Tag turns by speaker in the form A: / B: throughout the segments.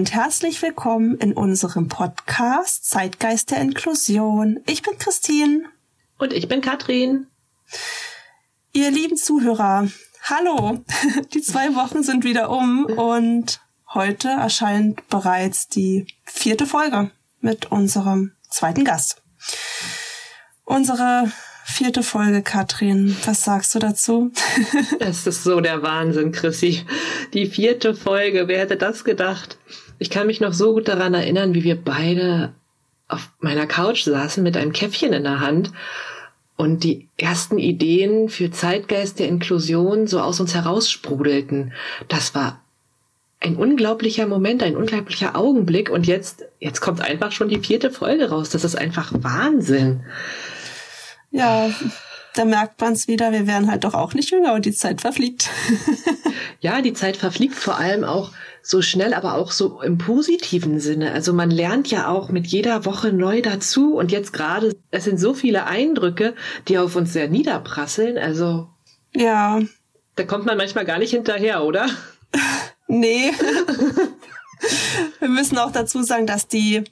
A: Und herzlich willkommen in unserem Podcast Zeitgeist der Inklusion. Ich bin Christine.
B: Und ich bin Katrin.
A: Ihr lieben Zuhörer, hallo. Die zwei Wochen sind wieder um und heute erscheint bereits die vierte Folge mit unserem zweiten Gast. Unsere vierte Folge, Katrin. Was sagst du dazu?
B: Es ist so der Wahnsinn, Chrissy. Die vierte Folge, wer hätte das gedacht? Ich kann mich noch so gut daran erinnern, wie wir beide auf meiner Couch saßen mit einem Käffchen in der Hand und die ersten Ideen für Zeitgeist der Inklusion so aus uns heraussprudelten. Das war ein unglaublicher Moment, ein unglaublicher Augenblick und jetzt, jetzt kommt einfach schon die vierte Folge raus. Das ist einfach Wahnsinn.
A: Ja, da merkt man es wieder, wir werden halt doch auch nicht jünger und die Zeit verfliegt.
B: ja, die Zeit verfliegt vor allem auch so schnell, aber auch so im positiven Sinne. Also man lernt ja auch mit jeder Woche neu dazu und jetzt gerade, es sind so viele Eindrücke, die auf uns sehr niederprasseln. Also
A: ja,
B: da kommt man manchmal gar nicht hinterher, oder?
A: nee. wir müssen auch dazu sagen, dass die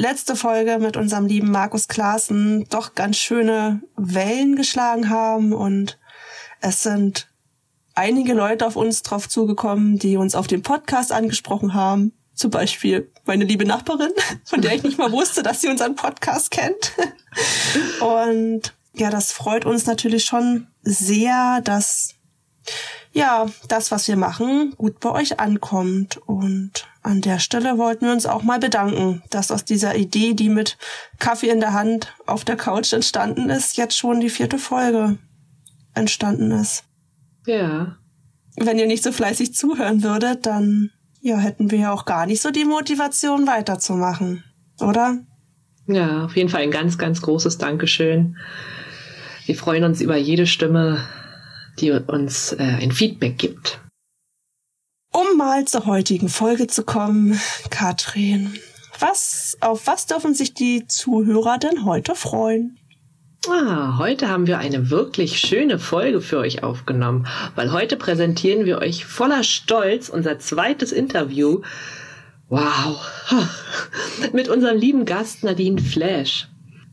A: letzte Folge mit unserem lieben Markus Klaassen doch ganz schöne Wellen geschlagen haben und es sind einige Leute auf uns drauf zugekommen, die uns auf dem Podcast angesprochen haben. Zum Beispiel meine liebe Nachbarin, von der ich nicht mal wusste, dass sie unseren Podcast kennt. Und ja, das freut uns natürlich schon sehr, dass ja, das, was wir machen, gut bei euch ankommt. Und an der Stelle wollten wir uns auch mal bedanken, dass aus dieser Idee, die mit Kaffee in der Hand auf der Couch entstanden ist, jetzt schon die vierte Folge entstanden ist.
B: Ja.
A: Wenn ihr nicht so fleißig zuhören würdet, dann ja, hätten wir ja auch gar nicht so die Motivation weiterzumachen, oder?
B: Ja, auf jeden Fall ein ganz, ganz großes Dankeschön. Wir freuen uns über jede Stimme, die uns äh, ein Feedback gibt.
A: Um mal zur heutigen Folge zu kommen, Katrin, was, auf was dürfen sich die Zuhörer denn heute freuen?
B: Ah, heute haben wir eine wirklich schöne Folge für euch aufgenommen, weil heute präsentieren wir euch voller Stolz unser zweites Interview. Wow. Mit unserem lieben Gast Nadine Flash.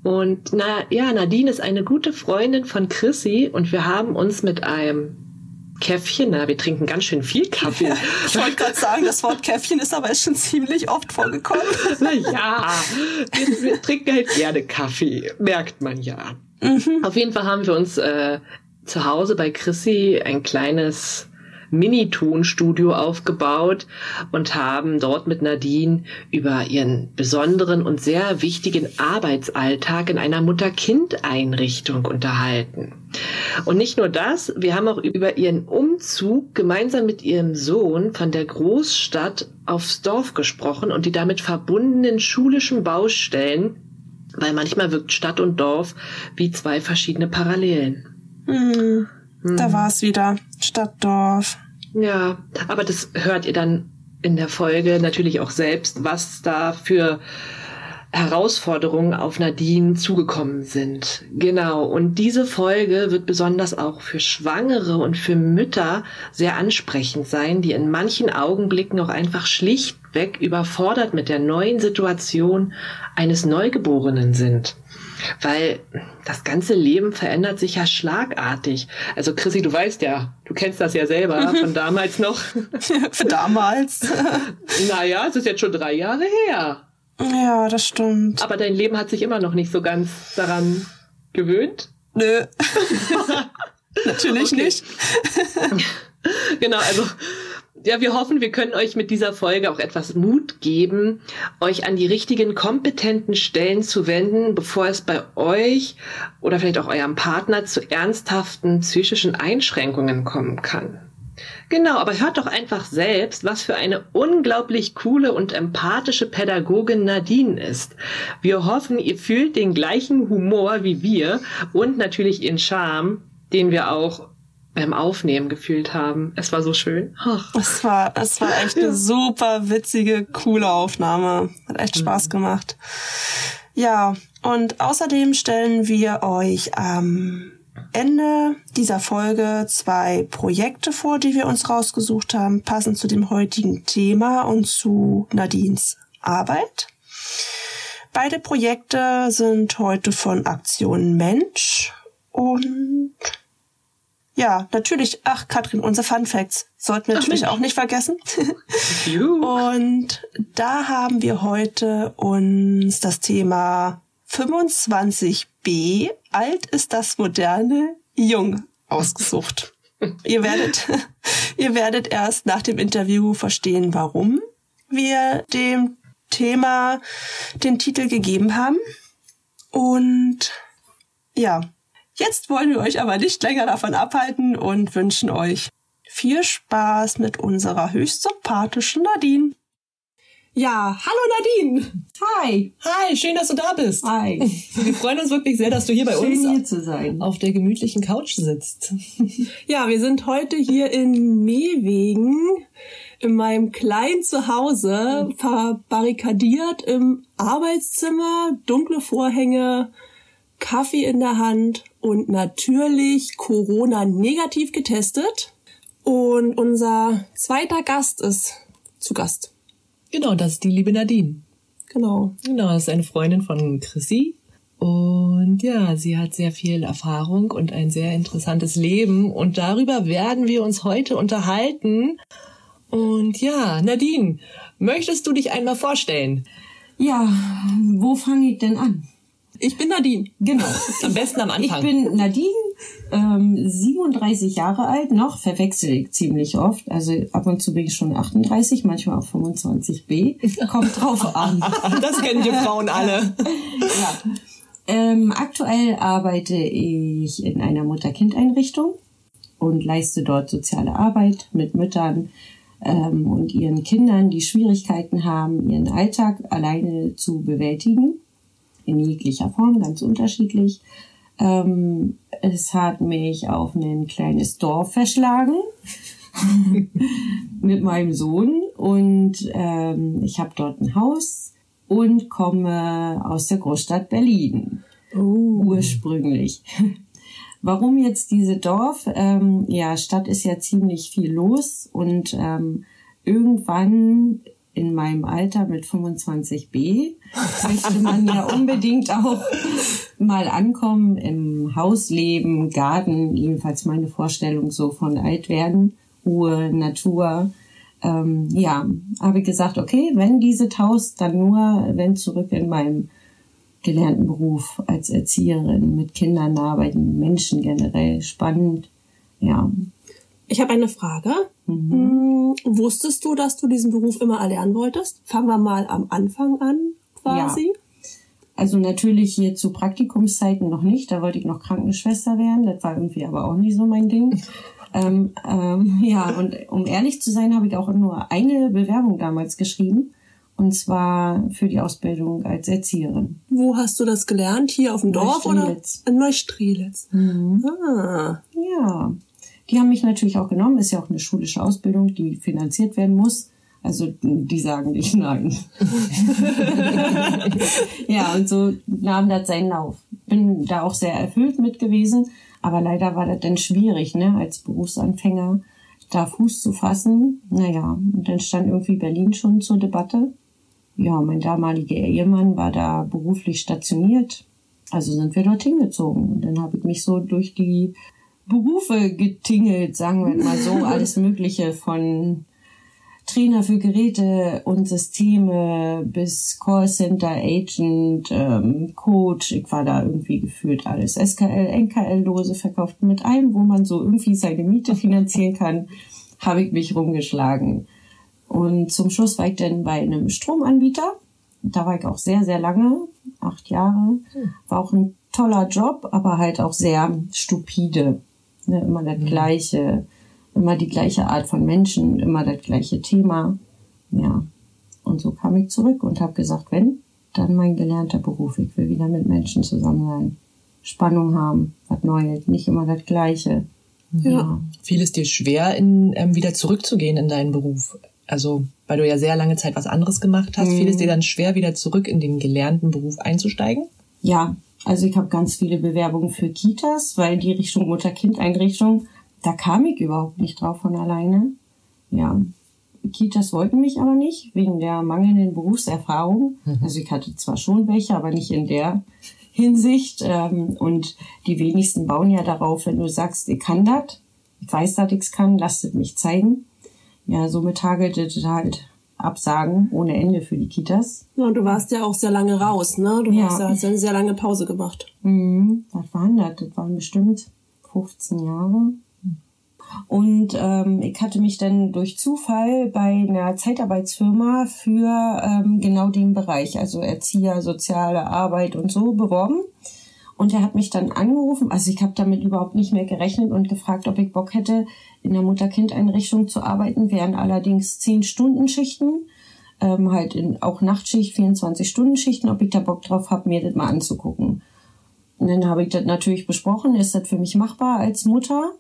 B: Und na ja, Nadine ist eine gute Freundin von Chrissy und wir haben uns mit einem Käffchen, na, wir trinken ganz schön viel Kaffee. Ja,
A: ich wollte gerade sagen, das Wort Käffchen ist aber schon ziemlich oft vorgekommen.
B: Na ja, wir, wir trinken halt gerne Kaffee, merkt man ja. Mhm. Auf jeden Fall haben wir uns äh, zu Hause bei Chrissy ein kleines Mini-Tonstudio aufgebaut und haben dort mit Nadine über ihren besonderen und sehr wichtigen Arbeitsalltag in einer Mutter-Kind-Einrichtung unterhalten. Und nicht nur das, wir haben auch über ihren Umzug gemeinsam mit ihrem Sohn von der Großstadt aufs Dorf gesprochen und die damit verbundenen schulischen Baustellen, weil manchmal wirkt Stadt und Dorf wie zwei verschiedene Parallelen.
A: Mhm. Da war es wieder. Stadt, Dorf.
B: Ja, aber das hört ihr dann in der Folge natürlich auch selbst, was da für Herausforderungen auf Nadine zugekommen sind. Genau. Und diese Folge wird besonders auch für Schwangere und für Mütter sehr ansprechend sein, die in manchen Augenblicken auch einfach schlichtweg überfordert mit der neuen Situation eines Neugeborenen sind. Weil das ganze Leben verändert sich ja schlagartig. Also Chrissy, du weißt ja, du kennst das ja selber von damals noch.
A: Für damals.
B: naja, es ist jetzt schon drei Jahre her.
A: Ja, das stimmt.
B: Aber dein Leben hat sich immer noch nicht so ganz daran gewöhnt?
A: Nö. Natürlich nicht.
B: genau, also Ja, wir hoffen, wir können euch mit dieser Folge auch etwas Mut geben, euch an die richtigen kompetenten Stellen zu wenden, bevor es bei euch oder vielleicht auch eurem Partner zu ernsthaften psychischen Einschränkungen kommen kann. Genau, aber hört doch einfach selbst, was für eine unglaublich coole und empathische Pädagogin Nadine ist. Wir hoffen, ihr fühlt den gleichen Humor wie wir und natürlich ihren Charme, den wir auch beim Aufnehmen gefühlt haben. Es war so schön.
A: Ach. Es war, es war echt eine super witzige, coole Aufnahme. Hat echt Spaß mhm. gemacht. Ja, und außerdem stellen wir euch am Ende dieser Folge zwei Projekte vor, die wir uns rausgesucht haben, passend zu dem heutigen Thema und zu Nadines Arbeit. Beide Projekte sind heute von Aktion Mensch und ja, natürlich, ach Katrin, unsere Fun Facts sollten wir ach, natürlich Mensch. auch nicht vergessen. und da haben wir heute uns das Thema 25b, alt ist das moderne Jung, ausgesucht. ihr werdet, ihr werdet erst nach dem Interview verstehen, warum wir dem Thema den Titel gegeben haben. Und ja, Jetzt wollen wir euch aber nicht länger davon abhalten und wünschen euch viel Spaß mit unserer höchst sympathischen Nadine. Ja, hallo Nadine.
C: Hi.
A: Hi, schön, dass du da bist.
C: Hi.
A: Wir freuen uns wirklich sehr, dass du hier bei
C: schön
A: uns
C: hier zu sein.
A: auf der gemütlichen Couch sitzt. ja, wir sind heute hier in Mehwegen in meinem kleinen Zuhause verbarrikadiert im Arbeitszimmer, dunkle Vorhänge, Kaffee in der Hand und natürlich Corona negativ getestet. Und unser zweiter Gast ist zu Gast.
C: Genau, das ist die liebe Nadine.
A: Genau.
C: Genau, das ist eine Freundin von Chrissy. Und ja, sie hat sehr viel Erfahrung und ein sehr interessantes Leben. Und darüber werden wir uns heute unterhalten. Und ja, Nadine, möchtest du dich einmal vorstellen?
D: Ja, wo fange ich denn an?
A: Ich bin Nadine.
D: Genau.
A: Am besten am Anfang.
D: Ich bin Nadine, ähm, 37 Jahre alt noch, verwechsel ich ziemlich oft. Also ab und zu bin ich schon 38, manchmal auch 25b. Kommt drauf an.
A: das kennen die Frauen alle.
D: ja. Ähm, aktuell arbeite ich in einer Mutter-Kind-Einrichtung und leiste dort soziale Arbeit mit Müttern ähm, und ihren Kindern, die Schwierigkeiten haben, ihren Alltag alleine zu bewältigen in jeglicher Form, ganz unterschiedlich. Ähm, es hat mich auf ein kleines Dorf verschlagen mit meinem Sohn und ähm, ich habe dort ein Haus und komme aus der Großstadt Berlin oh. ursprünglich. Warum jetzt diese Dorf? Ähm, ja, Stadt ist ja ziemlich viel los und ähm, irgendwann in meinem Alter mit 25b möchte man ja unbedingt auch mal ankommen im Haus leben, Garten, jedenfalls meine Vorstellung so von alt werden, Ruhe, Natur. Ähm, ja, habe ich gesagt, okay, wenn diese Haus, dann nur, wenn zurück in meinem gelernten Beruf als Erzieherin mit Kindern arbeiten, Menschen generell spannend. Ja,
A: ich habe eine Frage. Mhm. Hm, wusstest du, dass du diesen Beruf immer erlernen wolltest? Fangen wir mal am Anfang an, quasi. Ja.
D: Also natürlich hier zu Praktikumszeiten noch nicht. Da wollte ich noch Krankenschwester werden. Das war irgendwie aber auch nicht so mein Ding. ähm, ähm, ja, und um ehrlich zu sein, habe ich auch nur eine Bewerbung damals geschrieben. Und zwar für die Ausbildung als Erzieherin.
A: Wo hast du das gelernt? Hier auf dem Dorf oder? In Neustrelitz.
D: Mhm. Ah. Ja. Die haben mich natürlich auch genommen, ist ja auch eine schulische Ausbildung, die finanziert werden muss. Also die sagen nicht nein. ja, und so nahm das seinen Lauf. Bin da auch sehr erfüllt mit gewesen, aber leider war das dann schwierig, ne, als Berufsanfänger da Fuß zu fassen. Naja, und dann stand irgendwie Berlin schon zur Debatte. Ja, mein damaliger Ehemann war da beruflich stationiert. Also sind wir dorthin gezogen. Und dann habe ich mich so durch die Berufe getingelt, sagen wir mal so, alles Mögliche von Trainer für Geräte und Systeme bis Callcenter, Agent, ähm, Coach. Ich war da irgendwie gefühlt alles. SKL, NKL-Lose verkauft mit allem, wo man so irgendwie seine Miete finanzieren kann, habe ich mich rumgeschlagen. Und zum Schluss war ich dann bei einem Stromanbieter. Da war ich auch sehr, sehr lange, acht Jahre. War auch ein toller Job, aber halt auch sehr stupide. Ne, immer das Gleiche, immer die gleiche Art von Menschen, immer das gleiche Thema. Ja. Und so kam ich zurück und habe gesagt, wenn, dann mein gelernter Beruf. Ich will wieder mit Menschen zusammen sein. Spannung haben, was Neues, nicht immer das Gleiche.
B: Ja. Fiel es dir schwer, in, ähm, wieder zurückzugehen in deinen Beruf? Also, weil du ja sehr lange Zeit was anderes gemacht hast,
D: Mhm.
B: fiel es dir dann schwer, wieder zurück in den gelernten Beruf einzusteigen?
D: Ja, also ich habe ganz viele Bewerbungen für Kitas, weil die Richtung Mutter-Kind-Einrichtung, da kam ich überhaupt nicht drauf von alleine. Ja, Kitas wollten mich aber nicht, wegen der mangelnden Berufserfahrung. Also ich hatte zwar schon welche, aber nicht in der Hinsicht. Ähm, und die wenigsten bauen ja darauf, wenn du sagst, ich kann das, ich weiß, dass ich's kann, lasst es mich zeigen. Ja, somit hagelte es halt Absagen ohne Ende für die Kitas.
E: Ja, und du warst ja auch sehr lange raus, ne? Du
D: Ja.
E: hast ja hast ja eine sehr lange Pause gemacht.
D: Mhm, was waren das? Das waren bestimmt 15 Jahre. Und ähm, ich hatte mich dann durch Zufall bei einer Zeitarbeitsfirma für ähm, genau den Bereich, also Erzieher, soziale Arbeit und so beworben. Und er hat mich dann angerufen, also ich habe damit überhaupt nicht mehr gerechnet und gefragt, ob ich Bock hätte, in der Mutter-Kind-Einrichtung zu arbeiten, wären allerdings 10-Stunden-Schichten, ähm, halt in, auch Nachtschicht, 24-Stunden-Schichten, ob ich da Bock drauf habe, mir das mal anzugucken. Und dann habe ich das natürlich besprochen, ist das für mich machbar als Mutter?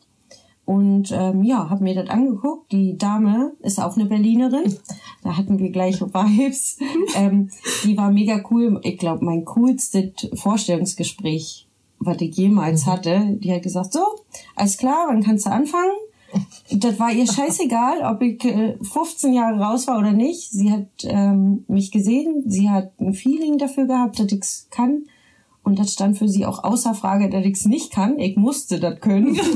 D: Und ähm, ja, habe mir das angeguckt. Die Dame ist auch eine Berlinerin. Da hatten wir gleiche Vibes. ähm, die war mega cool. Ich glaube, mein coolstes Vorstellungsgespräch, was ich jemals hatte. Die hat gesagt, so, alles klar, wann kannst du anfangen? Das war ihr scheißegal, ob ich äh, 15 Jahre raus war oder nicht. Sie hat ähm, mich gesehen, sie hat ein Feeling dafür gehabt, dass ich's kann. Und das stand für sie auch außer Frage, dass ich's nicht kann. Ich musste das können.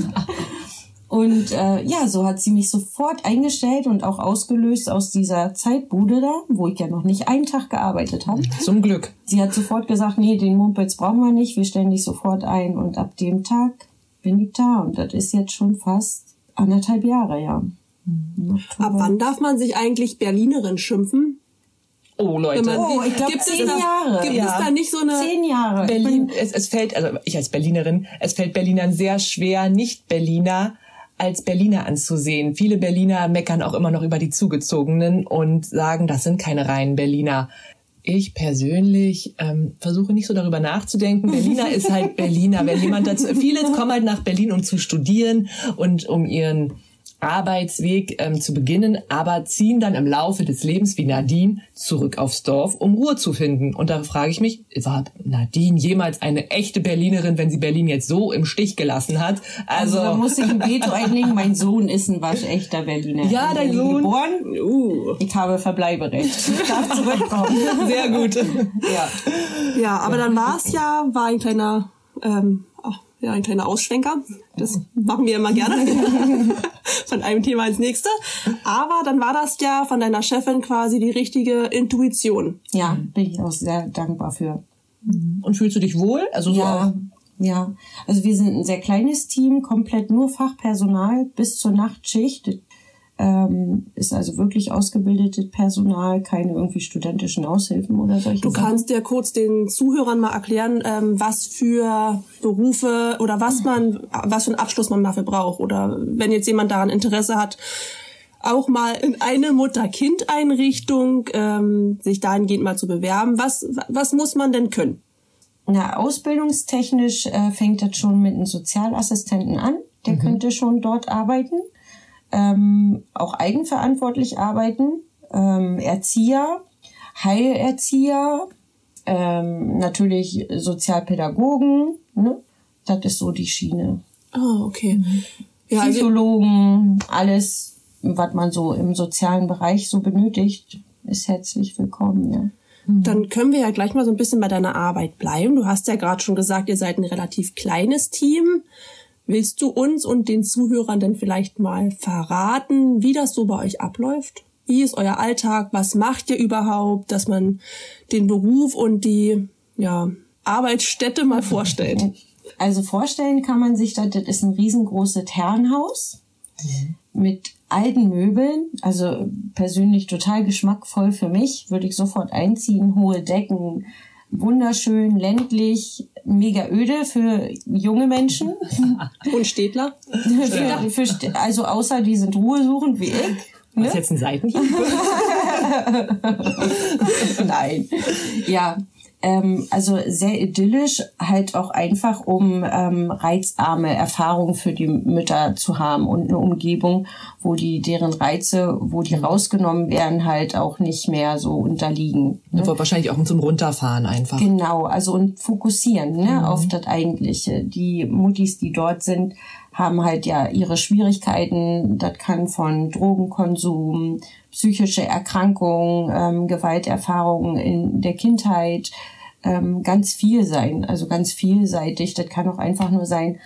D: Und äh, ja, so hat sie mich sofort eingestellt und auch ausgelöst aus dieser Zeitbude da, wo ich ja noch nicht einen Tag gearbeitet habe.
B: Zum Glück.
D: Sie hat sofort gesagt, nee, den Mumpitz brauchen wir nicht, wir stellen dich sofort ein. Und ab dem Tag bin ich da. Und das ist jetzt schon fast anderthalb Jahre, ja. Oktober.
E: Ab wann darf man sich eigentlich Berlinerin schimpfen?
B: Oh, Leute.
E: Man-
D: Oh, ich glaube
E: Gibt es
D: zehn
E: da-
D: Jahre.
E: Gibt
B: Ja.
E: es da nicht so eine...
D: Zehn Jahre.
B: Berlin, es, es fällt, also ich als Berlinerin, es fällt Berlinern sehr schwer, nicht Berliner als Berliner anzusehen. Viele Berliner meckern auch immer noch über die Zugezogenen und sagen, das sind keine reinen Berliner. Ich persönlich ähm, versuche nicht so darüber nachzudenken. Berliner ist halt Berliner. Wenn jemand dazu, viele kommen halt nach Berlin, um zu studieren und um ihren Arbeitsweg ähm, zu beginnen, aber ziehen dann im Laufe des Lebens wie Nadine zurück aufs Dorf, um Ruhe zu finden. Und da frage ich mich, war Nadine jemals eine echte Berlinerin, wenn sie Berlin jetzt so im Stich gelassen hat?
D: Also,
B: Also,
D: da muss ich ein Veto einlegen. Mein Sohn ist ein waschechter Berliner.
B: Ja,
D: In
B: dein Sohn.
D: Geboren.
E: Uh.
D: Ich habe Verbleiberecht. Ich darf zurückkommen.
B: sehr gut.
D: ja.
E: Ja, aber dann war es ja, war ein kleiner, ähm, ja, ein kleiner Ausschwenker. Das machen wir immer gerne. von einem Thema ins nächste. Aber dann war das ja von deiner Chefin quasi die richtige Intuition.
D: ja, bin ich auch sehr dankbar für.
B: Und fühlst du dich wohl? Also so
D: Ja,
B: auch,
D: ja. Also wir sind ein sehr kleines Team, komplett nur Fachpersonal bis zur Nachtschicht. Ähm, ist also wirklich ausgebildetes Personal, keine irgendwie studentischen Aushilfen oder solche
E: Du
D: Sachen.
E: kannst dir kurz den Zuhörern mal erklären, ähm, was für Berufe oder was man, was für einen Abschluss man dafür braucht. Oder wenn jetzt jemand daran Interesse hat, auch mal in eine Mutter-Kind-Einrichtung ähm, sich dahingehend mal zu bewerben. Was, was muss man denn können?
D: Na, ausbildungstechnisch äh, fängt das schon mit einem Sozialassistenten an. Der könnte schon dort arbeiten. Ähm, auch eigenverantwortlich arbeiten. Ähm, Erzieher, Heilerzieher, ähm, natürlich Sozialpädagogen. Ne? Das ist so die Schiene.
E: Ah, okay. Ja, also,
D: Psychologen, alles, was man so im sozialen Bereich so benötigt, ist herzlich willkommen. Ja.
E: dann können wir ja gleich mal so ein bisschen bei deiner Arbeit bleiben. Du hast ja gerade schon gesagt, ihr seid ein relativ kleines Team. Willst du uns und den Zuhörern denn vielleicht mal verraten, wie das so bei euch abläuft? Wie ist euer Alltag? Was macht ihr überhaupt, dass man den Beruf und die ja, Arbeitsstätte mal vorstellt?
D: Also vorstellen kann man sich das, das ist ein riesengroßes Herrenhaus mit alten Möbeln, also persönlich total geschmackvoll für mich, würde ich sofort einziehen, hohe Decken, wunderschön, ländlich, mega öde für junge Menschen.
E: Und Städtler?
D: für, für, also außer die sind ruhesuchend wie ich.
C: Ne? Was jetzt ein Seitenhieb?
D: Nein. Ja, ähm, also sehr idyllisch, halt auch einfach, um ähm, reizarme Erfahrungen für die Mütter zu haben und eine Umgebung, wo die deren Reize, wo die rausgenommen werden, halt auch nicht mehr so unterliegen.
C: Ne? Wahrscheinlich auch zum Runterfahren einfach.
D: Genau, also und fokussieren ne, mhm. auf das Eigentliche. Die Muttis, die dort sind, haben halt ja ihre Schwierigkeiten. Das kann von Drogenkonsum, psychische Erkrankungen, ähm, Gewalterfahrungen in der Kindheit, ähm, ganz viel sein, also ganz vielseitig. Das kann auch einfach nur sein,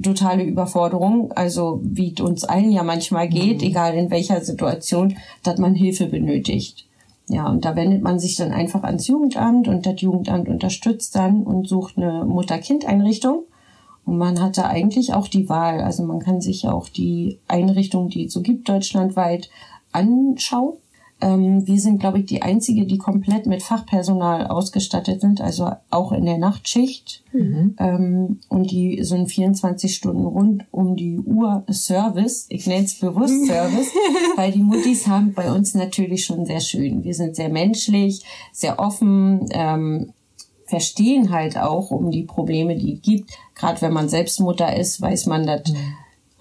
D: totale Überforderung, also wie uns allen ja manchmal geht, mhm. egal in welcher Situation, dass man Hilfe benötigt. Ja, und da wendet man sich dann einfach ans Jugendamt und das Jugendamt unterstützt dann und sucht eine Mutter-Kind-Einrichtung. Und man hat da eigentlich auch die Wahl. Also man kann sich auch die Einrichtung, die es so gibt, deutschlandweit anschauen. Ähm, wir sind, glaube ich, die einzige, die komplett mit Fachpersonal ausgestattet sind, also auch in der Nachtschicht. Mhm. Ähm, und die so ein 24 Stunden rund um die Uhr Service, ich nenne es bewusst Service, weil die Muttis haben bei uns natürlich schon sehr schön. Wir sind sehr menschlich, sehr offen, ähm, verstehen halt auch um die Probleme, die es gibt. Gerade wenn man selbst Mutter ist, weiß man, dass mhm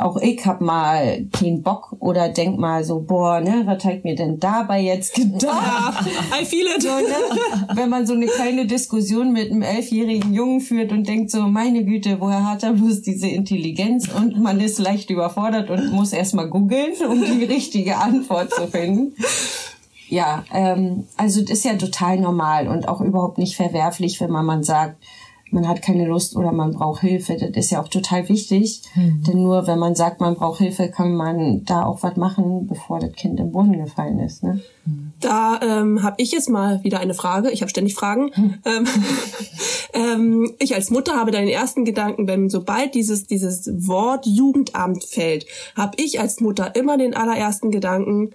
D: auch ich hab mal keinen Bock oder denk mal so, boah, ne, was hat mir denn dabei jetzt gedacht?
E: I feel it.
D: So, ne? Wenn man so eine kleine Diskussion mit einem elfjährigen Jungen führt und denkt so, meine Güte, woher hat er bloß diese Intelligenz? Und man ist leicht überfordert und muss erstmal googeln, um die richtige Antwort zu finden. Ja, ähm, also das ist ja total normal und auch überhaupt nicht verwerflich, wenn man, man sagt, man hat keine Lust oder man braucht Hilfe. Das ist ja auch total wichtig. Mhm. Denn nur wenn man sagt, man braucht Hilfe, kann man da auch was machen, bevor das Kind im Brunnen gefallen ist. Ne?
E: Da ähm, habe ich jetzt mal wieder eine Frage. Ich habe ständig Fragen. Mhm. Ähm, ähm, ich als Mutter habe deinen ersten Gedanken, wenn sobald dieses dieses Wort Jugendamt fällt, habe ich als Mutter immer den allerersten Gedanken: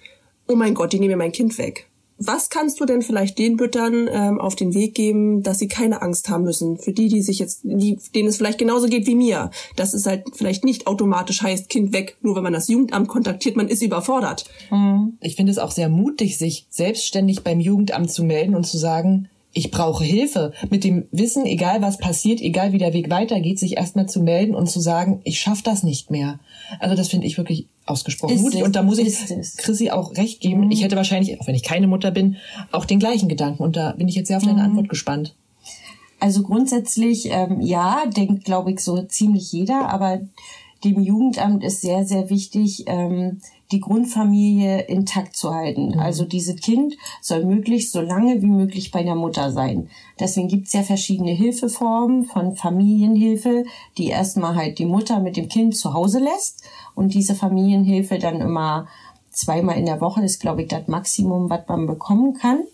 E: Oh mein Gott, die nehmen mir mein Kind weg. Was kannst du denn vielleicht den Müttern ähm, auf den Weg geben, dass sie keine Angst haben müssen? Für die, die sich jetzt, die, denen es vielleicht genauso geht wie mir, dass es halt vielleicht nicht automatisch heißt, Kind weg, nur wenn man das Jugendamt kontaktiert, man ist überfordert.
C: Mhm. Ich finde es auch sehr mutig, sich selbstständig beim Jugendamt zu melden und zu sagen, ich brauche Hilfe. Mit dem Wissen, egal was passiert, egal wie der Weg weitergeht, sich erstmal zu melden und zu sagen, ich schaffe das nicht mehr. Also das finde ich wirklich ausgesprochen ist mutig. Es, und da muss ich Chrissy auch recht geben. Mhm. Ich hätte wahrscheinlich, auch wenn ich keine Mutter bin, auch den gleichen Gedanken. Und da bin ich jetzt sehr auf deine mhm. Antwort gespannt.
D: Also grundsätzlich, ähm, ja, denkt, glaube ich, so ziemlich jeder, aber dem Jugendamt ist sehr, sehr wichtig, ähm, die Grundfamilie intakt zu halten. Mhm. Also dieses Kind soll möglichst so lange wie möglich bei der Mutter sein. Deswegen gibt's ja verschiedene Hilfeformen von Familienhilfe, die erstmal halt die Mutter mit dem Kind zu Hause lässt und diese Familienhilfe dann immer zweimal in der Woche ist, glaube ich, das Maximum, was man bekommen kann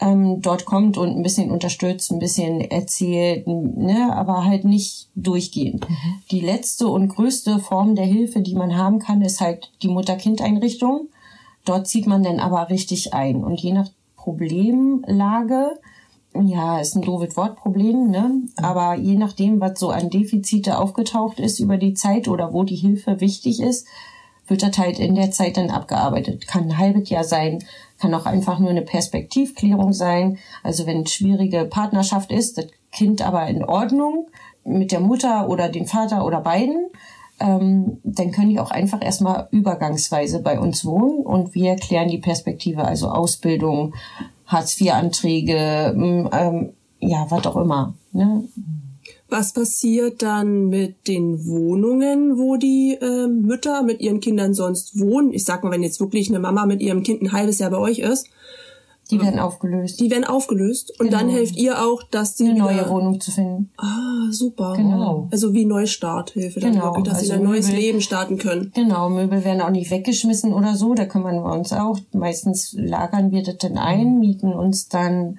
D: ähm, dort kommt und ein bisschen unterstützt, ein bisschen erzählt, ne, aber halt nicht durchgehend. Mhm. Die letzte und größte Form der Hilfe, die man haben kann, ist halt die Mutter-Kind-Einrichtung. Dort zieht man dann aber richtig ein und je nach Problemlage ja, ist ein doofes Wortproblem, ne? Aber je nachdem, was so an Defizite aufgetaucht ist über die Zeit oder wo die Hilfe wichtig ist, wird das halt in der Zeit dann abgearbeitet. Kann ein halbes Jahr sein, kann auch einfach nur eine Perspektivklärung sein. Also wenn schwierige Partnerschaft ist, das Kind aber in Ordnung mit der Mutter oder dem Vater oder beiden, ähm, dann können die auch einfach erstmal übergangsweise bei uns wohnen und wir klären die Perspektive, also Ausbildung, Hartz-IV-Anträge, ähm, ja, was auch immer. Ne?
E: Was passiert dann mit den Wohnungen, wo die äh, Mütter mit ihren Kindern sonst wohnen? Ich sag mal, wenn jetzt wirklich eine Mama mit ihrem Kind ein halbes Jahr bei euch ist.
D: Die werden aufgelöst.
E: Die werden aufgelöst. Und genau. dann helft ihr auch, dass sie
D: eine neue Wohnung zu finden.
E: Ah, super. Genau. Also wie Neustarthilfe, dann genau. wirklich, dass also sie ein neues Möbel, Leben starten können.
D: Genau, Möbel werden auch nicht weggeschmissen oder so. Da kümmern wir uns auch. Meistens lagern wir das dann ein, mieten uns dann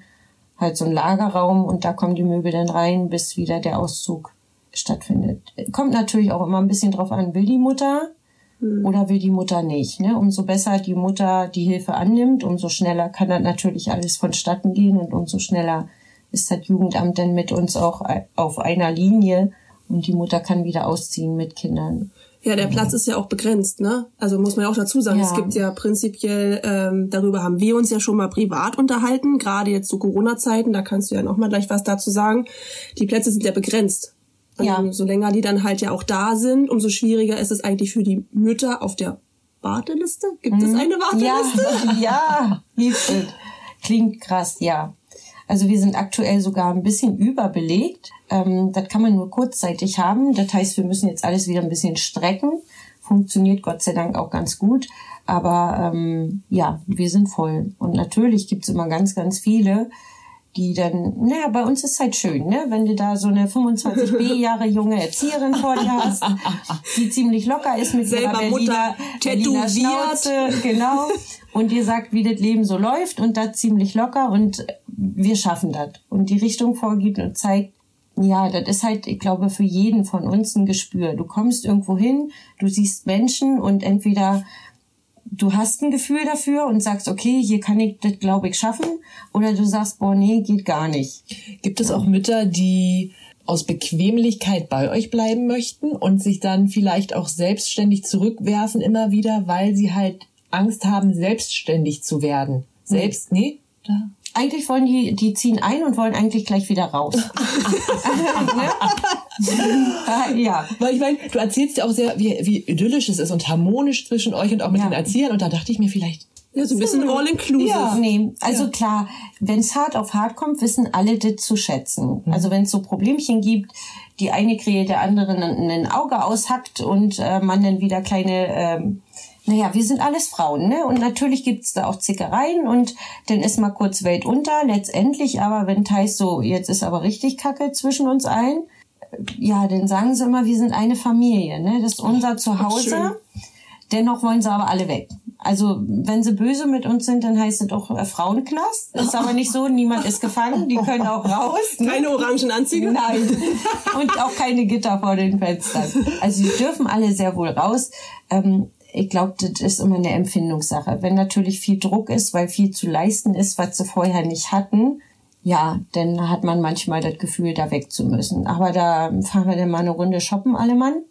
D: halt so ein Lagerraum und da kommen die Möbel dann rein, bis wieder der Auszug stattfindet. Kommt natürlich auch immer ein bisschen drauf an, will die Mutter oder will die Mutter nicht. Ne? Umso besser die Mutter die Hilfe annimmt, umso schneller kann dann natürlich alles vonstatten gehen und umso schneller ist das Jugendamt dann mit uns auch auf einer Linie und die Mutter kann wieder ausziehen mit Kindern.
E: Ja, der Platz ist ja auch begrenzt, ne? Also muss man ja auch dazu sagen,
D: Ja.
E: es gibt ja prinzipiell, ähm, darüber haben wir uns ja schon mal privat unterhalten, gerade jetzt zu Corona-Zeiten, da kannst du ja noch mal gleich was dazu sagen. Die Plätze sind ja begrenzt.
D: Ja.
E: Ähm, so länger die dann halt ja auch da sind, umso schwieriger ist es eigentlich für die Mütter auf der Warteliste. Gibt es eine Warteliste?
D: Mhm. Ja, ja, gibt es. Klingt krass, ja. Also wir sind aktuell sogar ein bisschen überbelegt. Ähm, das kann man nur kurzzeitig haben. Das heißt, wir müssen jetzt alles wieder ein bisschen strecken. Funktioniert Gott sei Dank auch ganz gut. Aber ähm, ja, wir sind voll. Und natürlich gibt's immer ganz, ganz viele, die dann, naja, bei uns ist halt schön, ne? Wenn du da so eine 25 B-Jahre junge Erzieherin vor dir hast, die ziemlich locker ist mit
E: Selber
D: ihrer Berliner,
E: Mutter
D: Berliner. Schnauze, genau, und dir sagt, wie das Leben so läuft und das ziemlich locker und wir schaffen das. Und die Richtung vorgibt und zeigt, ja, das ist halt, ich glaube, für jeden von uns ein Gespür. Du kommst irgendwo hin, du siehst Menschen und entweder du hast ein Gefühl dafür und sagst, okay, hier kann ich das, glaube ich, schaffen. Oder du sagst, boah, nee, geht gar nicht.
C: Gibt es auch Mütter, die aus Bequemlichkeit bei euch bleiben möchten und sich dann vielleicht auch selbstständig zurückwerfen immer wieder, weil sie halt Angst haben, selbstständig zu werden? Selbst, nee? Da.
D: Eigentlich wollen die, die ziehen ein und wollen eigentlich gleich wieder raus. ne? ja.
C: Weil ich meine, du erzählst ja auch sehr, wie, wie idyllisch es ist und harmonisch zwischen euch und auch mit
D: Ja.
C: den Erziehern. Und da dachte ich mir vielleicht,
E: Ja, so ein bisschen all-inclusive.
C: Ja.
D: Nee, also klar, wenn es hart auf hart kommt, wissen alle das zu schätzen. Also wenn es so Problemchen gibt, die eine Krähe der anderen ein, ein Auge aushackt und äh, man dann wieder kleine, ähm, naja, wir sind alles Frauen, ne? Und natürlich gibt's da auch Zickereien und dann ist mal kurz Welt unter, letztendlich aber, wenn heißt so, jetzt ist aber richtig Kacke zwischen uns allen, ja, dann sagen sie immer, wir sind eine Familie, ne? Das ist unser Zuhause. Dennoch wollen sie aber alle weg. Also wenn sie böse mit uns sind, dann heißt es doch äh, Frauenknast. Ist aber nicht so, niemand ist gefangen, die können auch raus. ne?
E: Keine orangen Anzüge?
D: Nein. Und auch keine Gitter vor den Fenstern. Also die dürfen alle sehr wohl raus. Ähm, ich glaube, das ist immer eine Empfindungssache. Wenn natürlich viel Druck ist, weil viel zu leisten ist, was sie vorher nicht hatten, ja, dann hat man manchmal das Gefühl, da weg zu müssen. Aber da fahren wir dann mal eine Runde shoppen, alle Mann.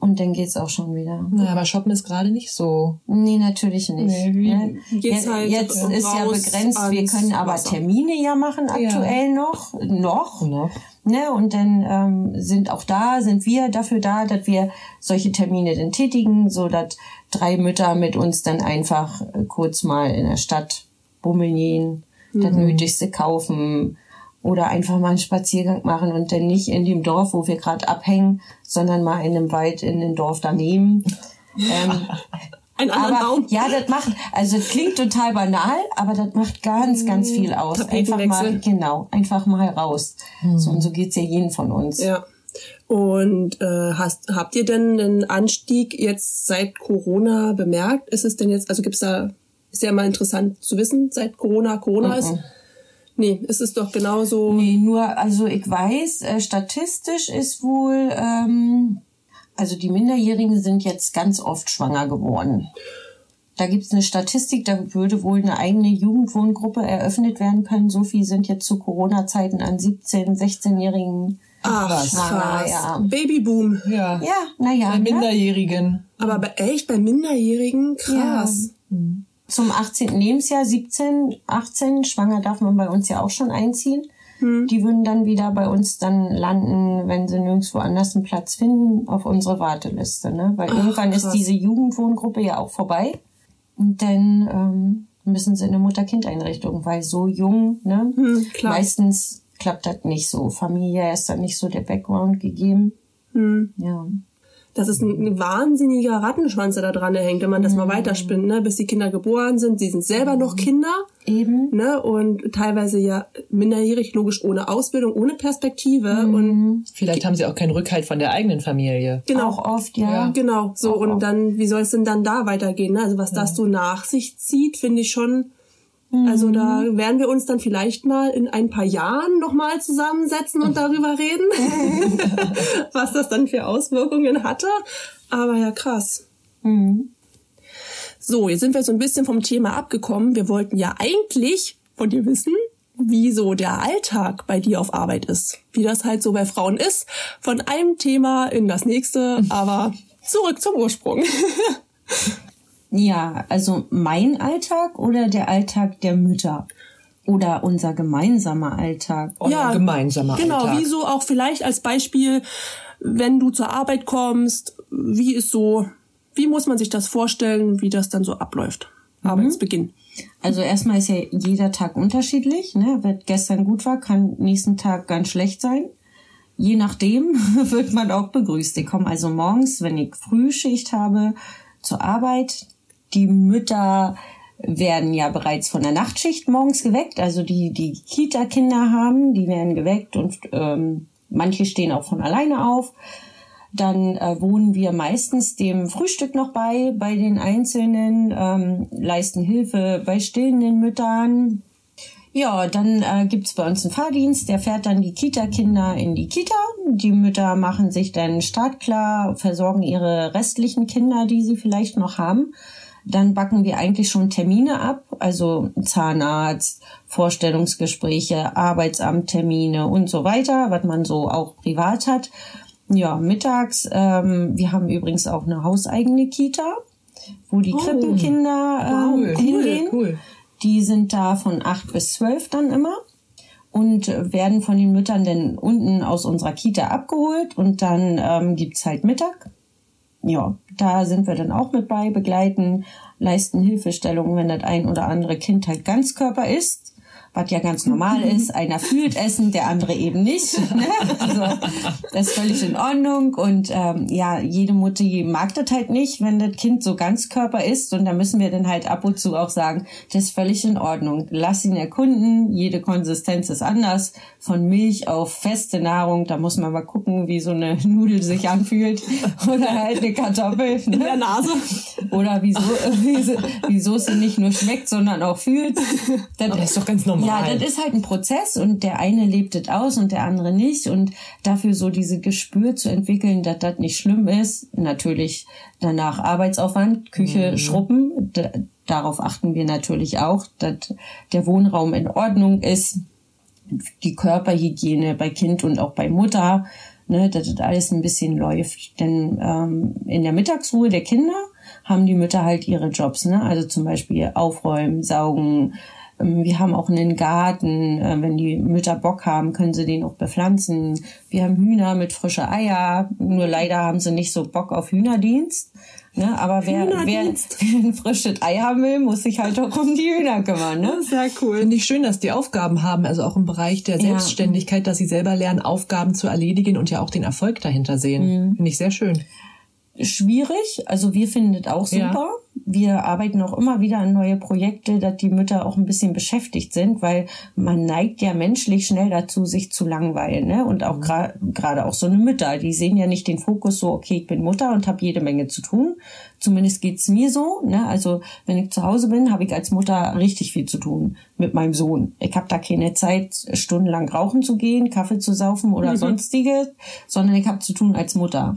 D: Und dann geht's auch schon wieder.
C: na, aber Shoppen ist gerade nicht so.
D: Nee, natürlich nicht.
C: Nee, wie-
D: Ne?
E: Geht's
D: Ja,
E: halt
D: Jetzt ist ja begrenzt, wir können aber. Termine ja machen aktuell noch. Noch.
C: Noch.
D: Ne? Und dann ähm, sind auch da, sind wir dafür da, dass wir solche Termine dann tätigen, so dass drei Mütter mit uns dann einfach äh, kurz mal in der Stadt bummeln gehen, das Nötigste kaufen oder einfach mal einen Spaziergang machen und dann nicht in dem Dorf, wo wir gerade abhängen, sondern mal in einem Wald in dem Dorf daneben. Ähm,
E: Ein anderen
D: aber
E: Baum.
D: ja, das macht, also es klingt total banal, aber das macht ganz, ganz viel aus. Einfach mal, genau, einfach mal raus. So und so geht's ja jeden von uns.
E: Ja. Und äh, hast, habt ihr denn einen Anstieg jetzt seit Corona bemerkt? Ist es denn jetzt, also gibt's da, ist ja mal interessant zu wissen, seit Corona Corona ist? Nee, ist es doch genauso.
D: Nee, nur, also ich weiß, äh, statistisch ist wohl, ähm, also die Minderjährigen sind jetzt ganz oft schwanger geworden. Da gibt's eine Statistik, da würde wohl eine eigene Jugendwohngruppe eröffnet werden können. So viel sind jetzt zu Corona-Zeiten an 17-, 16-Jährigen
E: Ach,
D: schwanger.
E: krass.
D: Ja,
E: Babyboom.
C: Ja.
D: ja naja.
C: Bei
D: Ne?
C: Minderjährigen.
E: Aber bei, echt, bei Minderjährigen? Krass.
D: Zum 18. Lebensjahr, 17, 18, schwanger darf man bei uns ja auch schon einziehen. Die würden dann wieder bei uns dann landen, wenn sie nirgendwo anders einen Platz finden, auf unsere Warteliste. Ne? Weil irgendwann ist
E: krass.
D: diese Jugendwohngruppe ja auch vorbei. Und dann ähm, müssen sie in eine Mutter-Kind-Einrichtung, weil so jung, ne?
E: Hm, klar.
D: meistens klappt das nicht so. Familie ist dann nicht so der Background gegeben.
E: Hm.
D: Ja.
E: Das ist ein, ein wahnsinniger Rattenschwanz, der da dran hängt, wenn man das mal weiterspinnt, ne? Bis die Kinder geboren sind. Sie sind selber noch Kinder.
D: Eben.
E: Ne? Und teilweise ja minderjährig, logisch ohne Ausbildung, ohne Perspektive. Und
C: Vielleicht haben sie auch keinen Rückhalt von der eigenen Familie.
E: genau.
D: Auch oft, ja.
C: Ja.
E: Genau, so
D: Auch
E: und
D: oft.
E: dann, wie soll es denn dann da weitergehen? Ne? Also was das so nach sich zieht, finde ich schon. Also da
D: Mhm.
E: werden wir uns dann vielleicht mal in ein paar Jahren nochmal zusammensetzen und darüber reden, was das dann für Auswirkungen hatte. Aber ja, krass. So, jetzt sind wir so ein bisschen vom Thema abgekommen. Wir wollten ja eigentlich von dir wissen, wie so der Alltag bei dir auf Arbeit ist. Wie das halt so bei Frauen ist. Von einem Thema in das nächste, aber zurück zum Ursprung.
D: Ja, also mein Alltag oder der Alltag der Mütter? Oder unser gemeinsamer Alltag?
C: Euer gemeinsamer
E: Genau,
C: Alltag.
E: wie so auch vielleicht als Beispiel, wenn du zur Arbeit kommst, wie ist so, wie muss man sich das vorstellen, wie das dann so abläuft? Arbeitsbeginn.
D: Also erstmal ist ja jeder Tag unterschiedlich. Ne? Wenn gestern gut war, kann nächsten Tag ganz schlecht sein. Je nachdem wird man auch begrüßt. Ich komme also morgens, wenn ich Frühschicht habe, zur Arbeit. Die Mütter werden ja bereits von der Nachtschicht morgens geweckt. Also die, die Kita-Kinder haben, die werden geweckt und ähm, manche stehen auch von alleine auf. Dann äh, wohnen wir meistens dem Frühstück noch bei, bei den Einzelnen, ähm, leisten Hilfe bei stillenden Müttern. Ja, dann äh, gibt's bei uns einen Fahrdienst, der fährt dann die Kita-Kinder in die Kita. Die Mütter machen sich dann startklar, versorgen ihre restlichen Kinder, die sie vielleicht noch haben. Dann backen wir eigentlich schon Termine ab, also Zahnarzt, Vorstellungsgespräche, Arbeitsamttermine und so weiter, was man so auch privat hat. Ja, mittags, ähm, wir haben übrigens auch eine hauseigene Kita, wo die
C: Oh.
D: Krippenkinder ähm,
C: Cool,
D: hingehen.
C: cool.
D: Die sind da von acht bis zwölf dann immer und werden von den Müttern dann unten aus unserer Kita abgeholt und dann ähm, gibt's halt Mittag. Ja, da sind wir dann auch mit bei, begleiten, leisten Hilfestellungen, wenn das ein oder andere Kind halt Ganzkörper ist, was ja ganz normal ist. Einer fühlt Essen, der andere eben nicht. Ne? Also, das ist völlig in Ordnung. Und ähm, ja, jede Mutter mag das halt nicht, wenn das Kind so Ganzkörper ist. Und da müssen wir dann halt ab und zu auch sagen, das ist völlig in Ordnung. Lass ihn erkunden. Jede Konsistenz ist anders. Von Milch auf feste Nahrung, da muss man mal gucken, wie so eine Nudel sich anfühlt. Oder halt eine Kartoffel. Ne?
E: In der Nase.
D: Oder wieso, wieso es sie nicht nur schmeckt, sondern auch fühlt. Das,
C: Aber das ist doch ganz normal.
D: Ja, das ist halt ein Prozess und der eine lebt es aus und der andere nicht. Und dafür so diese Gespür zu entwickeln, dass das nicht schlimm ist. Natürlich danach Arbeitsaufwand, Küche,
C: Mhm.
D: Schruppen. Darauf achten wir natürlich auch, dass der Wohnraum in Ordnung ist. Die Körperhygiene bei Kind und auch bei Mutter, ne, dass das alles ein bisschen läuft. Denn ähm, in der Mittagsruhe der Kinder haben die Mütter halt ihre Jobs, ne? Also zum Beispiel aufräumen, saugen. Ähm, Wir haben auch einen Garten. Äh, Wenn die Mütter Bock haben, können sie den auch bepflanzen. Wir haben Hühner mit frische Eier. Nur leider haben sie nicht so Bock auf Hühnerdienst. Ne? Aber wer, wer,
E: Hühnerdienst.
D: wer ein frisches Ei haben will, muss sich halt auch um die Hühner kümmern. Ne?
E: Sehr cool.
C: Finde ich schön, dass die Aufgaben haben, also auch im Bereich der
D: Ja.
C: Selbstständigkeit, dass sie selber lernen, Aufgaben zu erledigen und ja auch den Erfolg dahinter sehen.
D: Mhm.
C: Finde ich sehr schön.
D: schwierig. Also wir finden das auch
C: Ja.
D: Wir arbeiten auch immer wieder an neue Projekte, dass die Mütter auch ein bisschen beschäftigt sind, weil man neigt ja menschlich schnell dazu, sich zu langweilen. Ne? Und auch gra- gerade auch so eine Mütter, die sehen ja nicht den Fokus so, okay, ich bin Mutter und habe jede Menge zu tun. Zumindest geht's mir so. Ne? Also wenn ich zu Hause bin, habe ich als Mutter richtig viel zu tun mit meinem Sohn. Ich habe da keine Zeit, stundenlang rauchen zu gehen, Kaffee zu saufen oder
E: Mhm.
D: sonstiges, sondern ich habe zu tun als Mutter.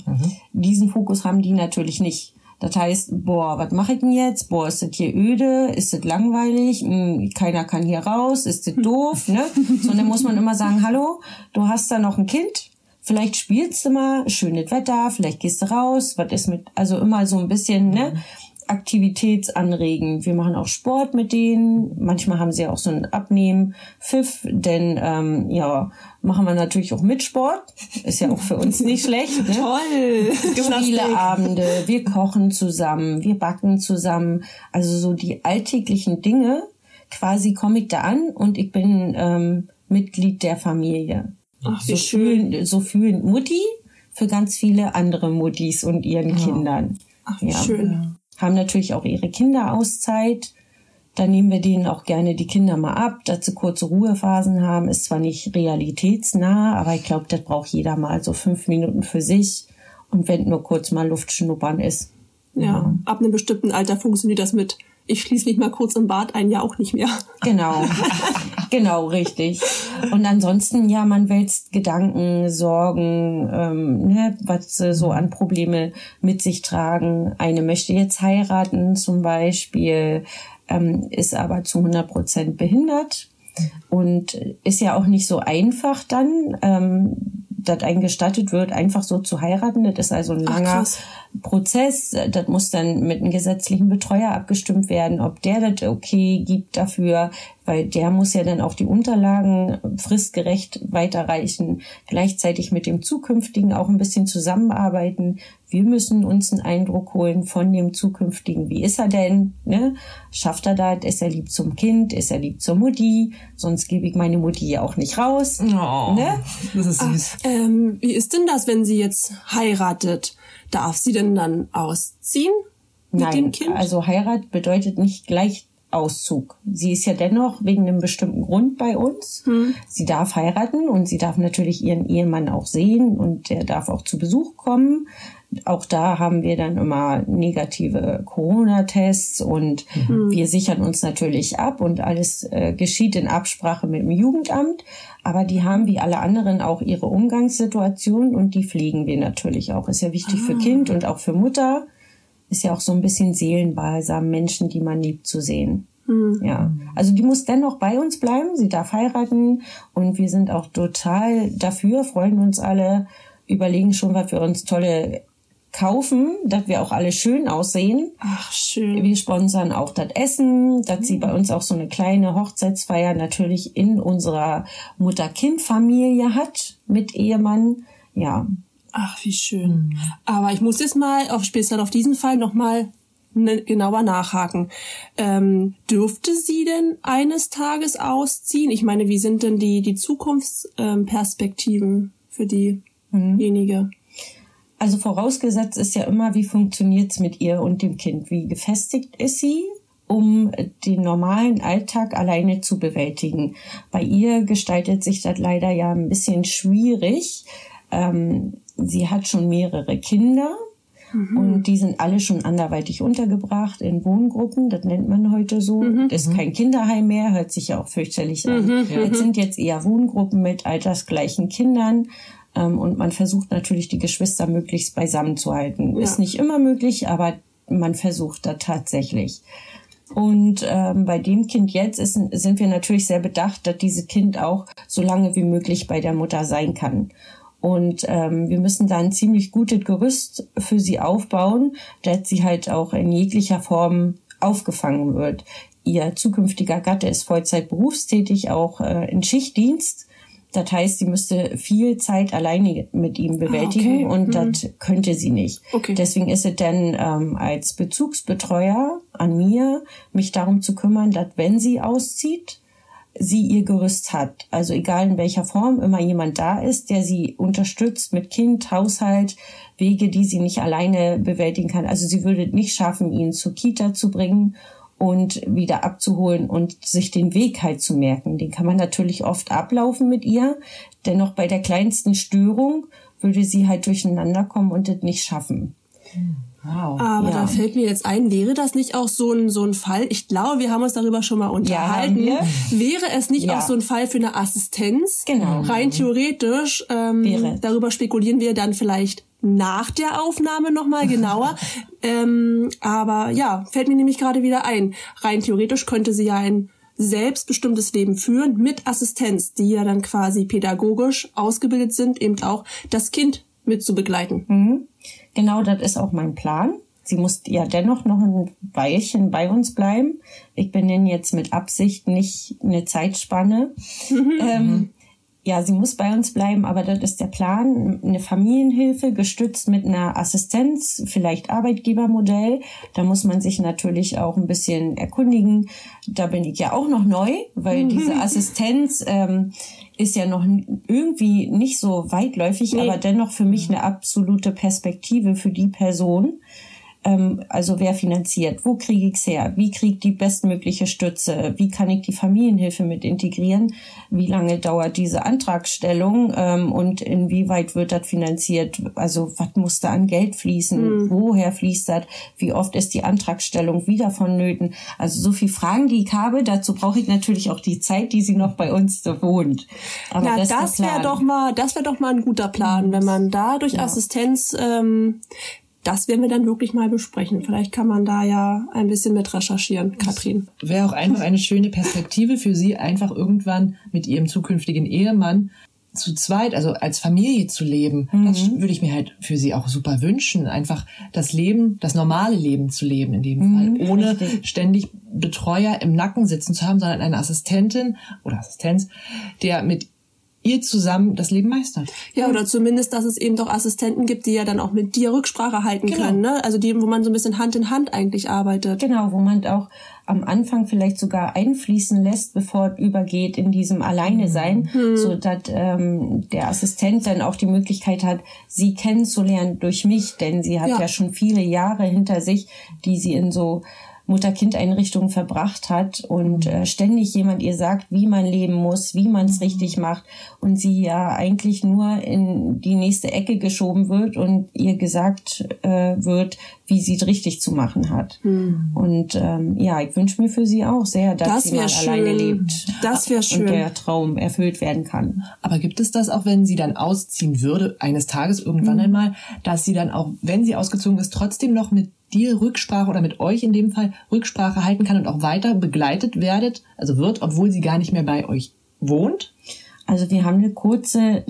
D: Diesen Fokus haben die natürlich nicht. Das heißt, boah, was mache ich denn jetzt? Boah, ist das hier öde? Ist das langweilig? Hm, keiner kann hier raus? Ist das doof? Ne? So, und dann muss man immer sagen, hallo, du hast da noch ein Kind? Vielleicht spielst du mal, schönes Wetter, vielleicht gehst du raus, was ist mit, also immer so ein bisschen, ne? Aktivitätsanregen. Wir machen auch Sport mit denen. Manchmal haben sie auch so ein Abnehmen, Pfiff, denn ähm, ja, machen wir natürlich auch mit Sport. Ist ja auch für uns nicht schlecht. Ne?
E: Toll.
D: Spieleabende, wir kochen zusammen, wir backen zusammen. Also so die alltäglichen Dinge. Quasi komme ich da an und ich bin ähm, Mitglied der Familie.
E: Ach,
D: so
E: schön.
D: fühlen, so fühlen Mutti für ganz viele andere Muttis und ihren Kindern.
E: Ach, wie
D: Ja.
E: schön.
D: Haben natürlich auch ihre Kinderauszeit. Da nehmen wir denen auch gerne die Kinder mal ab, dass sie kurze Ruhephasen haben. Ist zwar nicht realitätsnah, aber ich glaube, das braucht jeder mal so fünf Minuten für sich. Und wenn nur kurz mal Luft schnuppern ist.
E: Ja, ab einem bestimmten Alter funktioniert das mit. Ich schließe mich mal kurz im Bad ein, ja auch nicht mehr.
D: Genau. Genau, richtig. Und ansonsten, ja, man wälzt Gedanken, Sorgen, ähm, ne, was sie so an Probleme mit sich tragen. Eine möchte jetzt heiraten zum Beispiel, ähm, ist aber zu 100 Prozent behindert und ist ja auch nicht so einfach dann, ähm, dass einem gestattet wird, einfach so zu heiraten. Das ist also ein langer Prozess. Das muss dann mit einem gesetzlichen Betreuer abgestimmt werden, ob der das okay gibt dafür, weil der muss ja dann auch die Unterlagen fristgerecht weiterreichen, gleichzeitig mit dem zukünftigen auch ein bisschen zusammenarbeiten. Wir müssen uns einen Eindruck holen von dem zukünftigen. Wie ist er denn? Ne? Schafft er das? Ist er lieb zum Kind? Ist er lieb zur Mutti? Sonst gebe ich meine Mutti ja auch nicht raus.
C: Oh,
D: ne?
C: Das ist süß.
E: Ah, ähm, wie ist denn das, wenn sie jetzt heiratet? Darf sie denn dann ausziehen mit
D: Nein,
E: dem Kind?
D: also Heirat bedeutet nicht gleich Auszug. Sie ist ja dennoch wegen einem bestimmten Grund bei uns.
E: Hm.
D: Sie darf heiraten und sie darf natürlich ihren Ehemann auch sehen und der darf auch zu Besuch kommen. Auch da haben wir dann immer negative Corona-Tests und
E: Mhm.
D: wir sichern uns natürlich ab und alles äh, geschieht in Absprache mit dem Jugendamt. Aber die haben wie alle anderen auch ihre Umgangssituation und die pflegen wir natürlich auch. Ist ja wichtig für
E: Ah.
D: Kind und auch für Mutter. Ist ja auch so ein bisschen Seelenbalsam, Menschen, die man liebt, zu sehen.
E: Hm.
D: Ja, also die muss dennoch bei uns bleiben. Sie darf heiraten und wir sind auch total dafür, freuen uns alle, überlegen schon, was wir uns tolle kaufen, dass wir auch alle schön aussehen.
E: Ach, schön.
D: Wir sponsern auch das Essen, dass sie bei uns auch so eine kleine Hochzeitsfeier natürlich in unserer Mutter-Kind-Familie hat mit Ehemann. Ja,
E: Ach, wie schön. Aber ich muss jetzt mal auf speziell auf diesen Fall nochmal ne, genauer nachhaken. Ähm, dürfte sie denn eines Tages ausziehen? Ich meine, wie sind denn die, die Zukunftsperspektiven Perspektiven für diejenige?
D: Also vorausgesetzt ist ja immer, wie funktioniert's mit ihr und dem Kind? Wie gefestigt ist sie, um den normalen Alltag alleine zu bewältigen? Bei ihr gestaltet sich das leider ja ein bisschen schwierig. Ähm, sie hat schon mehrere Kinder. Und die sind alle schon anderweitig untergebracht in Wohngruppen, das nennt man heute so. Das ist kein Kinderheim mehr, hört sich ja auch fürchterlich an.
E: Mhm, mhm.
D: Das sind jetzt eher Wohngruppen mit altersgleichen Kindern. Ähm, und man versucht natürlich, die Geschwister möglichst beisammen zu halten.
E: Ja.
D: Ist nicht immer möglich, aber man versucht da tatsächlich. Und ähm, bei dem Kind jetzt ist, sind wir natürlich sehr bedacht, dass dieses Kind auch so lange wie möglich bei der Mutter sein kann. Und ähm, wir müssen da ein ziemlich gutes Gerüst für sie aufbauen, dass sie halt auch in jeglicher Form aufgefangen wird. Ihr zukünftiger Gatte ist Vollzeit berufstätig, auch äh, in Schichtdienst. Das heißt, sie müsste viel Zeit alleine mit ihm bewältigen
E: okay.
D: und
E: Mhm.
D: das könnte sie nicht.
E: Okay.
D: Deswegen ist es dann ähm, als Bezugsbetreuer an mir, mich darum zu kümmern, dass wenn sie auszieht, sie ihr Gerüst hat. Also egal in welcher Form, immer jemand da ist, der sie unterstützt mit Kind, Haushalt, Wege, die sie nicht alleine bewältigen kann. Also sie würde nicht schaffen, ihn zur Kita zu bringen und wieder abzuholen und sich den Weg halt zu merken. Den kann man natürlich oft ablaufen mit ihr. Dennoch bei der kleinsten Störung würde sie halt durcheinander kommen und das nicht schaffen. Wow.
E: Aber
D: ja.
E: da fällt mir jetzt ein, wäre das nicht auch so ein, so ein Fall? Ich glaube, wir haben uns darüber schon mal unterhalten.
D: Ja,
E: wäre es nicht
D: Ja.
E: auch so ein Fall für eine Assistenz?
D: Genau.
E: Rein theoretisch, ähm,
D: Wäre.
E: darüber spekulieren wir dann vielleicht nach der Aufnahme nochmal genauer. ähm, aber ja, fällt mir nämlich gerade wieder ein. Rein theoretisch könnte sie ja ein selbstbestimmtes Leben führen mit Assistenz, die ja dann quasi pädagogisch ausgebildet sind, eben auch das Kind mit zu begleiten.
D: Mhm. Genau, das ist auch mein Plan. Sie muss ja dennoch noch ein Weilchen bei uns bleiben. Ich benenne jetzt mit Absicht nicht eine Zeitspanne. ähm, ja, sie muss bei uns bleiben, aber das ist der Plan. Eine Familienhilfe gestützt mit einer Assistenz, vielleicht Arbeitgebermodell. Da muss man sich natürlich auch ein bisschen erkundigen. Da bin ich ja auch noch neu, weil diese Assistenz ähm, ist ja noch irgendwie nicht so weitläufig,
E: Nee.
D: aber dennoch für mich eine absolute Perspektive für die Person. Ähm, also wer finanziert, wo kriege ich's her, wie kriege die bestmögliche Stütze, wie kann ich die Familienhilfe mit integrieren, wie lange dauert diese Antragstellung? Ähm, und inwieweit wird das finanziert, also was muss da an Geld fließen,
E: Mhm.
D: woher fließt das, wie oft ist die Antragstellung wieder vonnöten, also so viel Fragen, die ich habe, dazu brauche ich natürlich auch die Zeit, die sie noch bei uns wohnt. Aber
E: Na,
D: der
E: das wäre doch mal, das wäre doch mal ein guter Plan, wenn man da durch
D: Ja.
E: Assistenz, ähm, das werden wir dann wirklich mal besprechen. Vielleicht kann man da ja ein bisschen mit recherchieren, Katrin.
C: Wäre auch einfach eine schöne Perspektive für sie, einfach irgendwann mit ihrem zukünftigen Ehemann zu zweit, also als Familie zu leben. Das würde ich mir halt für sie auch super wünschen. Einfach das Leben, das normale Leben zu leben in dem Fall. Ohne ständig Betreuer im Nacken sitzen zu haben, sondern eine Assistentin oder Assistenz, der mit ihr zusammen das Leben meistert.
E: Ja, oder zumindest, dass es eben doch Assistenten gibt, die ja dann auch mit dir Rücksprache halten
D: Genau.
E: können, ne? Also die, wo man so ein bisschen Hand in Hand eigentlich arbeitet.
D: Genau, wo man auch am Anfang vielleicht sogar einfließen lässt, bevor es übergeht in diesem Alleine sein,
E: Mhm.
D: so dass ähm, der Assistent dann auch die Möglichkeit hat, sie kennenzulernen durch mich, denn sie hat
E: Ja.
D: ja, schon viele Jahre hinter sich, die sie in so Mutter-Kind-Einrichtungen verbracht hat und äh, ständig jemand ihr sagt, wie man leben muss, wie man es richtig macht und sie ja eigentlich nur in die nächste Ecke geschoben wird und ihr gesagt äh, wird, wie sie es richtig zu machen hat. Und ähm, ja, ich wünsche mir für sie auch sehr, dass
E: Das
D: sie mal
E: schön.
D: alleine lebt.
E: Das wär schön.
D: Und der Traum erfüllt werden kann.
C: Aber gibt es das auch, wenn sie dann ausziehen würde, eines Tages irgendwann
D: Mhm.
C: einmal, dass sie dann auch, wenn sie ausgezogen ist, trotzdem noch mit dir Rücksprache oder mit euch in dem Fall Rücksprache halten kann und auch weiter begleitet werdet, also wird, obwohl sie gar nicht mehr bei euch wohnt?
D: Also wir haben eine kurze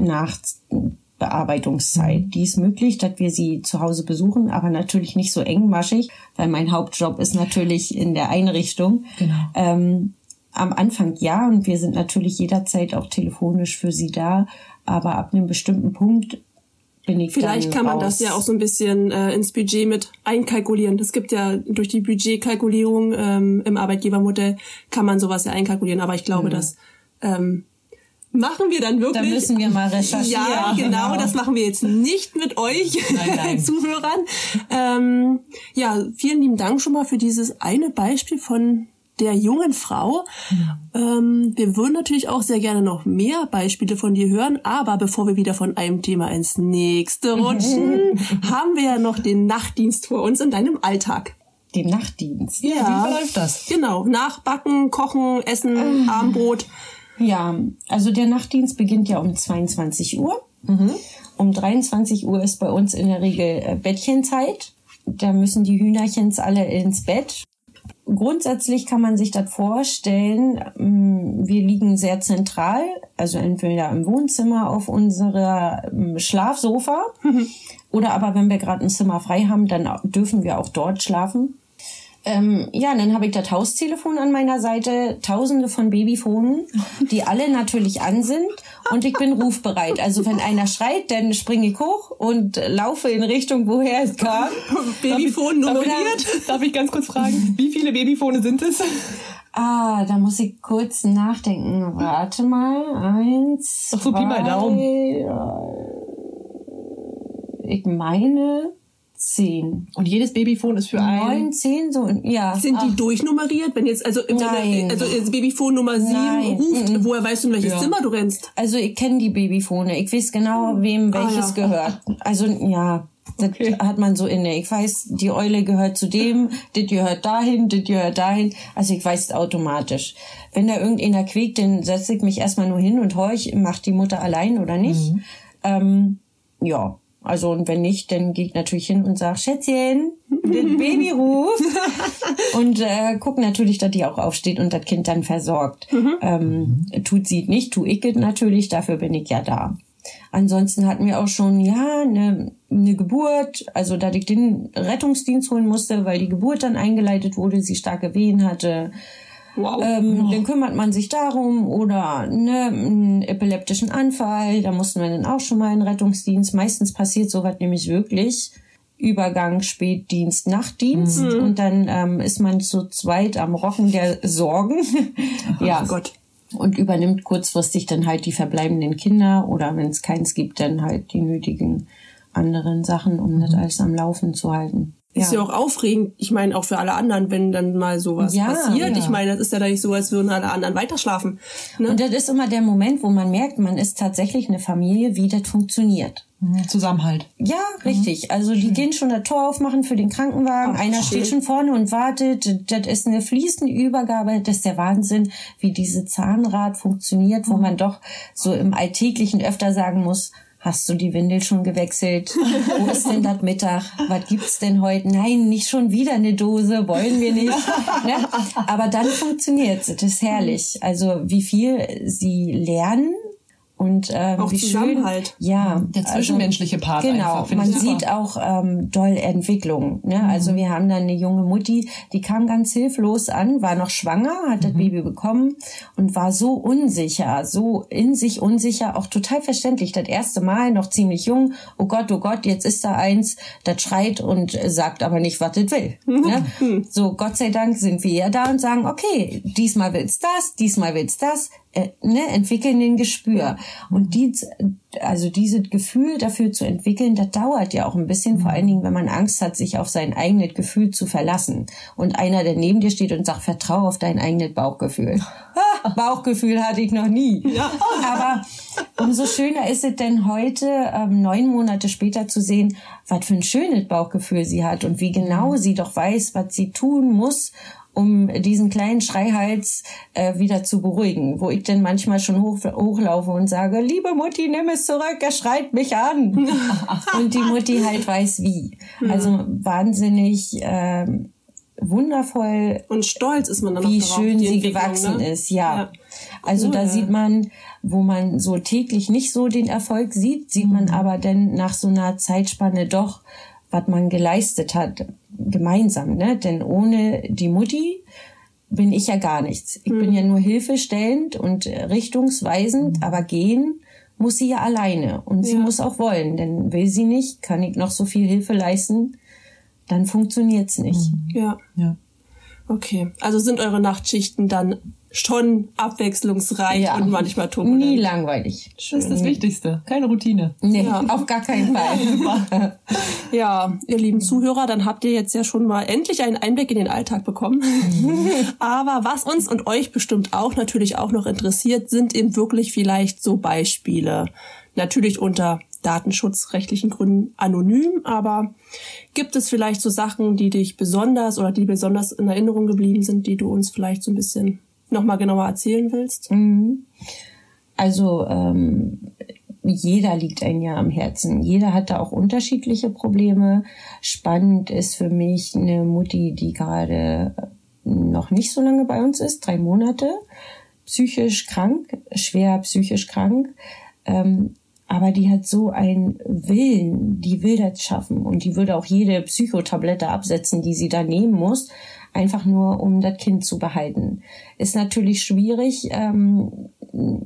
D: Nachbearbeitungszeit. Die ist möglich, dass wir sie zu Hause besuchen, aber natürlich nicht so engmaschig, weil mein Hauptjob ist natürlich in der Einrichtung.
C: Genau.
D: Ähm, am Anfang ja, und wir sind natürlich jederzeit auch telefonisch für sie da, aber ab einem bestimmten Punkt bin ich
E: Vielleicht kann man
D: raus.
E: das ja auch so ein bisschen äh, ins Budget mit einkalkulieren. Es gibt ja durch die Budgetkalkulierung ähm, im Arbeitgebermodell kann man sowas ja einkalkulieren. Aber ich glaube, das ähm, machen wir dann wirklich.
D: Da müssen wir mal recherchieren.
E: Ja, genau,
D: Genau.
E: Das machen wir jetzt nicht mit euch
C: Nein, nein.
E: Zuhörern. Ähm, ja, vielen lieben Dank schon mal für dieses eine Beispiel von der jungen Frau. Ähm, wir würden natürlich auch sehr gerne noch mehr Beispiele von dir hören, aber bevor wir wieder von einem Thema ins nächste rutschen, haben wir ja noch den Nachtdienst vor uns in deinem Alltag.
D: Den Nachtdienst.
C: Wie verläuft das?
E: Genau, nachbacken, kochen, essen, Abendbrot.
D: Ja, also der Nachtdienst beginnt ja um 22 Uhr. Um 23 Uhr ist bei uns in der Regel äh, Bettchenzeit. Da müssen die Hühnerchens alle ins Bett. Grundsätzlich kann man sich das vorstellen, ähm, wir liegen sehr zentral, also entweder im Wohnzimmer auf unserer ähm, Schlafsofa oder aber wenn wir gerade ein Zimmer frei haben, dann dürfen wir auch dort schlafen. Ähm, ja, dann habe ich das Haustelefon an meiner Seite, tausende von Babyfonen, die alle natürlich an sind und ich bin rufbereit. Also wenn einer schreit, dann springe ich hoch und laufe in Richtung, woher es kam. Darf ich-
E: nummeriert.
C: Darf ich ganz kurz fragen, wie viele Babyfone sind es?
D: Ah, da muss ich kurz nachdenken. Warte mal. Eins,
C: Doch so Pi mal
D: zwei,
C: Daumen.
D: Ich meine zehn.
C: Und jedes Babyfon ist für
D: Neun,
C: einen.
D: zehn, so, ja.
E: Sind die
D: Ach,
E: durchnummeriert? Wenn jetzt, also,
D: Nein.
E: also jetzt Babyfon Nummer 7
D: Nein.
E: ruft,
D: Mhm.
E: woher weißt du, in welches
C: Ja.
E: Zimmer du rennst?
D: Also ich kenne die Babyfone. Ich weiß genau, wem
E: Ah,
D: welches
E: ja.
D: gehört. Also ja, das hat man so inne. Ich weiß, die Eule gehört zu dem, das gehört dahin, das gehört dahin. Also ich weiß es automatisch. Wenn da irgendeiner quäkt, dann setze ich mich erstmal nur hin und horch, macht die Mutter allein oder nicht. Ähm, ja. Also und wenn nicht, dann gehe ich natürlich hin und sage, Schätzchen, das Baby ruft. und äh, guck natürlich, dass die auch aufsteht und das Kind dann versorgt. Ähm, tut sie nicht, tu ich es natürlich, dafür bin ich ja da. Ansonsten hatten wir auch schon, ja, eine ne Geburt, also dass ich den Rettungsdienst holen musste, weil die Geburt dann eingeleitet wurde, sie starke Wehen hatte.
E: Wow.
D: Ähm, Dann kümmert man sich darum oder ne, einen epileptischen Anfall, da mussten wir dann auch schon mal in Rettungsdienst. Meistens passiert sowas nämlich wirklich. Übergang, Spätdienst, Nachtdienst und dann ähm, ist man zu zweit am Rocken der Sorgen. ja.
E: Gott.
D: Und übernimmt kurzfristig dann halt die verbleibenden Kinder oder wenn es keins gibt, dann halt die nötigen anderen Sachen, um das alles am Laufen zu halten.
E: Ist ja auch aufregend. Ich meine, auch für alle anderen, wenn dann mal sowas
D: Ja,
E: passiert.
D: ja.
E: Ich meine, das ist ja dann nicht so, als würden alle anderen weiterschlafen. Ne?
D: Und das ist immer der Moment, wo man merkt, man ist tatsächlich eine Familie, wie das funktioniert.
C: Zusammenhalt.
D: Ja, richtig. Also die gehen schon das Tor aufmachen für den Krankenwagen.
E: Ach,
D: Einer
E: schön.
D: steht schon vorne und wartet. Das ist eine fließende Übergabe. Das ist der Wahnsinn, wie diese Zahnrad funktioniert, wo man doch so im Alltäglichen öfter sagen muss, Hast du die Windel schon gewechselt? Wo ist denn das Mittag? Was gibt's denn heute? Nein, nicht schon wieder eine Dose, wollen wir nicht. ne? Aber dann funktioniert's. Das ist herrlich. Also wie viel sie lernen und ähm,
E: Auch
D: wie schön.
E: Zusammenhalt.
D: Ja,
C: Der zwischenmenschliche Part
D: Genau,
C: einfach,
D: man sieht auch ähm, doll Entwicklung. Ne? Also wir haben dann eine junge Mutti, die kam ganz hilflos an, war noch schwanger, hat das Baby bekommen und war so unsicher, so in sich unsicher, auch total verständlich. Das erste Mal noch ziemlich jung. Oh Gott, oh Gott, jetzt ist da eins, das schreit und sagt aber nicht, was es will. ne? So Gott sei Dank sind wir ja da und sagen, okay, diesmal will's das, diesmal will's das ne, entwickeln den Gespür. Und die, also dieses Gefühl dafür zu entwickeln, das dauert ja auch ein bisschen, vor allen Dingen, wenn man Angst hat, sich auf sein eigenes Gefühl zu verlassen. Und einer, der neben dir steht und sagt, vertrau auf dein eigenes Bauchgefühl. Bauchgefühl hatte ich noch nie. Aber umso schöner ist es denn heute, ähm, neun Monate später zu sehen, was für ein schönes Bauchgefühl sie hat und wie genau sie doch weiß, was sie tun muss, um diesen kleinen Schreihals äh, wieder zu beruhigen, wo ich dann manchmal schon hoch, hochlaufe und sage, liebe Mutti, nimm es zurück, er schreit mich an. und die Mutti halt weiß wie. Also wahnsinnig ähm, wundervoll.
E: Und stolz ist man dann
D: Wie
E: auch darauf,
D: schön sie gewachsen
E: ne?
D: ist, ja.
E: Ja.
D: Also da sieht man, wo man so täglich nicht so den Erfolg sieht, sieht man aber dann nach so einer Zeitspanne doch, was man geleistet hat, gemeinsam, ne? Denn ohne die Mutti bin ich ja gar nichts. Ich bin ja nur hilfestellend und richtungsweisend, aber gehen muss sie ja alleine und sie
E: Ja.
D: muss auch wollen, denn will sie nicht, kann ich noch so viel Hilfe leisten, dann funktioniert's nicht.
E: Ja.
C: Ja.
E: Okay. Also sind eure Nachtschichten dann schon abwechslungsreich
D: Ja.
E: und manchmal turbulent.
D: Nie langweilig.
C: Das ist das Wichtigste. Keine Routine.
D: Nee,
E: Ja.
D: auf gar keinen Fall.
E: Ja, ihr lieben Zuhörer, dann habt ihr jetzt ja schon mal endlich einen Einblick in den Alltag bekommen. Aber was uns und euch bestimmt auch natürlich auch noch interessiert, sind eben wirklich vielleicht so Beispiele. Natürlich unter datenschutzrechtlichen Gründen anonym, aber gibt es vielleicht so Sachen, die dich besonders oder die besonders in Erinnerung geblieben sind, die du uns vielleicht so ein bisschen nochmal genauer erzählen willst?
D: Also ähm, jeder liegt ein Jahr am Herzen. Jeder hat da auch unterschiedliche Probleme. Spannend ist für mich eine Mutti, die gerade noch nicht so lange bei uns ist, drei Monate, psychisch krank, schwer psychisch krank. Ähm, aber die hat so einen Willen, die will das schaffen und die würde auch jede Psychotablette absetzen, die sie da nehmen muss, einfach nur um das Kind zu behalten. Ist natürlich schwierig, ähm,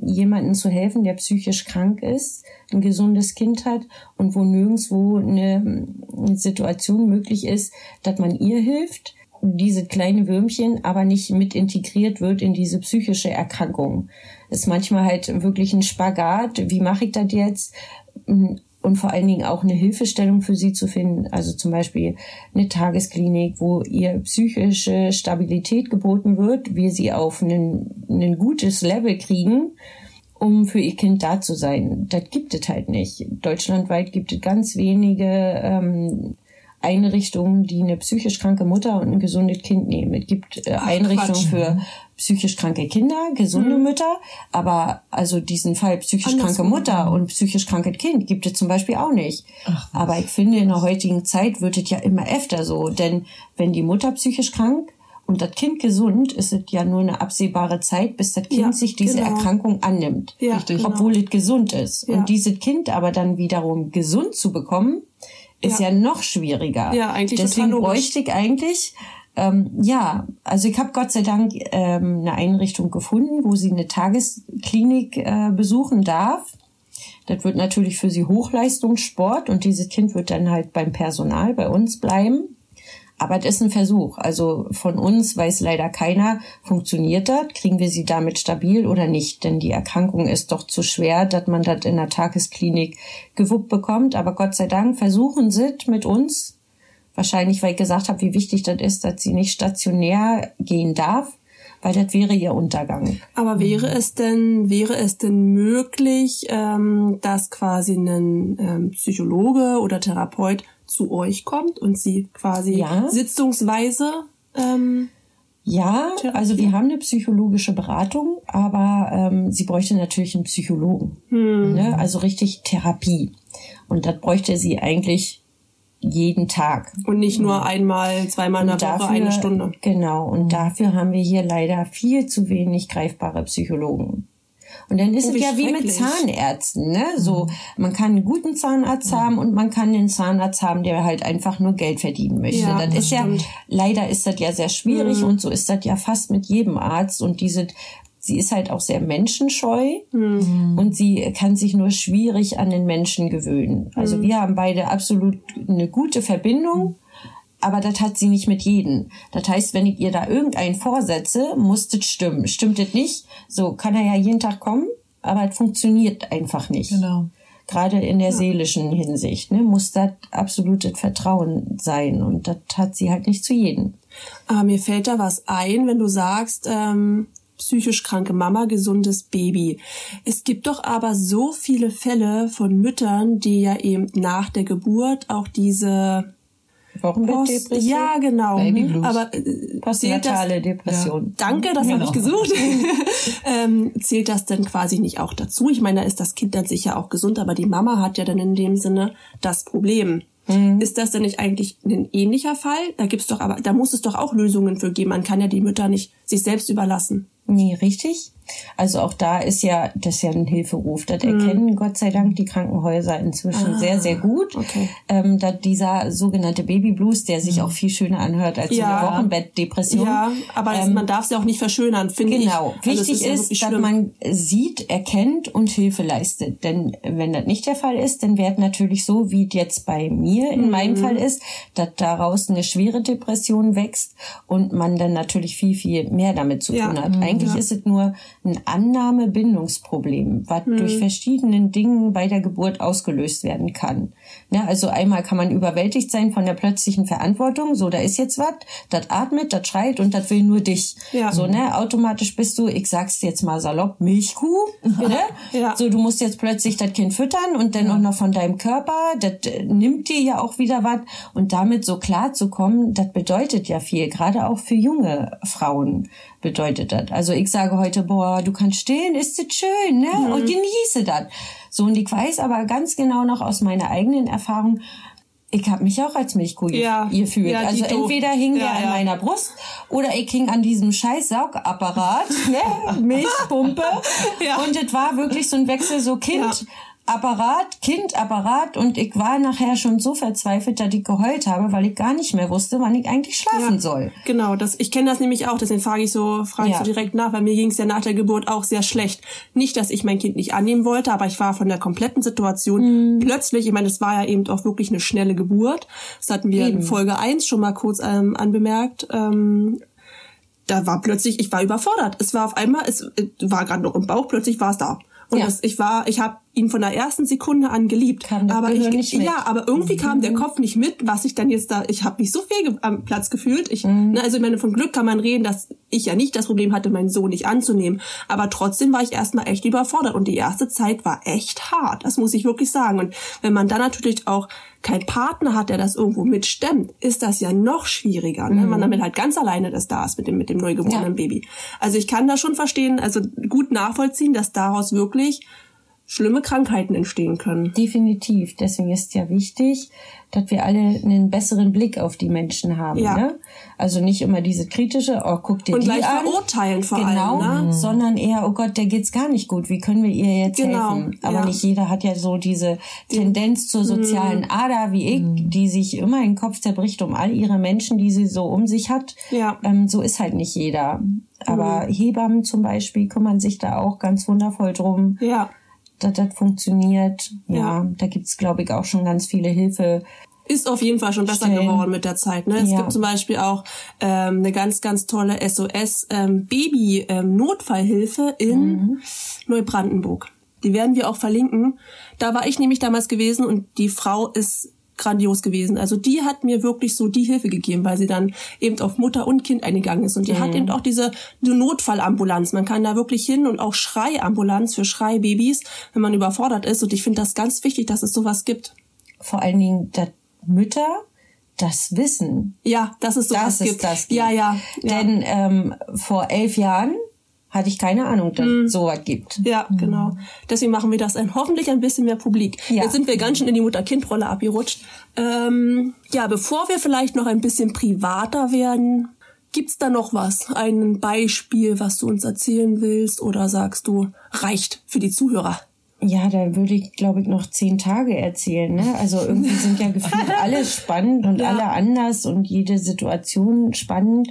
D: jemanden zu helfen, der psychisch krank ist, ein gesundes Kind hat und wo nirgendwo eine, eine Situation möglich ist, dass man ihr hilft, diese kleine Würmchen aber nicht mit integriert wird in diese psychische Erkrankung. Ist manchmal halt wirklich ein Spagat. Wie mache ich das jetzt? Und vor allen Dingen auch eine Hilfestellung für sie zu finden. Also zum Beispiel eine Tagesklinik, wo ihr psychische Stabilität geboten wird, wir sie auf ein, gutes Level kriegen, um für ihr Kind da zu sein. Das gibt es halt nicht. Deutschlandweit gibt es ganz wenige ähm, Einrichtungen, die eine psychisch kranke Mutter und ein gesundes Kind nehmen. Es gibt äh,
E: Ach,
D: Einrichtungen
E: Quatsch.
D: für psychisch kranke Kinder, gesunde Mütter, aber also diesen Fall psychisch kranke
E: Andersrum.
D: Mutter und psychisch krankes Kind gibt es zum Beispiel auch nicht. aber ich finde, in der heutigen Zeit wird es ja immer öfter so, denn wenn die Mutter psychisch krank und das Kind gesund, ist es ja nur eine absehbare Zeit, bis das Kind
E: Ja,
D: sich diese
E: genau.
D: Erkrankung annimmt,
E: Ja, Richtig. genau.
D: obwohl es gesund ist.
E: Ja.
D: Und dieses Kind aber dann wiederum gesund zu bekommen, ist
E: Ja.
D: ja, noch schwieriger.
E: Ja, eigentlich
D: Deswegen bräuchte ich eigentlich ähm, ja, also ich habe Gott sei Dank ähm, eine Einrichtung gefunden, wo sie eine Tagesklinik äh, besuchen darf. Das wird natürlich für sie Hochleistungssport und dieses Kind wird dann halt beim Personal bei uns bleiben. Aber das ist ein Versuch. Also von uns weiß leider keiner, funktioniert das? Kriegen wir sie damit stabil oder nicht? Denn die Erkrankung ist doch zu schwer, dass man das in der Tagesklinik gewuppt bekommt. Aber Gott sei Dank versuchen sie es mit uns Wahrscheinlich, weil ich gesagt habe, wie wichtig das ist, dass sie nicht stationär gehen darf, weil das wäre ihr Untergang.
E: Aber wäre es denn, wäre es denn möglich, ähm, dass quasi ein ähm, Psychologe oder Therapeut zu euch kommt und sie quasi
D: Ja.
E: sitzungsweise ähm,
D: Ja, also wir haben eine psychologische Beratung, aber ähm, sie bräuchte natürlich einen Psychologen. Ne? Also richtig Therapie. Und das bräuchte sie eigentlich jeden Tag.
E: und nicht nur einmal, zweimal in der Woche eine Stunde.
D: Genau, und dafür haben wir hier leider viel zu wenig greifbare Psychologen. Und dann ist
E: Oh,
D: es ja wie mit. Zahnärzten, ne? So, man kann einen guten Zahnarzt haben und man kann einen Zahnarzt haben, der halt einfach nur Geld verdienen möchte.
E: Ja,
D: das,
E: das
D: ist ja,
E: stimmt.
D: leider ist das ja sehr schwierig
E: Mhm.
D: und so ist das ja fast mit jedem Arzt und diese, sie ist halt auch sehr menschenscheu
E: Mhm.
D: und sie kann sich nur schwierig an den Menschen gewöhnen. Also
E: Mhm.
D: wir haben beide absolut eine gute Verbindung, aber das hat sie nicht mit jedem. Das heißt, wenn ich ihr da irgendeinen vorsetze, muss das stimmen. Stimmt das nicht, so kann er ja jeden Tag kommen, aber es funktioniert einfach nicht.
C: Genau.
D: Gerade in der seelischen Hinsicht ne, muss das absolutes Vertrauen sein und das hat sie halt nicht zu jedem.
E: Aber mir fällt da was ein, wenn du sagst, ähm, psychisch kranke Mama, gesundes Baby. Es gibt doch aber so viele Fälle von Müttern, die ja eben nach der Geburt auch diese
D: Wochenbettdepression?
E: Ja, genau.
D: Babyblues.
E: Aber äh,
D: Postnatale
E: das-
D: Depression.
E: Danke, das habe
D: Genau.
E: ich gesucht. ähm, zählt das denn quasi nicht auch dazu? Ich meine, da ist das Kind dann sicher auch gesund, aber die Mama hat ja dann in dem Sinne das Problem.
D: Mhm.
E: Ist das denn nicht eigentlich ein ähnlicher Fall? Da gibt's doch aber, da muss es doch auch Lösungen für geben. Man kann ja die Mütter nicht sich selbst überlassen.
D: Nee, richtig. Also auch da ist ja, das ist ja ein Hilferuf. Das
E: Mhm.
D: erkennen Gott sei Dank die Krankenhäuser inzwischen
E: Ah,
D: sehr, sehr gut.
E: okay.
D: Ähm, da dieser sogenannte Babyblues, der sich auch viel schöner anhört als
E: Ja.
D: eine Wochenbettdepression.
E: Ja, aber
D: Ähm,
E: man darf ja auch nicht verschönern, finde ich.
D: Genau.
E: Also
D: Wichtig
E: ja
D: ist,
E: wirklich
D: dass
E: schlimm.
D: man sieht, erkennt und Hilfe leistet. Denn wenn das nicht der Fall ist, dann wird natürlich so, wie es jetzt bei mir in
E: Mhm.
D: meinem Fall ist, dass daraus eine schwere Depression wächst und man dann natürlich viel, viel mehr damit zu
E: Ja.
D: tun hat.
E: Mhm.
D: Eigentlich
E: Ja.
D: ist es nur ein Annahme-Bindungsproblem, was
E: Mhm.
D: durch verschiedenen Dingen bei der Geburt ausgelöst werden kann. Ja, also einmal kann man überwältigt sein von der plötzlichen Verantwortung, so da ist jetzt was, das atmet, das schreit und das will nur dich.
E: Ja.
D: So, ne, automatisch bist du, ich sag's jetzt mal salopp, Milchkuh, ne?
E: Ja.
D: So, du musst jetzt plötzlich das Kind füttern und dann auch noch von deinem Körper, das äh, nimmt dir ja auch wieder was und damit so klar zu kommen, das bedeutet ja viel, gerade auch für junge Frauen bedeutet das. Also ich sage heute, boah, du kannst stillen, ist das schön, ne?
E: Mhm.
D: Und genieße das. So, und ich weiß aber ganz genau noch aus meiner eigenen Erfahrung, ich habe mich auch als Milchkuh
E: Ja.
D: gefühlt.
E: Ja,
D: also entweder hing der
E: Ja,
D: an
E: ja.
D: meiner Brust oder ich hing an diesem scheiß Saugapparat, ne? Milchpumpe. Und es war wirklich so ein Wechsel, so Kind. Apparat, Kind, Apparat und ich war nachher schon so verzweifelt, dass ich geheult habe, weil ich gar nicht mehr wusste, wann ich eigentlich schlafen soll.
E: Genau, das, ich kenne das nämlich auch, deswegen frage ich so, frage ich
D: Ja.
E: so direkt nach, weil mir ging es ja nach der Geburt auch sehr schlecht. Nicht, dass ich mein Kind nicht annehmen wollte, aber ich war von der kompletten Situation
D: Mhm.
E: plötzlich, ich meine, es war ja eben auch wirklich eine schnelle Geburt. Das hatten wir in
D: Eben.
E: Folge 1 schon mal kurz ähm, anbemerkt. Ähm, da war plötzlich, ich war überfordert. Es war auf einmal, es äh, war gerade noch im Bauch, plötzlich war es da. Und
D: Ja.
E: das, ich war, ich habe ihn von der ersten Sekunde an geliebt.
D: Kam das
E: aber ich,
D: nicht mit.
E: ja, aber irgendwie kam der Kopf nicht mit, was ich dann jetzt da, ich habe mich so ge- am Platz gefühlt. Ich,
D: Mhm.
E: ne, also ich meine, von Glück kann man reden, dass ich ja nicht das Problem hatte, meinen Sohn nicht anzunehmen. Aber trotzdem war ich erstmal echt überfordert und die erste Zeit war echt hart. Das muss ich wirklich sagen. Und wenn man dann natürlich auch keinen Partner hat, der das irgendwo mitstemmt, ist das ja noch schwieriger, ne?
D: Mhm.
E: man damit halt ganz alleine das da ist mit dem, mit dem neugeborenen
D: Ja.
E: Baby. Also ich kann das schon verstehen, also gut nachvollziehen, dass daraus wirklich schlimme Krankheiten entstehen können.
D: Definitiv. Deswegen ist ja wichtig, dass wir alle einen besseren Blick auf die Menschen haben.
E: Ja.
D: Ne? Also nicht immer diese kritische, oh, guck dir
E: Und
D: die
E: gleich
D: an.
E: verurteilen vor
D: genau,
E: allem, ne?
D: sondern eher, oh Gott, der geht's gar nicht gut. Wie können wir ihr jetzt
E: Genau,
D: helfen? Aber
E: ja.
D: nicht jeder hat ja so diese Tendenz zur sozialen Ader wie ich, die sich immer den Kopf zerbricht um all ihre Menschen, die sie so um sich hat.
E: Ja.
D: Ähm, so ist halt nicht jeder. Aber Hebammen zum Beispiel kümmern sich da auch ganz wundervoll drum
E: Ja.
D: Dass das funktioniert. Ja,
E: Ja.
D: da gibt's glaube ich, auch schon ganz viele Hilfe.
E: Ist auf jeden Fall schon besser
D: Stellen.
E: geworden mit der Zeit. Ne? Es
D: Ja.
E: gibt zum Beispiel auch ähm, eine ganz, ganz tolle SOS ähm, Baby ähm, in Neubrandenburg. Die werden wir auch verlinken. Da war ich nämlich damals gewesen und die Frau ist grandios gewesen. Also die hat mir wirklich so die Hilfe gegeben, weil sie dann eben auf Mutter und Kind eingegangen ist. Und die mhm. hat eben auch diese, Notfallambulanz. Man kann da wirklich hin und auch Schreiambulanz für Schreibabys, wenn man überfordert ist. Und ich finde das ganz wichtig, dass es sowas gibt.
D: Vor allen Dingen, dass Mütter das wissen.
E: Ja, dass es sowas
D: dass
E: gibt.
D: Es das gibt.
E: Ja, ja.
D: ja. Denn ähm, vor elf Jahren hatte ich keine Ahnung, dass mm. sowas gibt.
E: Ja, mm. genau. Deswegen machen wir das ein, hoffentlich ein bisschen mehr publik. Ja. Jetzt sind wir ganz schön in die Mutter-Kind-Rolle abgerutscht. Ähm, ja, bevor wir vielleicht noch ein bisschen privater werden, gibt's da noch was? Ein Beispiel, was du uns erzählen willst? Oder sagst du, reicht für die Zuhörer?
D: Ja, da würde ich, glaube ich, noch zehn Tage erzählen. Ne? Also irgendwie sind ja gefühlt alle spannend und ja. alle anders und jede Situation spannend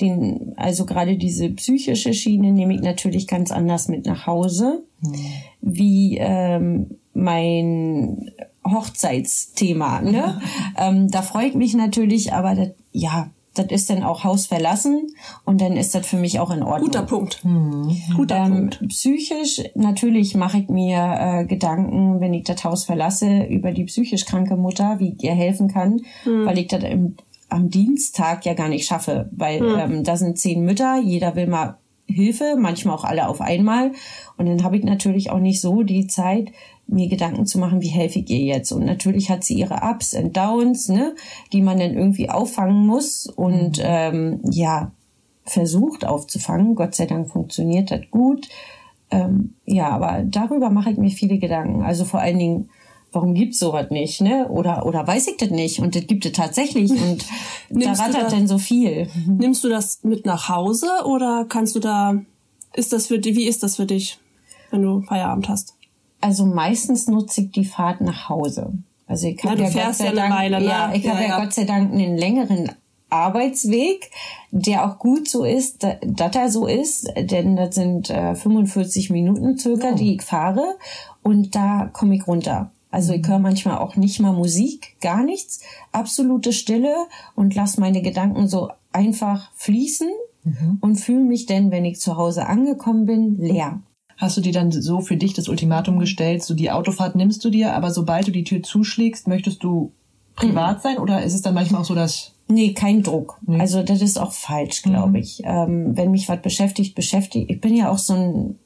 D: den, also gerade diese psychische Schiene nehme ich natürlich ganz anders mit nach Hause, mhm. wie ähm, mein Hochzeitsthema. Ne? ähm, da freue ich mich natürlich, aber das, ja, das ist dann auch Haus verlassen und dann ist das für mich auch in Ordnung.
E: Guter Punkt.
D: Mhm. Guter ähm, Punkt. Psychisch, natürlich mache ich mir äh, Gedanken, wenn ich das Haus verlasse, über die psychisch kranke Mutter, wie ich ihr helfen kann, mhm. weil ich das im am Dienstag ja gar nicht schaffe, weil mhm. ähm, da sind zehn Mütter, jeder will mal Hilfe, manchmal auch alle auf einmal. Und dann habe ich natürlich auch nicht so die Zeit, mir Gedanken zu machen, wie helfe ich ihr jetzt. Und natürlich hat sie ihre Ups und Downs, ne, die man dann irgendwie auffangen muss und mhm. ähm, ja, versucht aufzufangen. Gott sei Dank funktioniert das gut. Ähm, ja, aber darüber mache ich mir viele Gedanken. Also vor allen Dingen warum gibt's sowas nicht, ne? Oder, oder weiß ich das nicht? Und das gibt es tatsächlich und da rattert denn so viel.
E: Nimmst du das mit nach Hause oder kannst du da, ist das für wie ist das für dich, wenn du Feierabend hast?
D: Also meistens nutze ich die Fahrt nach Hause. Also ich habe ja, ja, Gott sei Dank, Weile, ne? ja, ich ja, habe ja, ja Gott sei Dank einen längeren Arbeitsweg, der auch gut so ist, dass er so ist, denn das sind äh, 45 Minuten circa, oh. die ich fahre und da komme ich runter. Also ich höre manchmal auch nicht mal Musik, gar nichts, absolute Stille und lasse meine Gedanken so einfach fließen mhm. und fühle mich dann, wenn ich zu Hause angekommen bin, leer.
C: Hast du dir dann so für dich das Ultimatum gestellt, so die Autofahrt nimmst du dir, aber sobald du die Tür zuschlägst, möchtest du privat mhm. sein oder ist es dann manchmal auch so, dass
D: Nee, kein Druck. Nee. Also das ist auch falsch, glaube mhm. ich. Ähm, wenn mich was beschäftigt, beschäftigt. Ich bin ja auch so ein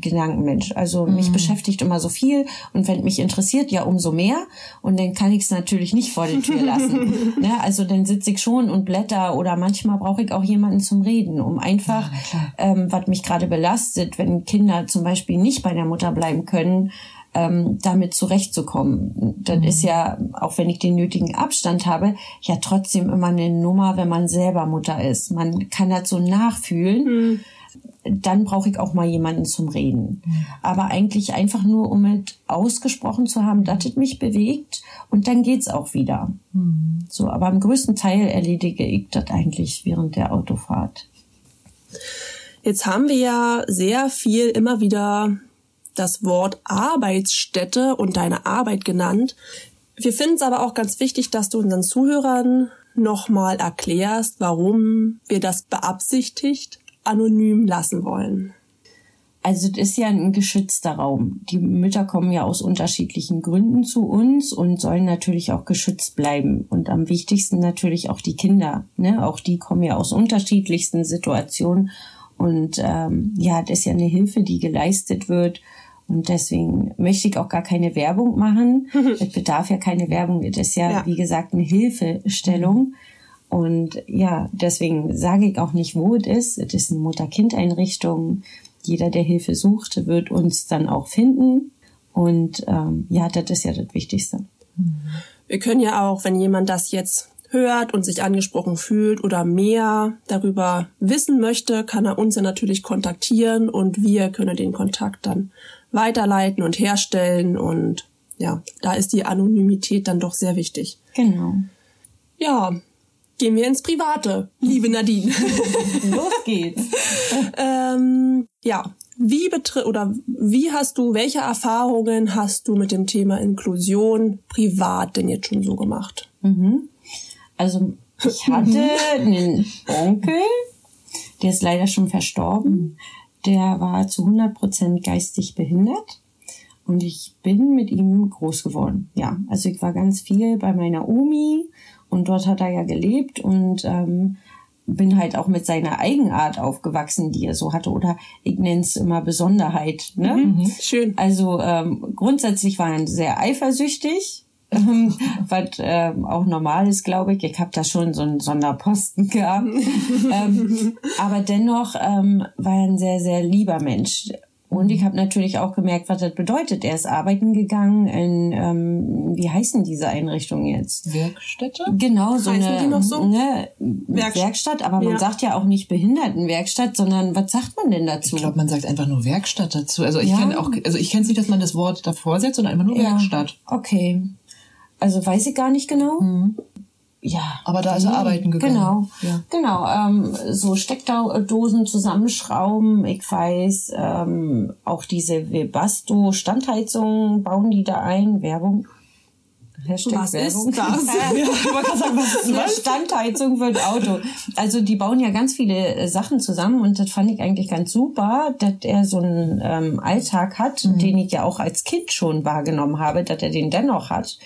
D: Gedankenmensch. Also mhm. mich beschäftigt immer so viel und wenn mich interessiert, ja umso mehr. Und dann kann ich es natürlich nicht vor der Tür lassen. ne? Also dann sitze ich schon und blätter oder manchmal brauche ich auch jemanden zum Reden, um einfach, ja, ähm, was mich gerade belastet, wenn Kinder zum Beispiel nicht bei der Mutter bleiben können, ähm, damit zurechtzukommen. Das mhm. ist ja, auch wenn ich den nötigen Abstand habe, ja trotzdem immer eine Nummer, wenn man selber Mutter ist. Man kann das so nachfühlen. Mhm. Dann brauche ich auch mal jemanden zum Reden. Mhm. Aber eigentlich einfach nur, um mit ausgesprochen zu haben, dass es mich bewegt und dann geht's auch wieder. Mhm. So, aber im größten Teil erledige ich das eigentlich während der Autofahrt.
E: Jetzt haben wir ja sehr viel immer wieder das Wort Arbeitsstätte und deine Arbeit genannt. Wir finden es aber auch ganz wichtig, dass du unseren Zuhörern nochmal erklärst, warum wir das beabsichtigt anonym lassen wollen.
D: Also es ist ja ein geschützter Raum. Die Mütter kommen ja aus unterschiedlichen Gründen zu uns und sollen natürlich auch geschützt bleiben. Und am wichtigsten natürlich auch die Kinder. Ne? Auch die kommen ja aus unterschiedlichsten Situationen. Und ähm, ja, das ist ja eine Hilfe, die geleistet wird. Und deswegen möchte ich auch gar keine Werbung machen. es bedarf ja keine Werbung. Es ist ja, ja, wie gesagt, eine Hilfestellung. Und ja, deswegen sage ich auch nicht, wo es ist. Es ist eine Mutter-Kind-Einrichtung. Jeder, der Hilfe sucht, wird uns dann auch finden. Und ähm, ja, das ist ja das Wichtigste.
E: Wir können ja auch, wenn jemand das jetzt hört und sich angesprochen fühlt oder mehr darüber wissen möchte, kann er uns ja natürlich kontaktieren und wir können den Kontakt dann weiterleiten und herstellen und ja, da ist die Anonymität dann doch sehr wichtig.
D: Genau.
E: Ja, gehen wir ins Private, liebe Nadine.
D: Los geht's.
E: ähm, ja, wie betritt oder wie hast du, welche Erfahrungen hast du mit dem Thema Inklusion privat denn jetzt schon so gemacht?
D: Mhm. Also ich hatte einen Onkel, der ist leider schon verstorben der war zu 100 Prozent geistig behindert. Und ich bin mit ihm groß geworden. Ja, also ich war ganz viel bei meiner Omi und dort hat er ja gelebt und ähm, bin halt auch mit seiner Eigenart aufgewachsen, die er so hatte. Oder ich nenne es immer Besonderheit. Ne?
E: Mhm, schön.
D: Also ähm, grundsätzlich war er sehr eifersüchtig, ähm, was ähm, auch normal ist, glaube ich. Ich habe da schon so einen Sonderposten gehabt. ähm, aber dennoch ähm, war er ein sehr, sehr lieber Mensch. Und ich habe natürlich auch gemerkt, was das bedeutet. Er ist arbeiten gegangen in, ähm, wie heißen diese Einrichtungen jetzt?
C: Werkstätte?
D: Genau, so
E: Heißen
D: eine
E: die noch so?
D: Ne,
E: Werkst-
D: Werkstatt, aber man
E: Ja.
D: sagt ja auch nicht Behindertenwerkstatt, sondern was sagt man denn dazu?
C: Ich glaube, man sagt einfach nur Werkstatt dazu. Also ich
D: Ja.
C: kenne auch, also ich kenne es nicht, dass man das Wort davor setzt, sondern einfach nur
D: Ja.
C: Werkstatt.
D: Okay. Also weiß ich gar nicht genau. Ja.
C: Aber da ist er arbeiten gegangen.
D: Genau.
C: Ja.
D: Genau. Ähm, so Steckdosen zusammenschrauben. Ich weiß, ähm, auch diese Webasto Standheizungen bauen die da ein. Werbung. Hashtag
E: Was ist
D: Werbung.
E: das?
C: Ja, sagen, was ist
D: Eine
C: das?
D: Standheizung für ein Auto. Also die bauen ja ganz viele äh, Sachen zusammen und das fand ich eigentlich ganz super, dass er so einen ähm, Alltag hat, den ich ja auch als Kind schon wahrgenommen habe, dass er den dennoch hat.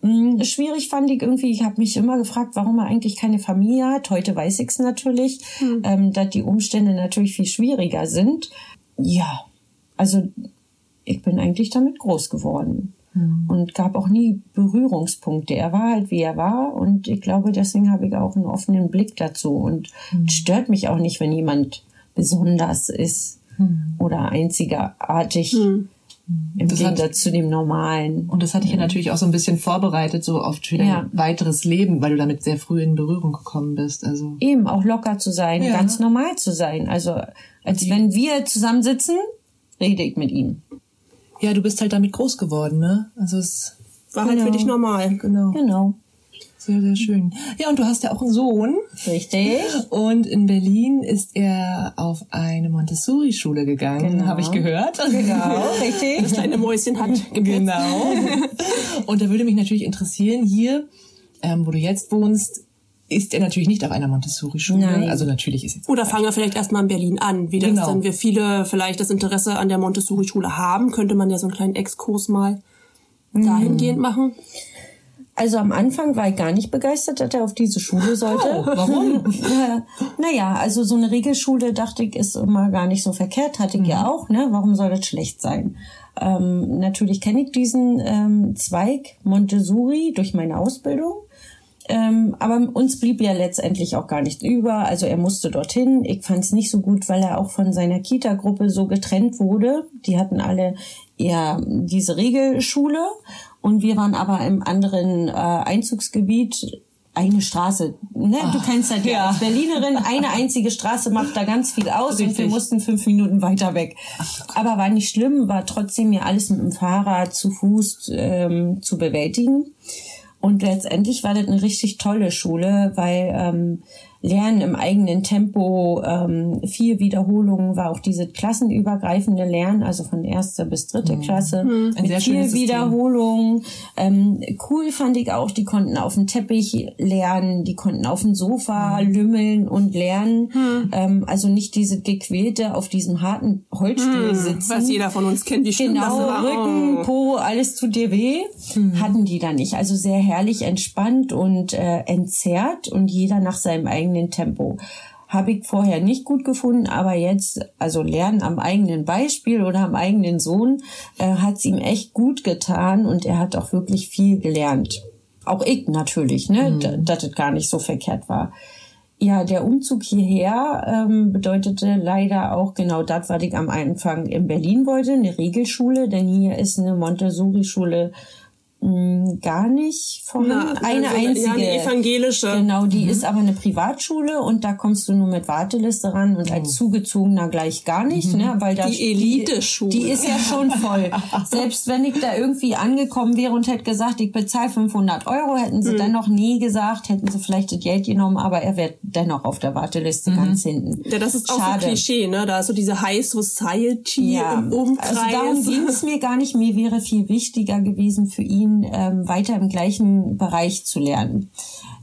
D: Mm, Schwierig fand ich irgendwie, ich habe mich immer gefragt, warum er eigentlich keine Familie hat. Heute weiß ich es natürlich, ähm, dass die Umstände natürlich viel schwieriger sind. Ja, also ich bin eigentlich damit groß geworden und gab auch nie Berührungspunkte. Er war halt wie er war und ich glaube, deswegen habe ich auch einen offenen Blick dazu und es stört mich auch nicht, wenn jemand besonders ist oder einzigartig im
C: Das hat-
D: Gegensatz zu dem Normalen.
C: Und das hatte ich ja natürlich auch so ein bisschen vorbereitet, so auf für dein
D: Ja.
C: weiteres Leben, weil du damit sehr früh in Berührung gekommen bist. Also
D: Eben auch locker zu sein,
C: Ja.
D: ganz normal zu sein. Also als wenn wir zusammensitzen, rede ich mit ihm.
C: Ja, du bist halt damit groß geworden, ne? Also es
E: War halt für dich normal.
C: genau
D: Genau.
C: sehr sehr schön. Ja, und du hast ja auch einen Sohn.
D: Richtig.
C: Und in Berlin ist er auf eine Montessori-Schule gegangen,
D: Genau.
C: habe ich gehört.
D: Genau, richtig.
E: Das kleine Mäuschen hat geputzt.
C: Genau. Und da würde mich natürlich interessieren, hier, ähm, wo du jetzt wohnst, ist er natürlich nicht auf einer Montessori-Schule.
D: Nein.
C: Also natürlich ist jetzt
E: Oder fangen wir vielleicht erstmal in Berlin an. Wie das
C: Genau.
E: dann wir viele vielleicht das Interesse an der Montessori-Schule haben, könnte man ja so einen kleinen Exkurs mal dahingehend machen.
D: Also am Anfang war ich gar nicht begeistert, dass er auf diese Schule sollte. warum? äh, naja, also so eine Regelschule, dachte ich, ist immer gar nicht so verkehrt. Hatte ich ja auch, ne? Warum soll das schlecht sein? Ähm, natürlich kenne ich diesen ähm, Zweig Montessori durch meine Ausbildung. Ähm, aber uns blieb ja letztendlich auch gar nichts über. Also er musste dorthin. Ich fand es nicht so gut, weil er auch von seiner Kita-Gruppe so getrennt wurde. Die hatten alle eher diese Regelschule und wir waren aber im anderen äh, Einzugsgebiet. Eine Straße, ne? du kennst das ja, als Berlinerin, eine einzige Straße macht da ganz viel aus und wir
C: Richtig.
D: mussten fünf Minuten weiter weg. Aber war nicht schlimm, war trotzdem ja alles mit dem Fahrrad zu Fuß ähm, zu bewältigen. Und letztendlich war das eine richtig tolle Schule, weil ähm, Lernen im eigenen Tempo, ähm, vier Wiederholungen war auch diese klassenübergreifende Lernen, also von erster bis dritte Klasse,
C: Ein
D: mit vier. Wiederholungen. Ähm, cool fand ich auch, die konnten auf dem Teppich lernen, die konnten auf dem Sofa lümmeln und lernen. Ähm, also nicht diese gequälte auf diesem harten Holzstuhl sitzen.
E: Was jeder von uns kennt, wie schlimm
D: Genau,
E: das war.
D: Rücken,
E: Oh.
D: Po, alles tut dir weh. Hatten die da nicht. Also sehr herrlich entspannt und äh, entzerrt und jeder nach seinem eigenen Tempo. Habe ich vorher nicht gut gefunden, aber jetzt, also lernen am eigenen Beispiel oder am eigenen Sohn, äh, hat es ihm echt gut getan und er hat auch wirklich viel gelernt. Auch ich natürlich, ne, d- dass es gar nicht so verkehrt war. Ja, der Umzug hierher ähm, bedeutete leider auch genau das, was ich am Anfang in Berlin wollte, eine Regelschule, denn hier ist eine Montessori-Schule mh, gar nicht vorhanden.
E: Na,
D: eine
E: also, ja,
D: einzige.
E: eine evangelische.
D: Genau, die ist aber eine Privatschule und da kommst du nur mit Warteliste ran und als Zugezogener gleich gar nicht, ne, weil da
E: Die Eliteschule.
D: Die, die ist ja schon voll. Selbst wenn ich da irgendwie angekommen wäre und hätte gesagt, ich bezahle 500 Euro, hätten sie dennoch nie gesagt, hätten sie vielleicht das Geld genommen, aber er wäre dennoch auf der Warteliste ganz hinten.
E: Ja, das ist auch
D: Schade.
E: so Klischee, ne? Da ist so diese High Society
D: Ja,
E: im Umkreis.
D: also darum ging es mir gar nicht. Mir wäre viel wichtiger gewesen für ihn, ähm, weiter im gleichen Bereich zu lernen.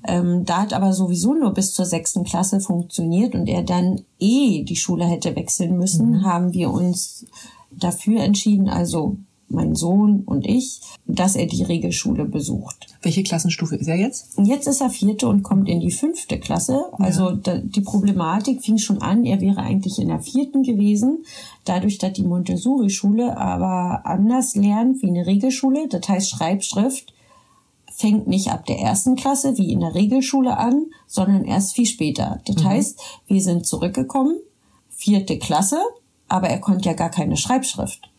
D: Ähm, da hat aber sowieso nur bis zur sechsten Klasse funktioniert und er dann eh die Schule hätte wechseln müssen, haben wir uns dafür entschieden, also mein Sohn und ich, dass er die Regelschule besucht.
C: Welche Klassenstufe ist er jetzt?
D: Jetzt ist er vierte und kommt in die fünfte Klasse. Also da, die Problematik fing schon an, er wäre eigentlich in der vierten gewesen. Dadurch, dass die Montessori-Schule aber anders lernt wie eine Regelschule, das heißt Schreibschrift, fängt nicht ab der ersten Klasse wie in der Regelschule an, sondern erst viel später. Das heißt, wir sind zurückgekommen, vierte Klasse, aber er konnte ja gar keine Schreibschrift.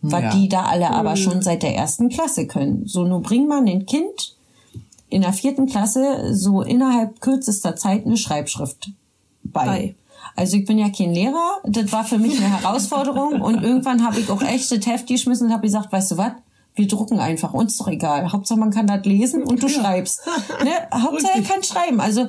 D: Weil
C: Ja.
D: die da alle aber schon seit der ersten Klasse können. So, nun bringt man ein Kind in der vierten Klasse so innerhalb kürzester Zeit eine Schreibschrift bei.
E: Bei.
D: Also ich bin ja kein Lehrer, das war für mich eine Herausforderung und irgendwann habe ich auch echt das Heft geschmissen und habe gesagt, weißt du was, wir drucken einfach, uns doch egal. Hauptsache man kann das lesen und du schreibst. Ne? Hauptsache er kann schreiben. Also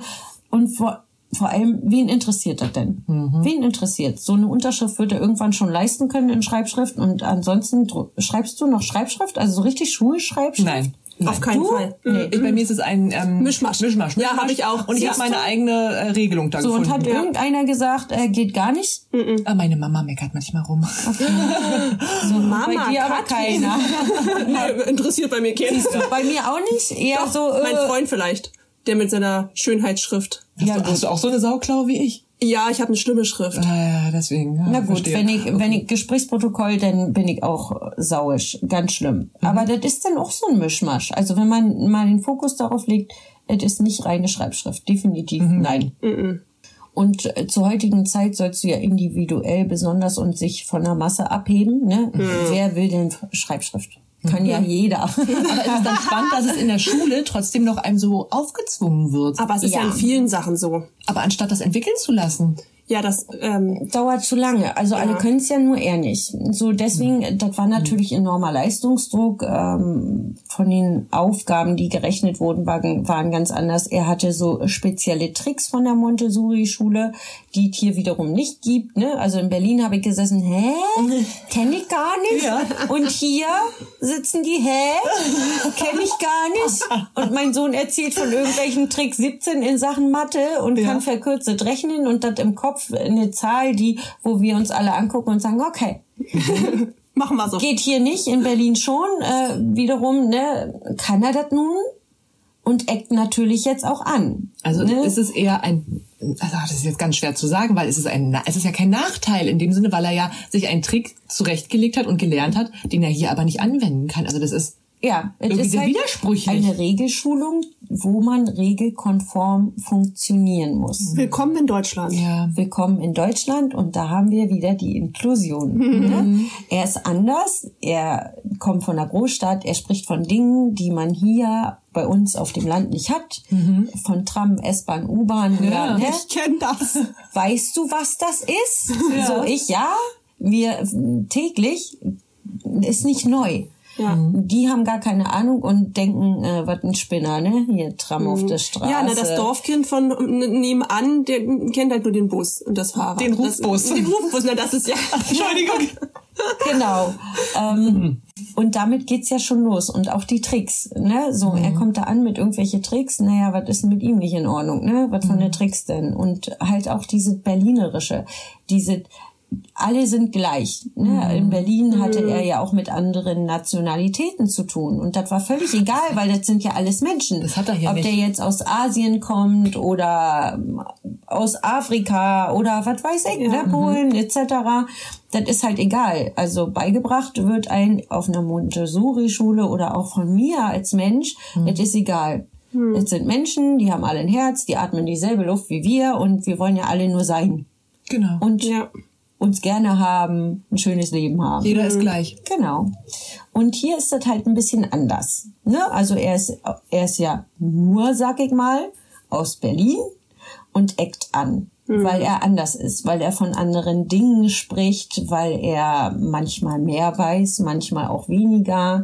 D: und vor, vor allem, wen interessiert das denn? Wen interessiert? So eine Unterschrift wird er irgendwann schon leisten können in Schreibschrift und ansonsten schreibst du noch Schreibschrift, also so richtig Schulschreibschrift?
C: Nein. Nein.
E: Auf keinen
D: Du?
E: Fall.
C: Nee, bei mir ist es ein ähm,
E: Mischmasch.
C: Mischmasch.
E: Ja,
C: Mischmasch.
E: hab ich auch.
C: Und ich habe meine
E: du?
C: eigene äh, Regelung da
D: So, und
C: gefunden.
D: hat irgendeiner gesagt, äh, geht gar nicht?
C: Ah, meine Mama meckert manchmal rum.
D: So,
E: Mama,
D: bei dir aber keiner.
E: Nee, interessiert bei mir keinen.
D: bei mir auch nicht. Eher
E: Doch,
D: so. Äh,
E: mein Freund vielleicht. Der mit seiner Schönheitsschrift.
C: Hast, du, hast du auch so eine Sauklaue wie ich?
E: Ja, ich habe eine schlimme Schrift.
C: Ah, ja, deswegen. Ja,
D: Na gut,
C: verstehe.
D: wenn ich, wenn ich Gesprächsprotokoll, dann bin ich auch sauisch. Ganz schlimm.
C: Mhm.
D: Aber das ist dann auch so ein Mischmasch. Also wenn man mal den Fokus darauf legt, es ist nicht reine Schreibschrift. Definitiv
C: Mhm.
D: nein. Und äh, zur heutigen Zeit sollst du ja individuell besonders und sich von der Masse abheben. Ne?
C: Mhm.
D: Wer will denn Schreibschrift? Kann ja jeder.
C: Aber es ist dann spannend, dass es in der Schule trotzdem noch einem so aufgezwungen wird.
E: Aber es ist ja.
D: Ja.
E: in vielen Sachen so.
C: Aber anstatt das entwickeln zu lassen.
E: Ja, das, ähm,
D: dauert zu lange. Also alle können es ja nur er nicht. So deswegen, das war natürlich enormer Leistungsdruck. Ähm, von den Aufgaben, die gerechnet wurden, waren, waren ganz anders. Er hatte so spezielle Tricks von der Montessori-Schule, die es hier wiederum nicht gibt. Ne? Also in Berlin habe ich gesessen, hä? Kenne ich gar nicht. Und hier sitzen die, hä? Kenne ich gar nicht. Und mein Sohn erzählt von irgendwelchen Tricks 17 in Sachen Mathe und kann verkürzt rechnen und das im Kopf eine Zahl, die, wo wir uns alle angucken und sagen, okay,
E: machen wir so.
D: geht hier nicht, in Berlin schon. Äh, wiederum, ne, kann er das nun? Und eckt natürlich jetzt auch an.
C: Also
D: ne?
C: ist es eher ein, also das ist jetzt ganz schwer zu sagen, weil es ist ein, es ist ja kein Nachteil in dem Sinne, weil er ja sich einen Trick zurechtgelegt hat und gelernt hat, den er hier aber nicht anwenden kann. Also das ist
D: Ja, es ist halt
C: widersprüchlich.
D: eine Regelschulung, wo man regelkonform funktionieren muss.
E: Willkommen in Deutschland.
C: ja
D: Willkommen in Deutschland und da haben wir wieder die Inklusion. Ne? Er ist anders, er kommt von der Großstadt, er spricht von Dingen, die man hier bei uns auf dem Land nicht hat. Von Tram, S-Bahn, U-Bahn. Ja. ne?
E: Ich kenne das.
D: Weißt du, was das ist? So ich, ja. Wir täglich ist nicht neu.
E: Ja.
D: Die haben gar keine Ahnung und denken, äh, was ein Spinner, ne? Hier Tram auf der Straße.
E: Ja, na, das Dorfkind von nebenan, der kennt halt nur den Bus und das Fahrrad.
C: Den Rufbus.
E: Das, den Rufbus, na, das ist ja.
C: Entschuldigung.
D: Genau. Ähm, und damit geht's ja schon los. Und auch die Tricks, ne? So, er kommt da an mit irgendwelche Tricks. Naja, was ist denn mit ihm nicht in Ordnung, ne? Was von der Tricks denn? Und halt auch diese Berlinerische, diese, alle sind gleich. Ne? In Berlin hatte er ja auch mit anderen Nationalitäten zu tun. Und das war völlig egal, weil das sind ja alles Menschen.
C: Das hat er hier
D: Ob
C: nicht.
D: der jetzt aus Asien kommt oder aus Afrika oder was weiß ich, ne? Polen etc. Das ist halt egal. Also beigebracht wird ein auf einer Montessori-Schule oder auch von mir als Mensch, das ist egal. Das sind Menschen, die haben alle ein Herz, die atmen dieselbe Luft wie wir und wir wollen ja alle nur sein.
C: Genau.
D: Und
E: Ja.
D: Uns gerne haben, ein schönes Leben haben.
C: Jeder ist gleich.
D: Genau. Und hier ist das halt ein bisschen anders. Ne? Also er ist, er ist ja nur, sag ich mal, aus Berlin und eckt an, weil er anders ist, weil er von anderen Dingen spricht, weil er manchmal mehr weiß, manchmal auch weniger,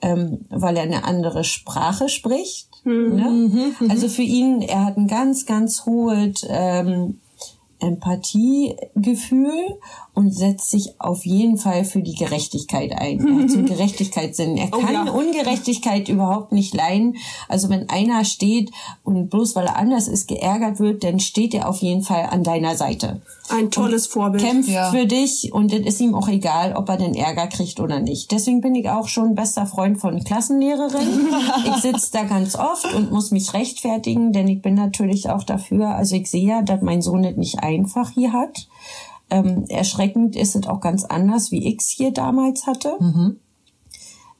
D: ähm, weil er eine andere Sprache spricht. Ne? Also für ihn, er hat ein ganz, ganz hohes ähm, Empathiegefühl und setzt sich auf jeden Fall für die Gerechtigkeit ein. Er hat so einen Gerechtigkeitssinn. Er
E: Oh
D: kann
E: ja.
D: Ungerechtigkeit überhaupt nicht leiden. Also wenn einer steht und bloß weil er anders ist geärgert wird, dann steht er auf jeden Fall an deiner Seite.
E: Ein tolles Vorbild.
D: Kämpft
C: Ja.
D: für dich und es ist ihm auch egal, ob er den Ärger kriegt oder nicht. Deswegen bin ich auch schon bester Freund von Klassenlehrerin. ich sitze da ganz oft und muss mich rechtfertigen, denn ich bin natürlich auch dafür. Also ich sehe ja, dass mein Sohn es nicht einfach hier hat. Ähm, erschreckend ist es auch ganz anders, wie ich es hier damals hatte.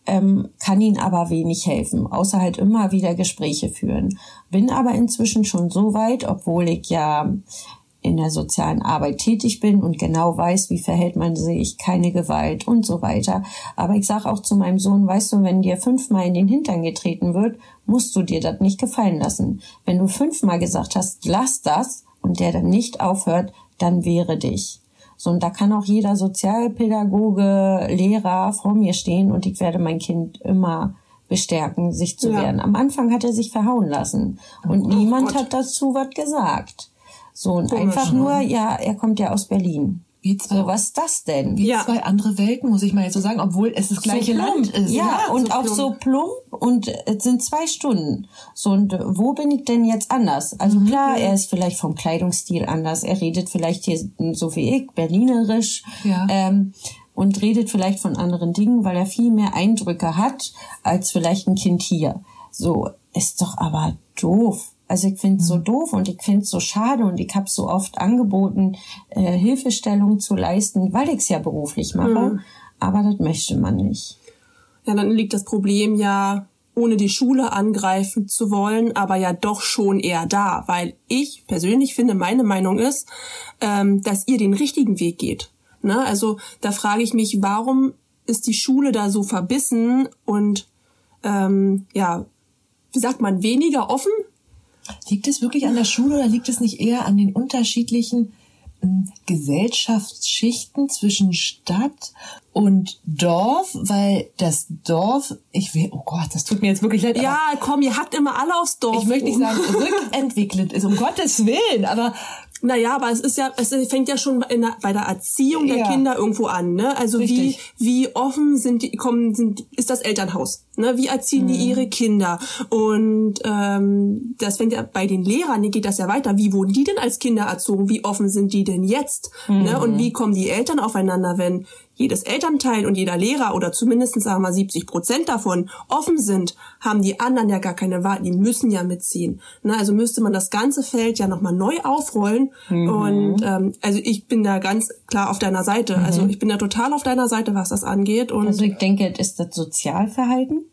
D: Ähm, kann ihn aber wenig helfen, außer halt immer wieder Gespräche führen. Bin aber inzwischen schon so weit, obwohl ich ja in der sozialen Arbeit tätig bin und genau weiß, wie verhält man sich, keine Gewalt und so weiter. Aber ich sage auch zu meinem Sohn, weißt du, wenn dir fünfmal in den Hintern getreten wird, musst du dir das nicht gefallen lassen. Wenn du fünfmal gesagt hast, lass das und der dann nicht aufhört, dann wehre dich. So, und da kann auch jeder Sozialpädagoge, Lehrer vor mir stehen und ich werde mein Kind immer bestärken, sich zu
E: Ja.
D: wehren. Am Anfang hat er sich verhauen lassen und niemand
E: Gott.
D: hat dazu was gesagt. So, und
E: Komisch,
D: einfach
E: ne?
D: nur, ja, er kommt ja aus Berlin.
C: Wie zwei,
D: was ist das denn?
C: wie
E: Ja.
C: zwei andere Welten, muss ich mal jetzt so sagen, obwohl es das gleiche
D: so
C: Land ist.
D: Ja, und
E: so
D: auch
E: plump.
D: so plump und es sind zwei Stunden. So, und wo bin ich denn jetzt anders? Also
C: Mhm.
D: klar, er ist vielleicht vom Kleidungsstil anders. Er redet vielleicht hier so wie ich, berlinerisch.
C: Ja.
D: Ähm, und redet vielleicht von anderen Dingen, weil er viel mehr Eindrücke hat als vielleicht ein Kind hier. So, ist doch aber doof. Also ich finde es so doof und ich finde es so schade und ich habe so oft angeboten, äh, Hilfestellung zu leisten, weil ich es ja beruflich mache. Aber das möchte man nicht.
E: Ja, dann liegt das Problem ja, ohne die Schule angreifen zu wollen, aber ja doch schon eher da, weil ich persönlich finde, meine Meinung ist, ähm, dass ihr den richtigen Weg geht. Ne? Also da frage ich mich, warum ist die Schule da so verbissen und ähm, ja, wie sagt man, weniger offen?
C: Liegt es wirklich an der Schule oder liegt es nicht eher an den unterschiedlichen ähm, Gesellschaftsschichten zwischen Stadt und Dorf? Weil das Dorf, ich will, oh Gott, das tut mir jetzt wirklich leid.
E: Ja, komm, ihr hackt immer alle aufs Dorf.
C: ich möchte nicht sagen, rückentwickelt ist, um Gottes Willen, aber
E: Naja, aber es ist ja, es fängt ja schon der, bei der Erziehung der
C: Ja.
E: Kinder irgendwo an, ne? Also wie,
C: Richtig.
E: wie offen sind die, kommen, sind, ist das Elternhaus, ne? Wie erziehen
C: Mhm.
E: die ihre Kinder? Und ähm, das fängt ja bei den Lehrern, hier geht das ja weiter. Wie wurden die denn als Kinder erzogen? Wie offen sind die denn jetzt? Ne?
C: Mhm.
E: Und wie kommen die Eltern aufeinander, wenn jedes Elternteil und jeder Lehrer oder zumindest sagen wir mal 70 Prozent davon offen sind, haben die anderen ja gar keine Wahl, die müssen ja mitziehen. Ne? Also müsste man das ganze Feld ja nochmal neu aufrollen. Und ähm, also ich bin da ganz klar auf deiner Seite. Also ich bin da total auf deiner Seite, was das angeht. Und
D: Also ich denke, es ist das Sozialverhalten.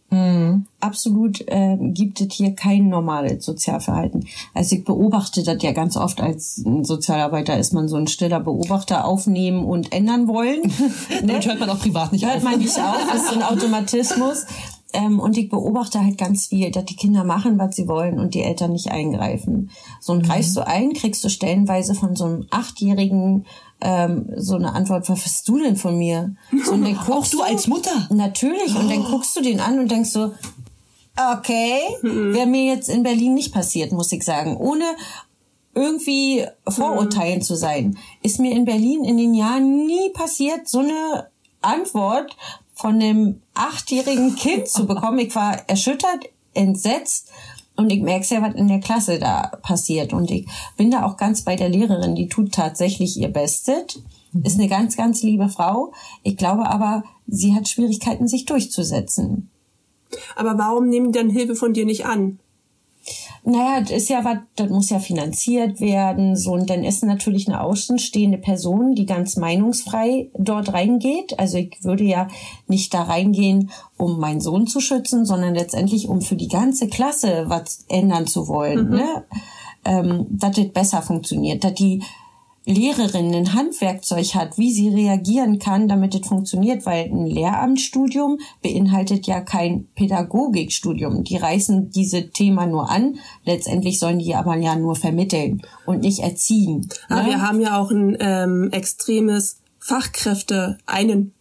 D: Absolut äh, gibt es hier kein normales Sozialverhalten. Also ich beobachte das ja ganz oft als Sozialarbeiter ist man so ein stiller Beobachter aufnehmen und ändern wollen. ne?
C: damit hört man auch privat nicht
D: Hört
C: auf.
D: man nicht auf, ist so ein Automatismus. Ähm, und ich beobachte halt ganz viel, dass die Kinder machen, was sie wollen und die Eltern nicht eingreifen. So und greifst du ein, kriegst du stellenweise von so einem Achtjährigen ähm, so eine Antwort, was willst du denn von mir? So, und dann guckst
C: du als Mutter?
D: Natürlich. Und dann guckst du den an und denkst so, okay, wäre mir jetzt in Berlin nicht passiert, muss ich sagen. Ohne irgendwie vorurteilen zu sein, ist mir in Berlin in den Jahren nie passiert, so eine Antwort von einem achtjährigen Kind zu bekommen. Ich war erschüttert, entsetzt und ich merke ja, was in der Klasse da passiert. Und ich bin da auch ganz bei der Lehrerin, die tut tatsächlich ihr Bestes. Ist eine ganz, ganz liebe Frau. Ich glaube aber, sie hat Schwierigkeiten, sich durchzusetzen.
E: aber warum nehmen die dann Hilfe von dir nicht an?
D: Naja, das ist ja was, das muss ja finanziert werden, so, und dann ist natürlich eine außenstehende Person, die ganz meinungsfrei dort reingeht. Also ich würde ja nicht da reingehen, um meinen Sohn zu schützen, sondern letztendlich, um für die ganze Klasse was ändern zu wollen, ne? Ähm, dass das besser funktioniert, dass die Lehrerin ein Handwerkzeug hat, wie sie reagieren kann, damit es funktioniert, weil ein Lehramtsstudium beinhaltet ja kein Pädagogikstudium. Die reißen diese Thema nur an, letztendlich sollen die aber ja nur vermitteln und nicht erziehen.
E: Aber
D: ne?
E: wir haben ja auch ein ähm, extremes Fachkräfte, einen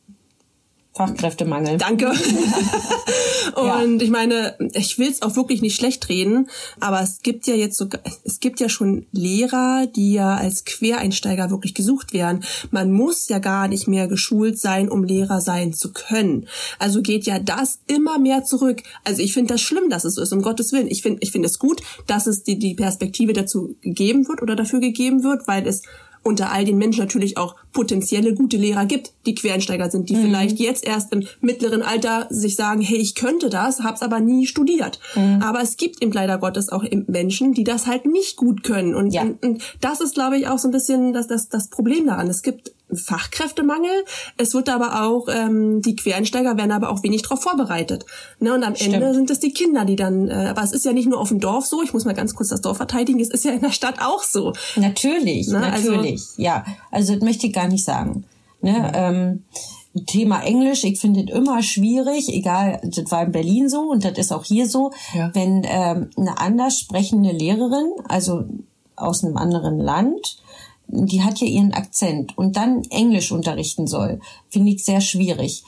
D: Fachkräftemangel.
E: Danke. und ich meine, ich will es auch wirklich nicht schlecht reden, aber es gibt ja jetzt sogar, es gibt ja schon Lehrer, die ja als Quereinsteiger wirklich gesucht werden. Man muss ja gar nicht mehr geschult sein, um Lehrer sein zu können. Also geht ja das immer mehr zurück. Also ich finde das schlimm, dass es so ist, um Gottes Willen. Ich finde ich finde es gut, dass es die, die Perspektive dazu gegeben wird oder dafür gegeben wird, weil es unter all den Menschen natürlich auch potenzielle gute Lehrer gibt, die Quereinsteiger sind, die mhm. vielleicht jetzt erst im mittleren Alter sich sagen, hey, ich könnte das, hab's aber nie studiert. Mhm. Aber es gibt eben leider Gottes auch Menschen, die das halt nicht gut können. Und, ja. und, und das ist, glaube ich, auch so ein bisschen das, das, das Problem daran. Es gibt Fachkräftemangel. Es wird aber auch, ähm, die Quereinsteiger werden aber auch wenig darauf vorbereitet. Ne? Und am Stimmt. Ende sind es die Kinder, die dann, äh, aber es ist ja nicht nur auf dem Dorf so, ich muss mal ganz kurz das Dorf verteidigen, es ist ja in der Stadt auch so.
D: Natürlich, ne? Also natürlich, also, ja. Also das möchte ich gar nicht sagen. Ne? Ähm, Thema Englisch, ich finde es immer schwierig, egal, das war in Berlin so und das ist auch hier so, ja. wenn ähm, eine anders sprechende Lehrerin, also aus einem anderen Land, die hat ja ihren Akzent und dann Englisch unterrichten soll, finde ich sehr schwierig.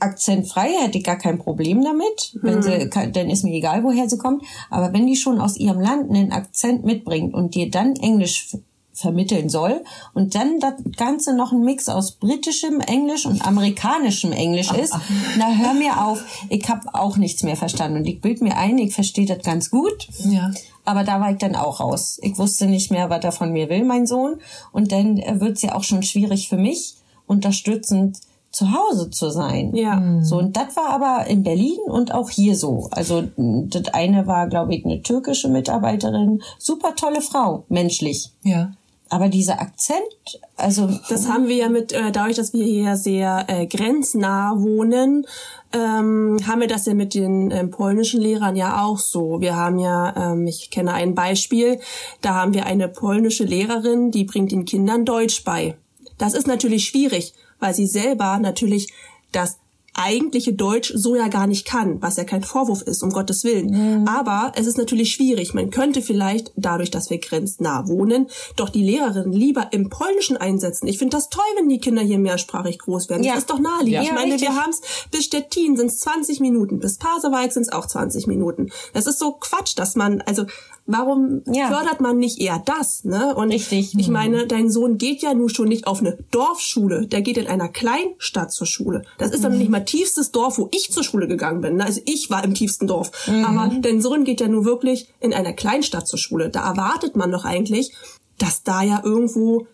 D: Akzentfrei hätte ich gar kein Problem damit, wenn sie, hm. dann ist mir egal, woher sie kommt. Aber wenn die schon aus ihrem Land einen Akzent mitbringt und dir dann Englisch vermitteln soll und dann das Ganze noch ein Mix aus britischem Englisch und amerikanischem Englisch ist, na hör mir auf, ich habe auch nichts mehr verstanden und ich bild mir ein, ich verstehe das ganz gut. Ja. Aber da war ich dann auch raus. Ich wusste nicht mehr, was er von mir will, mein Sohn. Und dann wird es ja auch schon schwierig für mich, unterstützend zu Hause zu sein. Ja. So, und das war aber in Berlin und auch hier so. Also, das eine war, glaube ich, eine türkische Mitarbeiterin. Super tolle Frau, menschlich. Ja. Aber dieser Akzent, also.
E: Das haben wir ja mit, äh, dadurch, dass wir hier sehr äh, grenznah wohnen, ähm, haben wir das ja mit den ähm, polnischen Lehrern ja auch so. Wir haben ja, ähm, ich kenne ein Beispiel, da haben wir eine polnische Lehrerin, die bringt den Kindern Deutsch bei. Das ist natürlich schwierig, weil sie selber natürlich das eigentliche Deutsch so ja gar nicht kann, was ja kein Vorwurf ist, um Gottes Willen. Mhm. Aber es ist natürlich schwierig. Man könnte vielleicht, dadurch, dass wir grenznah wohnen, doch die Lehrerin lieber im Polnischen einsetzen. Ich finde das toll, wenn die Kinder hier mehrsprachig groß werden. Ja. Das ist doch naheliegend. Ja, ich meine, wir haben es bis Stettin sind es 20 Minuten, bis Pasewalk sind es auch 20 Minuten. Das ist so Quatsch, dass man, also Warum ja. fördert man nicht eher das? Ne? Und Richtig. ich meine, dein Sohn geht ja nun schon nicht auf eine Dorfschule, der geht in einer Kleinstadt zur Schule. Das ist mhm. dann nicht mal tiefstes Dorf, wo ich zur Schule gegangen bin. Ne? Also ich war im tiefsten Dorf. Mhm. Aber dein Sohn geht ja nun wirklich in einer Kleinstadt zur Schule. Da erwartet man doch eigentlich, dass da ja irgendwo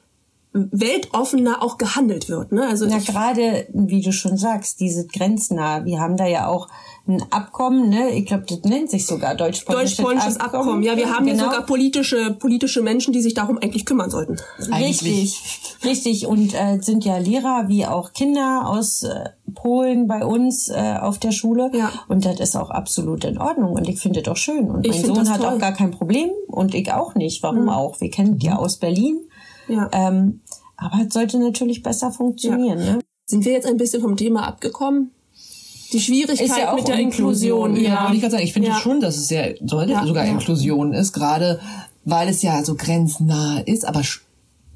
E: weltoffener auch gehandelt wird. Ne?
D: Also Na gerade, wie du schon sagst, diese grenznah. Wir haben da ja auch ein Abkommen, ne? Ich glaube, das nennt sich sogar deutsch-polnisches
E: Deutsch Abkommen. Abkommen. Ja, wir haben genau. sogar politische politische Menschen, die sich darum eigentlich kümmern sollten.
D: Richtig, richtig. Und äh, sind ja Lehrer wie auch Kinder aus äh, Polen bei uns äh, auf der Schule. Ja. Und das ist auch absolut in Ordnung. Und ich finde das auch schön. Und mein Sohn hat toll. auch gar kein Problem und ich auch nicht. Warum mhm. auch? Wir kennen die ja aus Berlin. Ja. Ähm, aber es sollte natürlich besser funktionieren. Ja. Ne?
E: Sind wir jetzt ein bisschen vom Thema abgekommen? Die Schwierigkeit ja mit der Inklusion.
C: Inklusion. Ja, ja. ich gerade sagen, ich finde ja. schon, dass es sehr sollte ja, sogar Inklusion ist, gerade weil es ja so grenznah ist. Aber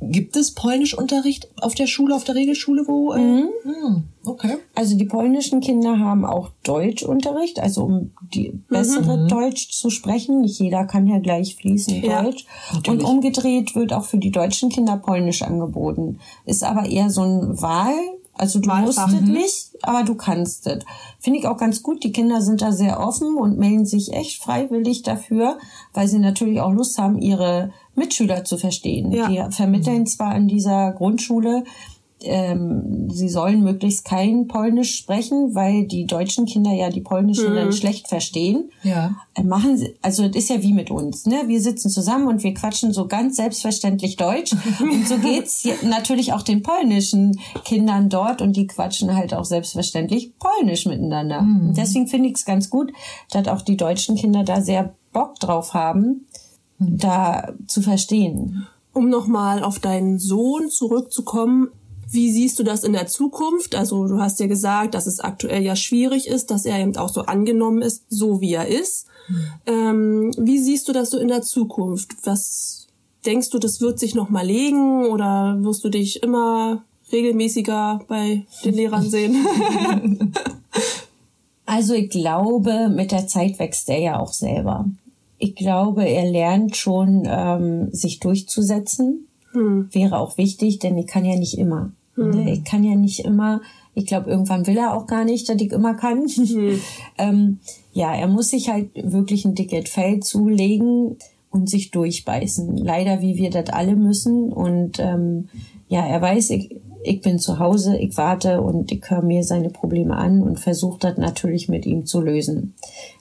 C: gibt es Polnischunterricht auf der Schule, auf der Regelschule, wo? Äh, mhm.
D: Hm, okay. Also die polnischen Kinder haben auch Deutschunterricht, also um die bessere mhm. Deutsch zu sprechen. Nicht jeder kann ja gleich fließend Deutsch. Natürlich. Und umgedreht wird auch für die deutschen Kinder Polnisch angeboten. Ist aber eher so ein Wahl also du musst es nicht, aber du kannst es. Finde ich auch ganz gut. Die Kinder sind da sehr offen und melden sich echt freiwillig dafür, weil sie natürlich auch Lust haben, ihre Mitschüler zu verstehen. Ja. Die vermitteln zwar in dieser Grundschule ähm, sie sollen möglichst kein Polnisch sprechen, weil die deutschen Kinder ja die Polnischen mhm. dann schlecht verstehen. Ja. Äh, machen sie, also das ist ja wie mit uns, ne? Wir sitzen zusammen und wir quatschen so ganz selbstverständlich Deutsch. und so geht's natürlich auch den polnischen Kindern dort und die quatschen halt auch selbstverständlich Polnisch miteinander. Mhm. Deswegen finde ich es ganz gut, dass auch die deutschen Kinder da sehr Bock drauf haben, mhm. da zu verstehen.
E: Um nochmal auf deinen Sohn zurückzukommen, wie siehst du das in der Zukunft? Also du hast ja gesagt, dass es aktuell ja schwierig ist, dass er eben auch so angenommen ist, so wie er ist. Mhm. Ähm, wie siehst du das so in der Zukunft? Was denkst du, das wird sich noch mal legen oder wirst du dich immer regelmäßiger bei den Lehrern sehen?
D: Also ich glaube, mit der Zeit wächst er ja auch selber. Ich glaube, er lernt schon, ähm, sich durchzusetzen.
E: Hm.
D: Wäre auch wichtig, denn ich kann ja nicht immer.
E: Hm.
D: Ne? Ich kann ja nicht immer. Ich glaube, irgendwann will er auch gar nicht, dass ich immer kann.
E: Hm.
D: ähm, ja, er muss sich halt wirklich ein dickes Fell zulegen und sich durchbeißen. Leider, wie wir das alle müssen. Und ähm, ja, er weiß, ich, ich bin zu Hause, ich warte und ich höre mir seine Probleme an und versuche das natürlich mit ihm zu lösen.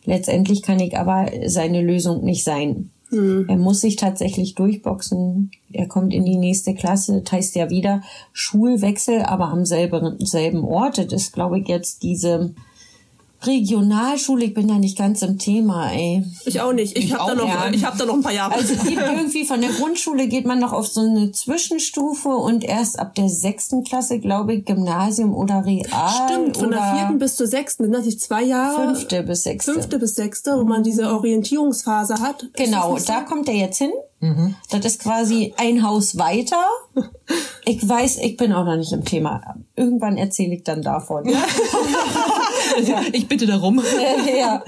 D: Letztendlich kann ich aber seine Lösung nicht sein.
E: Hm.
D: Er muss sich tatsächlich durchboxen. Er kommt in die nächste Klasse. Das heißt ja wieder Schulwechsel, aber am selben, selben Ort. Das ist, glaube ich, jetzt diese Regionalschule, ich bin da nicht ganz im Thema, ey.
E: Ich auch nicht. Ich,
D: Ich
E: habe da, noch,
D: ja.
E: ich hab da noch ein paar Jahre.
D: Also es gibt irgendwie von der Grundschule geht man noch auf so eine Zwischenstufe und erst ab der sechsten Klasse, glaube ich, Gymnasium oder Real.
E: Stimmt, von
D: oder
E: der vierten bis zur sechsten, sind das nicht zwei Jahre?
D: Fünfte bis sechste.
E: Fünfte bis sechste, wo man diese Orientierungsphase hat.
D: Genau, da kommt er jetzt hin. Das ist quasi ein Haus weiter. Ich weiß, ich bin auch noch nicht im Thema. Irgendwann erzähle ich dann davon.
C: Ich bitte darum.
D: ja,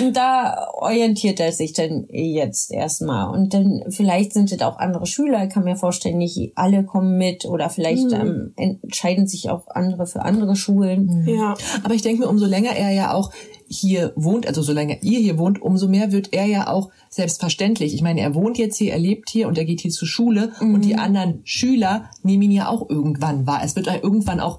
D: und da orientiert er sich dann jetzt erstmal. Und dann vielleicht sind es auch andere Schüler. Ich kann mir vorstellen, nicht alle kommen mit oder vielleicht
E: Hm.
D: ähm, entscheiden sich auch andere für andere Schulen.
E: Ja.
C: Aber ich denke mir, umso länger er ja auch hier wohnt, also solange ihr hier wohnt, umso mehr wird er ja auch selbstverständlich. Ich meine, er wohnt jetzt hier, er lebt hier und er geht hier zur Schule und die anderen Schüler nehmen ihn ja auch irgendwann wahr. Es wird ja irgendwann auch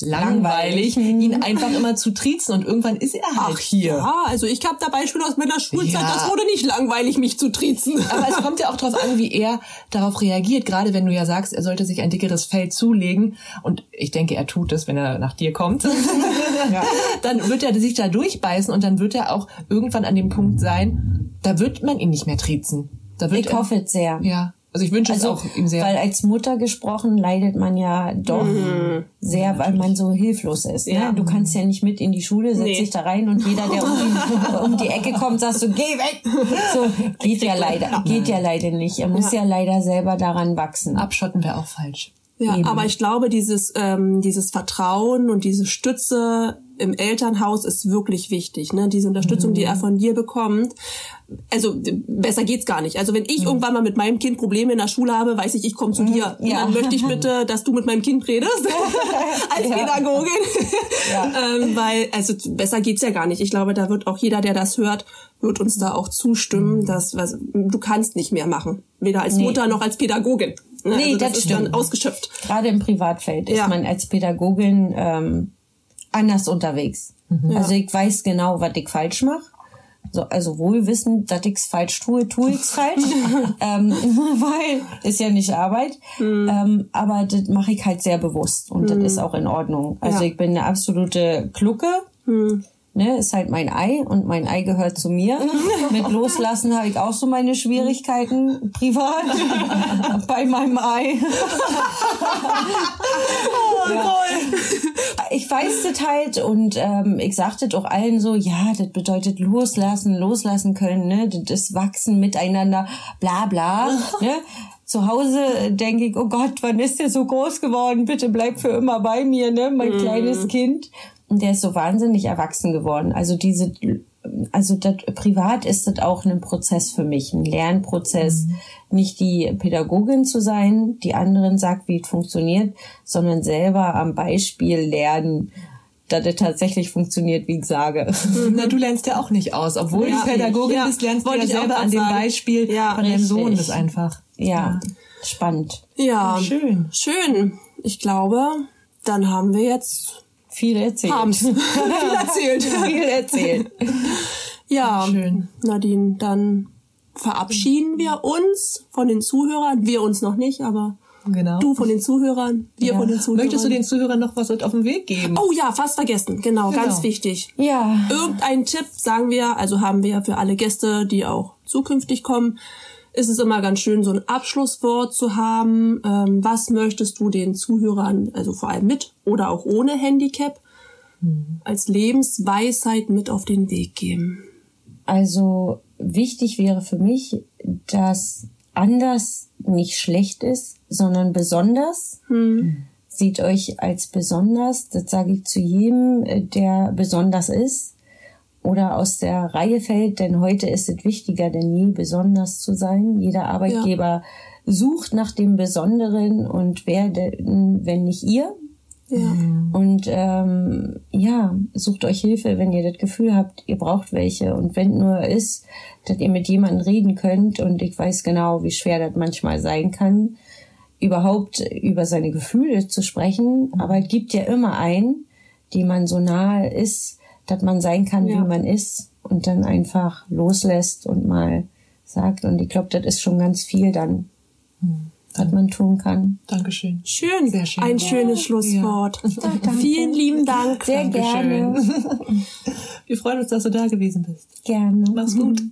C: langweilig, ihn einfach immer zu triezen und irgendwann ist er halt hier.
E: Ja, also ich habe da Beispiele aus meiner Schulzeit,
C: Ja.
E: das wurde nicht langweilig, mich zu triezen.
C: Aber es kommt ja auch darauf an, wie er darauf reagiert. Gerade wenn du ja sagst, er sollte sich ein dickeres Fell zulegen. Und ich denke, er tut es, wenn er nach dir kommt. Dann wird er sich da durchbeißen und dann wird er auch irgendwann an dem Punkt sein, da wird man ihn nicht mehr triezen. Da wird
D: Ich
C: er,
D: hoffe es sehr.
C: Ja. Also ich wünsche
D: Also,
C: es auch ihm sehr.
D: weil als Mutter gesprochen leidet man ja doch sehr, weil man so hilflos ist. Ne?
E: Ja.
D: Du kannst ja nicht mit in die Schule, setz
E: Nee.
D: dich da rein und jeder, der um die, um die Ecke kommt, sagst du, geh weg. So, geht ja leider, geht ja leider nicht. Er muss ja, leider selber daran wachsen.
C: Abschotten wäre auch falsch.
E: Ja,
D: Eben.
E: aber ich glaube, dieses, ähm, dieses Vertrauen und diese Stütze im Elternhaus ist wirklich wichtig. Ne? Diese Unterstützung, die er von dir bekommt. Also besser geht's gar nicht. Also wenn ich irgendwann mal mit meinem Kind Probleme in der Schule habe, weiß ich, ich komme zu dir. Und
D: Ja.
E: dann möchte ich bitte, dass du mit meinem Kind redest als Pädagogin. ähm, weil, also besser geht's ja gar nicht. Ich glaube, da wird auch jeder, der das hört, wird uns da auch zustimmen, dass was, du kannst nicht mehr machen. Weder als
D: Nee.
E: Mutter noch als Pädagogin. Ne?
D: Nee,
E: also
D: das
E: das ist
D: stimmt.
E: dann ausgeschöpft.
D: Gerade im Privatfeld
E: Ja.
D: ist man als Pädagogin ähm, anders unterwegs. Also ich weiß genau, was ich falsch mache. So, also wohl wissend, dass ich's falsch tue, tue ich's falsch. ähm, weil ist ja nicht Arbeit. Ähm, aber das mache ich halt sehr bewusst und das ist auch in Ordnung. Also
E: Ja.
D: ich bin eine absolute Klucke. Ne, ist halt mein Ei und mein Ei gehört zu mir. Mit Loslassen habe ich auch so meine Schwierigkeiten privat bei meinem Ei. Ich weiß das halt und ähm, ich sagte doch allen so, ja, das bedeutet loslassen, loslassen können, ne? Das ist wachsen miteinander, bla bla. ne? Zu Hause denke ich, oh Gott, wann ist der so groß geworden? Bitte bleib für immer bei mir, ne? Mein kleines Kind. Und der ist so wahnsinnig erwachsen geworden. Also diese, also das, privat ist das auch ein Prozess für mich, ein Lernprozess. Nicht die Pädagogin zu sein, die anderen sagt, wie es funktioniert, sondern selber am Beispiel lernen, dass es tatsächlich funktioniert, wie ich sage.
C: Na, du lernst ja auch nicht aus. Obwohl
E: Ja,
C: du Pädagogin
E: ja,
C: bist, lernst du
E: wollte
C: ja
E: ich auch
C: selber an dem
E: sagen.
C: Beispiel
E: Ja,
C: von deinem Sohn das einfach.
D: Ja, spannend.
E: Ja,
C: Schön.
E: schön. Ich glaube, dann haben wir jetzt
D: Viel erzählt.
E: haben's viel erzählt.
D: Viel erzählt.
E: Ja,
C: Schön.
E: Nadine, dann verabschieden wir uns von den Zuhörern. Wir uns noch nicht, aber
C: Genau.
E: du von den Zuhörern, wir
C: Ja.
E: von den Zuhörern.
C: Möchtest du den Zuhörern noch was mit auf den Weg geben?
E: Oh ja, fast vergessen. Genau,
C: Genau.
E: ganz wichtig.
D: Ja.
E: Irgendein Tipp, sagen wir, also haben wir für alle Gäste, die auch zukünftig kommen, ist es immer ganz schön, so ein Abschlusswort zu haben. Ähm, was möchtest du den Zuhörern, also vor allem mit oder auch ohne Handicap, als Lebensweisheit mit auf den Weg geben?
D: Also wichtig wäre für mich, dass anders nicht schlecht ist, sondern besonders. Seht euch als besonders. Das sage ich zu jedem, der besonders ist oder aus der Reihe fällt, denn heute ist es wichtiger denn je, besonders zu sein. Jeder Arbeitgeber ja. sucht nach dem Besonderen und wer denn, wenn nicht ihr? Ja. Und ähm, ja, sucht euch Hilfe, wenn ihr das Gefühl habt, ihr braucht welche. Und wenn nur ist, dass ihr mit jemandem reden könnt. Und ich weiß genau, wie schwer das manchmal sein kann, überhaupt über seine Gefühle zu sprechen. Aber es gibt ja immer einen, die man so nahe ist, dass man sein kann, ja. wie man ist und dann einfach loslässt und mal sagt. Und ich glaube, das ist schon ganz viel dann, hm. was man tun kann.
C: Dankeschön.
E: Schön, sehr schön. Ein ja. schönes Schlusswort. Ja. Vielen lieben Dank.
D: Sehr Dankeschön. gerne.
C: Wir freuen uns, dass du da gewesen bist.
D: Gerne.
C: Mach's gut.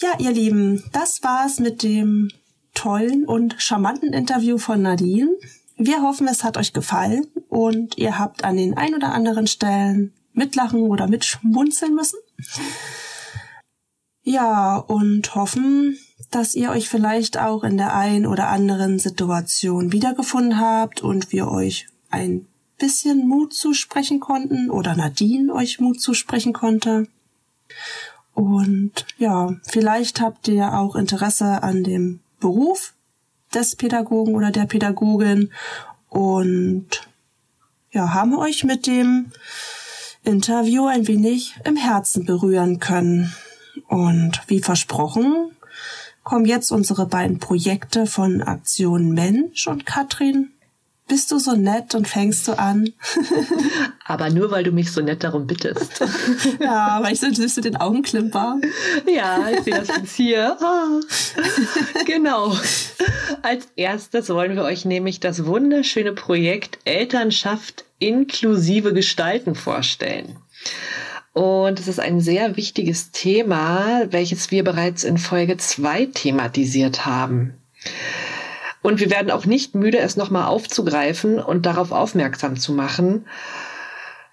A: Ja, ihr Lieben, das war's mit dem tollen und charmanten Interview von Nadine. Wir hoffen, es hat euch gefallen und ihr habt an den ein oder anderen Stellen mitlachen oder mitschmunzeln müssen. Ja, und hoffen, dass ihr euch vielleicht auch in der ein oder anderen Situation wiedergefunden habt und wir euch ein bisschen Mut zusprechen konnten oder Nadine euch Mut zusprechen konnte. Und ja, vielleicht habt ihr auch Interesse an dem Beruf des Pädagogen oder der Pädagogin und ja, haben euch mit dem Interview ein wenig im Herzen berühren können. Und wie versprochen, kommen jetzt unsere beiden Projekte von Aktion Mensch und Katrin bist du so nett und fängst du an?
B: aber nur, weil du mich so nett darum bittest.
A: ja, weil ich so süß mit den Augen klimper.
B: Ja, ich sehe das jetzt hier. Ah. Genau. Als erstes wollen wir euch nämlich das wunderschöne Projekt Elternschaft inklusive Gestalten vorstellen. Und es ist ein sehr wichtiges Thema, welches wir bereits in Folge 2 thematisiert haben. Und wir werden auch nicht müde, es nochmal aufzugreifen und darauf aufmerksam zu machen.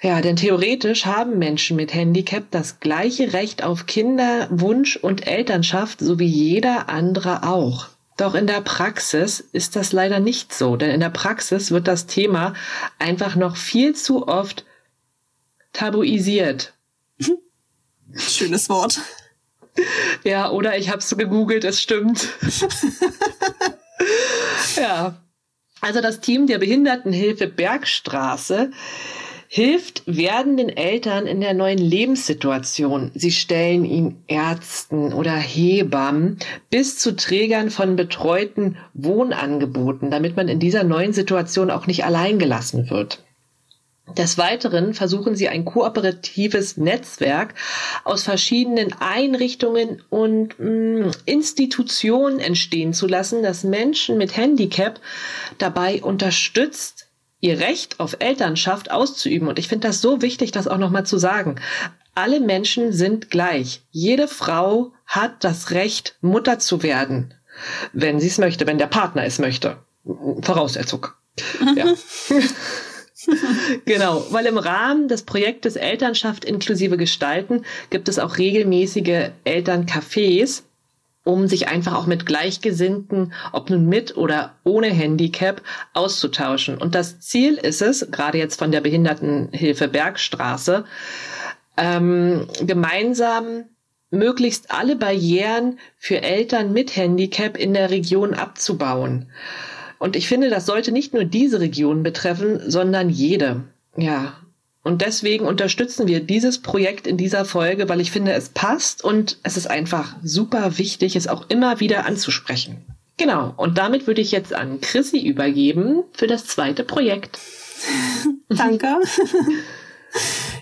B: Ja, denn theoretisch haben Menschen mit Handicap das gleiche Recht auf Kinder, Wunsch und Elternschaft, so wie jeder andere auch. Doch in der Praxis ist das leider nicht so, denn in der Praxis wird das Thema einfach noch viel zu oft tabuisiert.
A: Schönes Wort.
B: Ja, oder ich habe es so gegoogelt, es stimmt. ja. Also das Team der Behindertenhilfe Bergstraße hilft werdenden Eltern in der neuen Lebenssituation. Sie stellen ihnen Ärzten oder Hebammen bis zu Trägern von betreuten Wohnangeboten, damit man in dieser neuen Situation auch nicht allein gelassen wird. Des Weiteren versuchen sie ein kooperatives Netzwerk aus verschiedenen Einrichtungen und mh, mm, Institutionen entstehen zu lassen, das Menschen mit Handicap dabei unterstützt, ihr Recht auf Elternschaft auszuüben. Und ich finde das so wichtig, das auch nochmal zu sagen. Alle Menschen sind gleich. Jede Frau hat das Recht, Mutter zu werden, wenn sie es möchte, wenn der Partner es möchte. Voraussetzung. Ja. genau, weil im Rahmen des Projektes Elternschaft inklusive Gestalten gibt es auch regelmäßige Elterncafés, um sich einfach auch mit Gleichgesinnten, ob nun mit oder ohne Handicap, auszutauschen. Und das Ziel ist es, gerade jetzt von der Behindertenhilfe Bergstraße, ähm, gemeinsam möglichst alle Barrieren für Eltern mit Handicap in der Region abzubauen. Und ich finde, das sollte nicht nur diese Region betreffen, sondern jede. Ja. Und deswegen unterstützen wir dieses Projekt in dieser Folge, weil ich finde, es passt und es ist einfach super wichtig, es auch immer wieder anzusprechen. Genau. Und damit würde ich jetzt an Chrissy übergeben für das zweite Projekt.
A: Danke.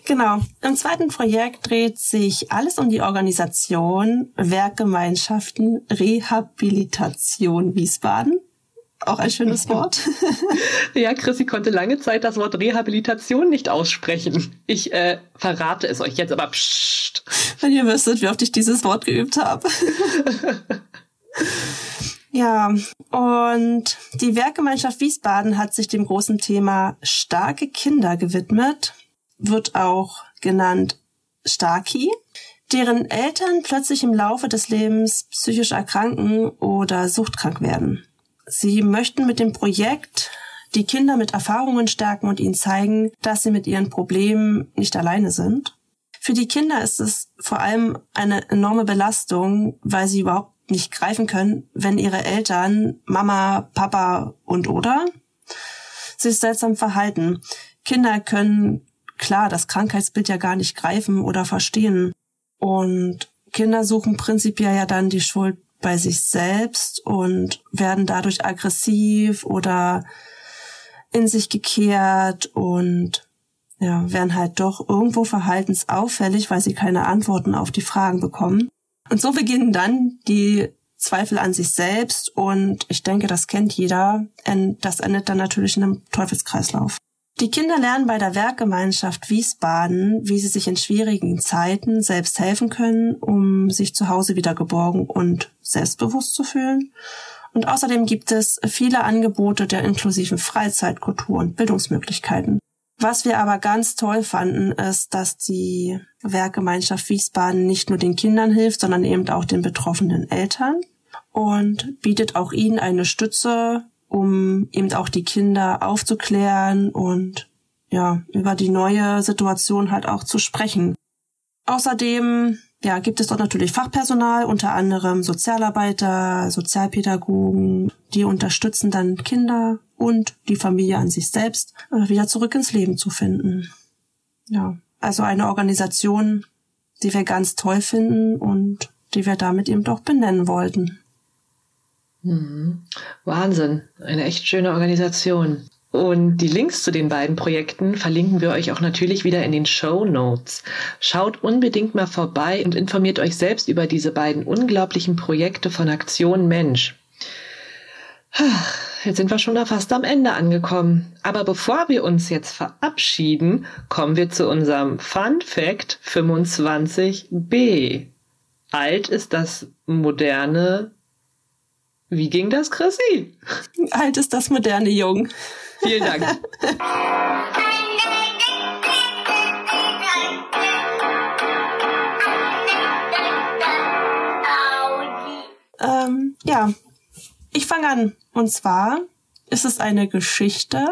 A: Genau. Im zweiten Projekt dreht sich alles um die Organisation Werkgemeinschaften Rehabilitation Wiesbaden. Auch ein schönes Wort.
B: ja, Chrissy konnte lange Zeit das Wort Rehabilitation nicht aussprechen. Ich äh, verrate es euch jetzt, aber pssst.
A: Wenn ihr wüsstet, wie oft ich dieses Wort geübt habe. ja, und die Werkgemeinschaft Wiesbaden hat sich dem großen Thema starke Kinder gewidmet, wird auch genannt Starki, deren Eltern plötzlich im Laufe des Lebens psychisch erkranken oder suchtkrank werden. Sie möchten mit dem Projekt die Kinder mit Erfahrungen stärken und ihnen zeigen, dass sie mit ihren Problemen nicht alleine sind. Für die Kinder ist es vor allem eine enorme Belastung, weil sie überhaupt nicht greifen können, wenn ihre Eltern, Mama, Papa und oder sich seltsam verhalten. Kinder können klar das Krankheitsbild ja gar nicht greifen oder verstehen. Und Kinder suchen prinzipiell ja dann die Schuld bei sich selbst und werden dadurch aggressiv oder in sich gekehrt und ja, werden halt doch irgendwo verhaltensauffällig, weil sie keine Antworten auf die Fragen bekommen. Und so beginnen dann die Zweifel an sich selbst und ich denke, das kennt jeder. Und das endet dann natürlich in einem Teufelskreislauf. Die Kinder lernen bei der Werkgemeinschaft Wiesbaden, wie sie sich in schwierigen Zeiten selbst helfen können, um sich zu Hause wieder geborgen und selbstbewusst zu fühlen. Und außerdem gibt es viele Angebote der inklusiven Freizeit, Kultur und Bildungsmöglichkeiten. Was wir aber ganz toll fanden, ist, dass die Werkgemeinschaft Wiesbaden nicht nur den Kindern hilft, sondern eben auch den betroffenen Eltern und bietet auch ihnen eine Stütze, um eben auch die Kinder aufzuklären und ja, über die neue Situation halt auch zu sprechen. Außerdem ja, gibt es dort natürlich Fachpersonal, unter anderem Sozialarbeiter, Sozialpädagogen, die unterstützen dann Kinder und die Familie an sich selbst äh, wieder zurück ins Leben zu finden. Ja, also eine Organisation, die wir ganz toll finden und die wir damit eben doch benennen wollten.
B: Mhm. Wahnsinn, eine echt schöne Organisation. Und die Links zu den beiden Projekten verlinken wir euch auch natürlich wieder in den Show Notes. Schaut unbedingt mal vorbei und informiert euch selbst über diese beiden unglaublichen Projekte von Aktion Mensch. Jetzt sind wir schon fast am Ende angekommen. Aber bevor wir uns jetzt verabschieden, kommen wir zu unserem Fun Fact 25b. Alt ist das moderne. Wie ging das, Chrissy?
A: Alt ist das moderne Jung.
B: Vielen Dank.
A: ähm, ja, ich fange an. Und zwar ist es eine Geschichte,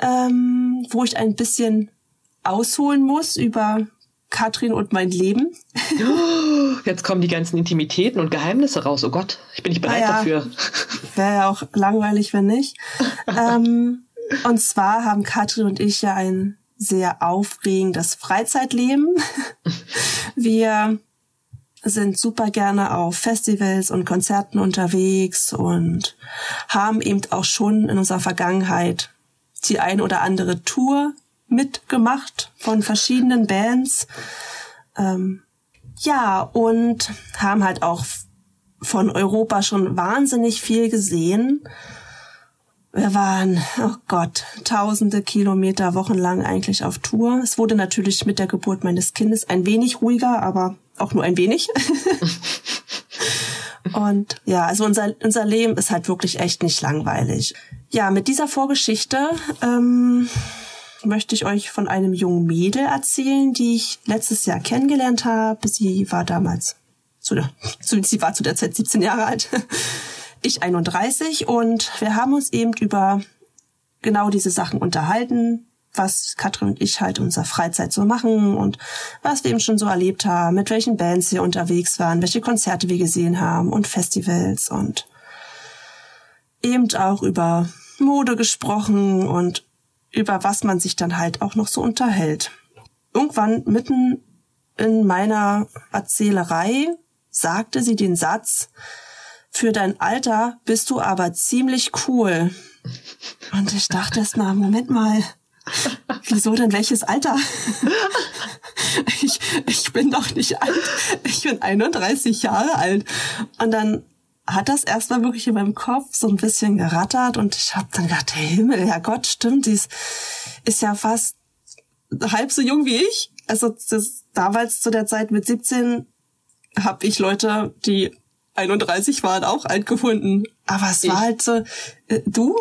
A: ähm, wo ich ein bisschen ausholen muss über Katrin und mein Leben.
B: Jetzt kommen die ganzen Intimitäten und Geheimnisse raus. Oh Gott, ich bin nicht bereit
A: Ah ja.
B: dafür.
A: Wäre ja auch langweilig, wenn nicht. ähm, und zwar haben Katrin und ich ja ein sehr aufregendes Freizeitleben. Wir sind super gerne auf Festivals und Konzerten unterwegs und haben eben auch schon in unserer Vergangenheit die ein oder andere Tour mitgemacht von verschiedenen Bands. Ähm, ja, und haben halt auch von Europa schon wahnsinnig viel gesehen. Wir waren, oh Gott, tausende Kilometer wochenlang eigentlich auf Tour. Es wurde natürlich mit der Geburt meines Kindes ein wenig ruhiger, aber auch nur ein wenig. Und ja, also unser, unser Leben ist halt wirklich echt nicht langweilig. Ja, mit dieser Vorgeschichte ähm, möchte ich euch von einem jungen Mädel erzählen, die ich letztes Jahr kennengelernt habe. Sie war damals, zu der, sie war zu der Zeit 17 Jahre alt, ich 31 und wir haben uns eben über genau diese Sachen unterhalten, was Katrin und ich halt unserer Freizeit so machen und was wir eben schon so erlebt haben, mit welchen Bands wir unterwegs waren, welche Konzerte wir gesehen haben und Festivals und eben auch über Mode gesprochen und über was man sich dann halt auch noch so unterhält. Irgendwann mitten in meiner Erzählerei sagte sie den Satz, für dein Alter bist du aber ziemlich cool. Und ich dachte erst mal, Moment mal, wieso denn welches Alter? Ich, ich bin doch nicht alt. Ich bin 31 Jahre alt. Und dann hat das erstmal wirklich in meinem Kopf so ein bisschen gerattert und ich habe dann gedacht, hey Himmel, ja Gott, stimmt, die ist, ist ja fast halb so jung wie ich. Also das, damals zu der Zeit mit 17 habe ich Leute, die 31 waren, auch alt gefunden. Aber es
B: Ich-
A: war halt so, äh, du?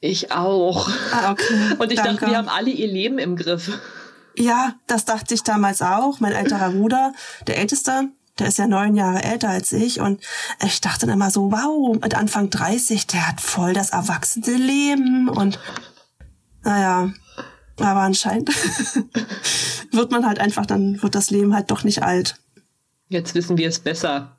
B: Ich auch.
A: Ah, okay.
B: Und ich
A: Danke.
B: dachte, wir haben alle ihr Leben im Griff.
A: Ja, das dachte ich damals auch. Mein älterer Bruder, der Älteste, Der ist ja neun Jahre älter als ich und ich dachte dann immer so, wow, mit Anfang 30, der hat voll das erwachsene Leben und naja, aber anscheinend wird man halt einfach, dann wird das Leben halt doch nicht alt.
B: Jetzt wissen wir es besser.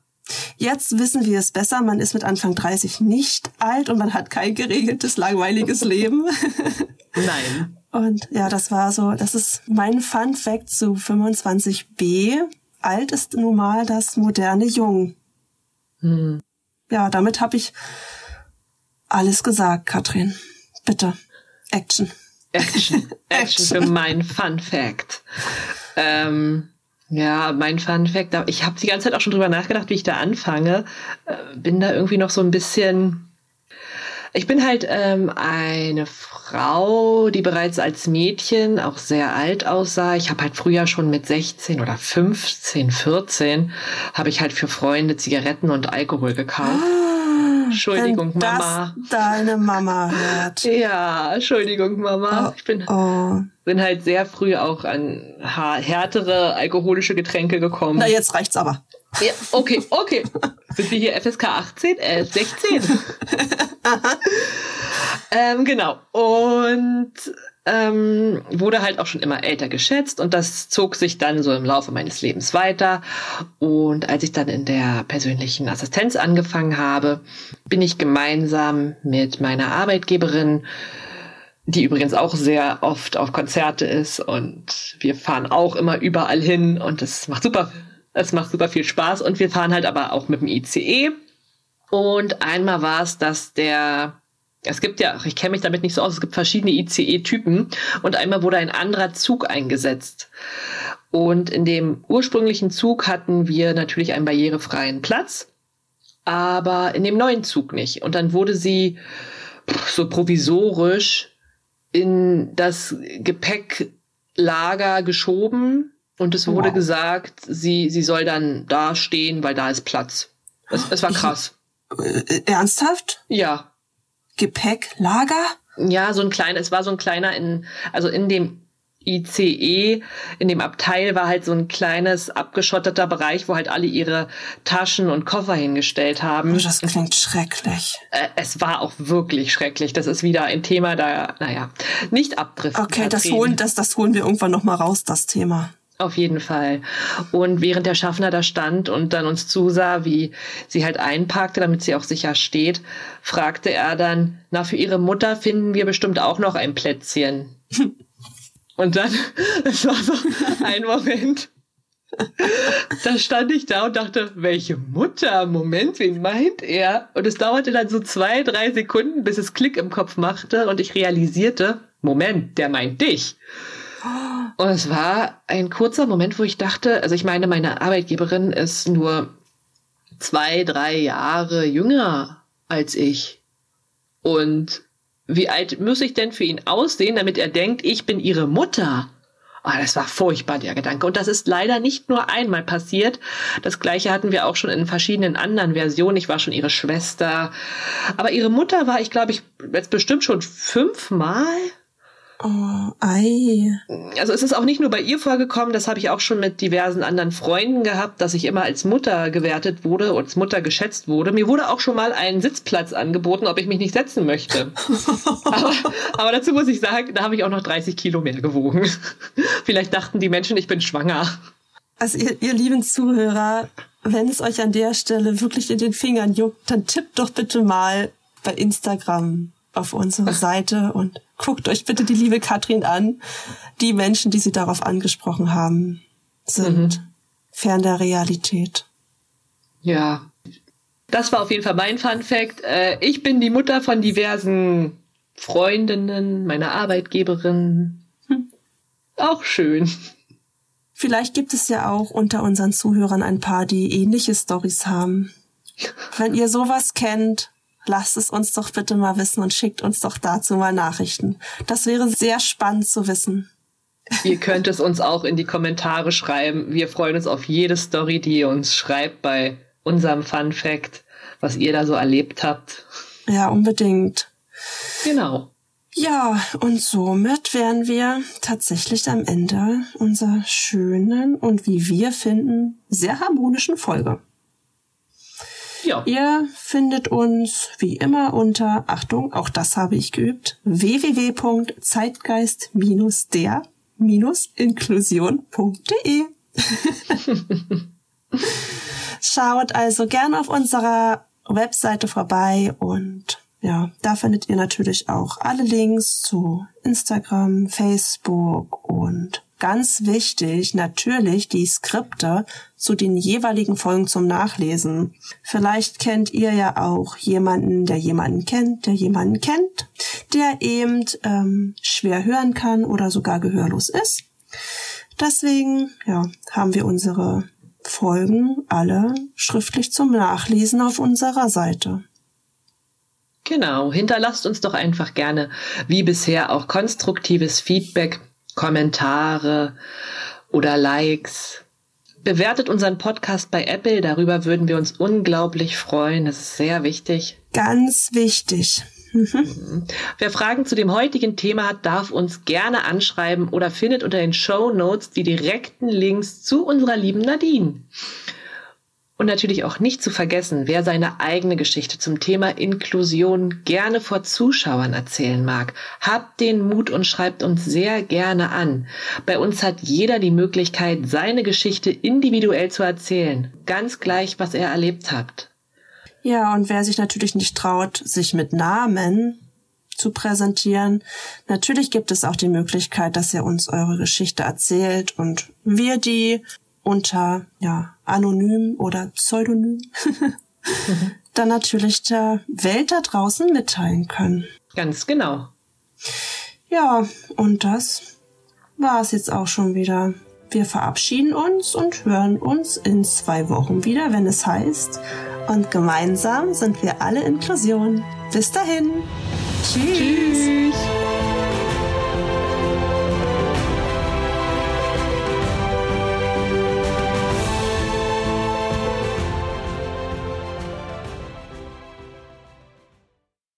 A: Jetzt wissen wir es besser. Man ist mit Anfang 30 nicht alt und man hat kein geregeltes, langweiliges Leben.
B: Nein.
A: Und ja, das war so, das ist mein Fun Fact zu 25b. Alt ist nun mal das moderne Jung.
B: Hm.
A: Ja, damit habe ich alles gesagt, Katrin. Bitte. Action.
B: Action. Action für mein Fun Fact. Ähm, ja, mein Fun Fact. Ich habe die ganze Zeit auch schon drüber nachgedacht, wie ich da anfange. Äh, bin da irgendwie noch so ein bisschen. Ich bin halt ähm, eine Frau, die bereits als Mädchen auch sehr alt aussah. Ich habe halt früher schon mit 16 oder 15, 14 habe ich halt für Freunde Zigaretten und Alkohol gekauft.
A: Ah,
B: Entschuldigung,
A: Wenn
B: Mama.
A: Das deine Mama hört.
B: Ja, Entschuldigung, Mama.
A: Oh,
B: ich bin,
A: oh.
B: bin halt sehr früh auch an härtere alkoholische Getränke gekommen.
A: Na, jetzt reicht's aber.
B: Ja, okay, okay. Sind wir hier FSK 18? Äh, 16. ähm, genau. Und ähm, wurde halt auch schon immer älter geschätzt und das zog sich dann so im Laufe meines Lebens weiter. Und als ich dann in der persönlichen Assistenz angefangen habe, bin ich gemeinsam mit meiner Arbeitgeberin die übrigens auch sehr oft auf Konzerte ist und wir fahren auch immer überall hin und es macht super, es macht super viel Spaß und wir fahren halt aber auch mit dem ICE und einmal war es, dass der es gibt ja, ich kenne mich damit nicht so aus, es gibt verschiedene ICE-Typen und einmal wurde ein anderer Zug eingesetzt. Und in dem ursprünglichen Zug hatten wir natürlich einen barrierefreien Platz, aber in dem neuen Zug nicht. Und dann wurde sie so provisorisch in das Gepäcklager geschoben und es wurde wow. gesagt, sie, sie soll dann da stehen, weil da ist Platz. Es, es war krass.
A: Äh, ernsthaft?
B: Ja.
A: Gepäcklager?
B: Ja, so ein kleiner, es war so ein kleiner in, also in dem ICE, in dem Abteil war halt so ein kleines abgeschotteter Bereich, wo halt alle ihre Taschen und Koffer hingestellt haben.
A: Oh, das klingt schrecklich.
B: Äh, es war auch wirklich schrecklich. Das ist wieder ein Thema, da, naja, nicht abdriften.
A: Okay, das holen, das, das holen wir irgendwann nochmal raus, das Thema.
B: Auf jeden Fall. Und während der Schaffner da stand und dann uns zusah, wie sie halt einparkte, damit sie auch sicher steht, fragte er dann, na, für ihre Mutter finden wir bestimmt auch noch ein Plätzchen. und dann, es war so ein Moment. Da stand ich da und dachte, welche Mutter? Moment, wen meint er? Und es dauerte dann so zwei, drei Sekunden, bis es Klick im Kopf machte und ich realisierte, Moment, der meint dich. Und es war ein kurzer Moment, wo ich dachte, also ich meine, meine Arbeitgeberin ist nur zwei, drei Jahre jünger als ich. Und wie alt muss ich denn für ihn aussehen, damit er denkt, ich bin ihre Mutter? Oh, das war furchtbar, der Gedanke. Und das ist leider nicht nur einmal passiert. Das gleiche hatten wir auch schon in verschiedenen anderen Versionen. Ich war schon ihre Schwester. Aber ihre Mutter war ich, glaube ich, jetzt bestimmt schon fünfmal.
A: Oh, ei.
B: Also es ist auch nicht nur bei ihr vorgekommen, das habe ich auch schon mit diversen anderen Freunden gehabt, dass ich immer als Mutter gewertet wurde und als Mutter geschätzt wurde. Mir wurde auch schon mal ein Sitzplatz angeboten, ob ich mich nicht setzen möchte. aber, aber dazu muss ich sagen, da habe ich auch noch 30 Kilo mehr gewogen. Vielleicht dachten die Menschen, ich bin schwanger.
A: Also ihr, ihr lieben Zuhörer, wenn es euch an der Stelle wirklich in den Fingern juckt, dann tippt doch bitte mal bei Instagram auf unsere Seite und guckt euch bitte die liebe Katrin an. Die Menschen, die sie darauf angesprochen haben, sind mhm. fern der Realität.
B: Ja. Das war auf jeden Fall mein Fun Fact. Äh, ich bin die Mutter von diversen Freundinnen, meiner Arbeitgeberin. Hm. Auch schön.
A: Vielleicht gibt es ja auch unter unseren Zuhörern ein paar, die ähnliche Stories haben. Wenn ihr sowas kennt, lasst es uns doch bitte mal wissen und schickt uns doch dazu mal Nachrichten. Das wäre sehr spannend zu wissen.
B: Ihr könnt es uns auch in die Kommentare schreiben. Wir freuen uns auf jede Story, die ihr uns schreibt bei unserem Fun Fact, was ihr da so erlebt habt.
A: Ja, unbedingt.
B: Genau.
A: Ja, und somit wären wir tatsächlich am Ende unserer schönen und wie wir finden, sehr harmonischen Folge.
B: Ja.
A: Ihr findet uns wie immer unter, Achtung, auch das habe ich geübt, www.zeitgeist-der-inklusion.de. Schaut also gerne auf unserer Webseite vorbei und ja, da findet ihr natürlich auch alle Links zu Instagram, Facebook und ganz wichtig natürlich die Skripte zu den jeweiligen Folgen zum Nachlesen. Vielleicht kennt ihr ja auch jemanden, der jemanden kennt, der jemanden kennt, der eben ähm, schwer hören kann oder sogar gehörlos ist. Deswegen ja, haben wir unsere Folgen alle schriftlich zum Nachlesen auf unserer Seite.
B: Genau, hinterlasst uns doch einfach gerne, wie bisher, auch konstruktives Feedback, Kommentare oder Likes. Bewertet unseren Podcast bei Apple, darüber würden wir uns unglaublich freuen, das ist sehr wichtig.
A: Ganz wichtig.
B: Mhm. Wer Fragen zu dem heutigen Thema hat, darf uns gerne anschreiben oder findet unter den Show Notes die direkten Links zu unserer lieben Nadine. Und natürlich auch nicht zu vergessen, wer seine eigene Geschichte zum Thema Inklusion gerne vor Zuschauern erzählen mag. Habt den Mut und schreibt uns sehr gerne an. Bei uns hat jeder die Möglichkeit, seine Geschichte individuell zu erzählen. Ganz gleich, was er erlebt hat.
A: Ja, und wer sich natürlich nicht traut, sich mit Namen zu präsentieren, natürlich gibt es auch die Möglichkeit, dass ihr uns eure Geschichte erzählt und wir die unter ja, anonym oder Pseudonym dann natürlich der Welt da draußen mitteilen können.
B: Ganz genau.
A: Ja, und das war es jetzt auch schon wieder. Wir verabschieden uns und hören uns in zwei Wochen wieder, wenn es heißt, und gemeinsam sind wir alle Inklusion. Bis dahin. Tschüss. Tschüss.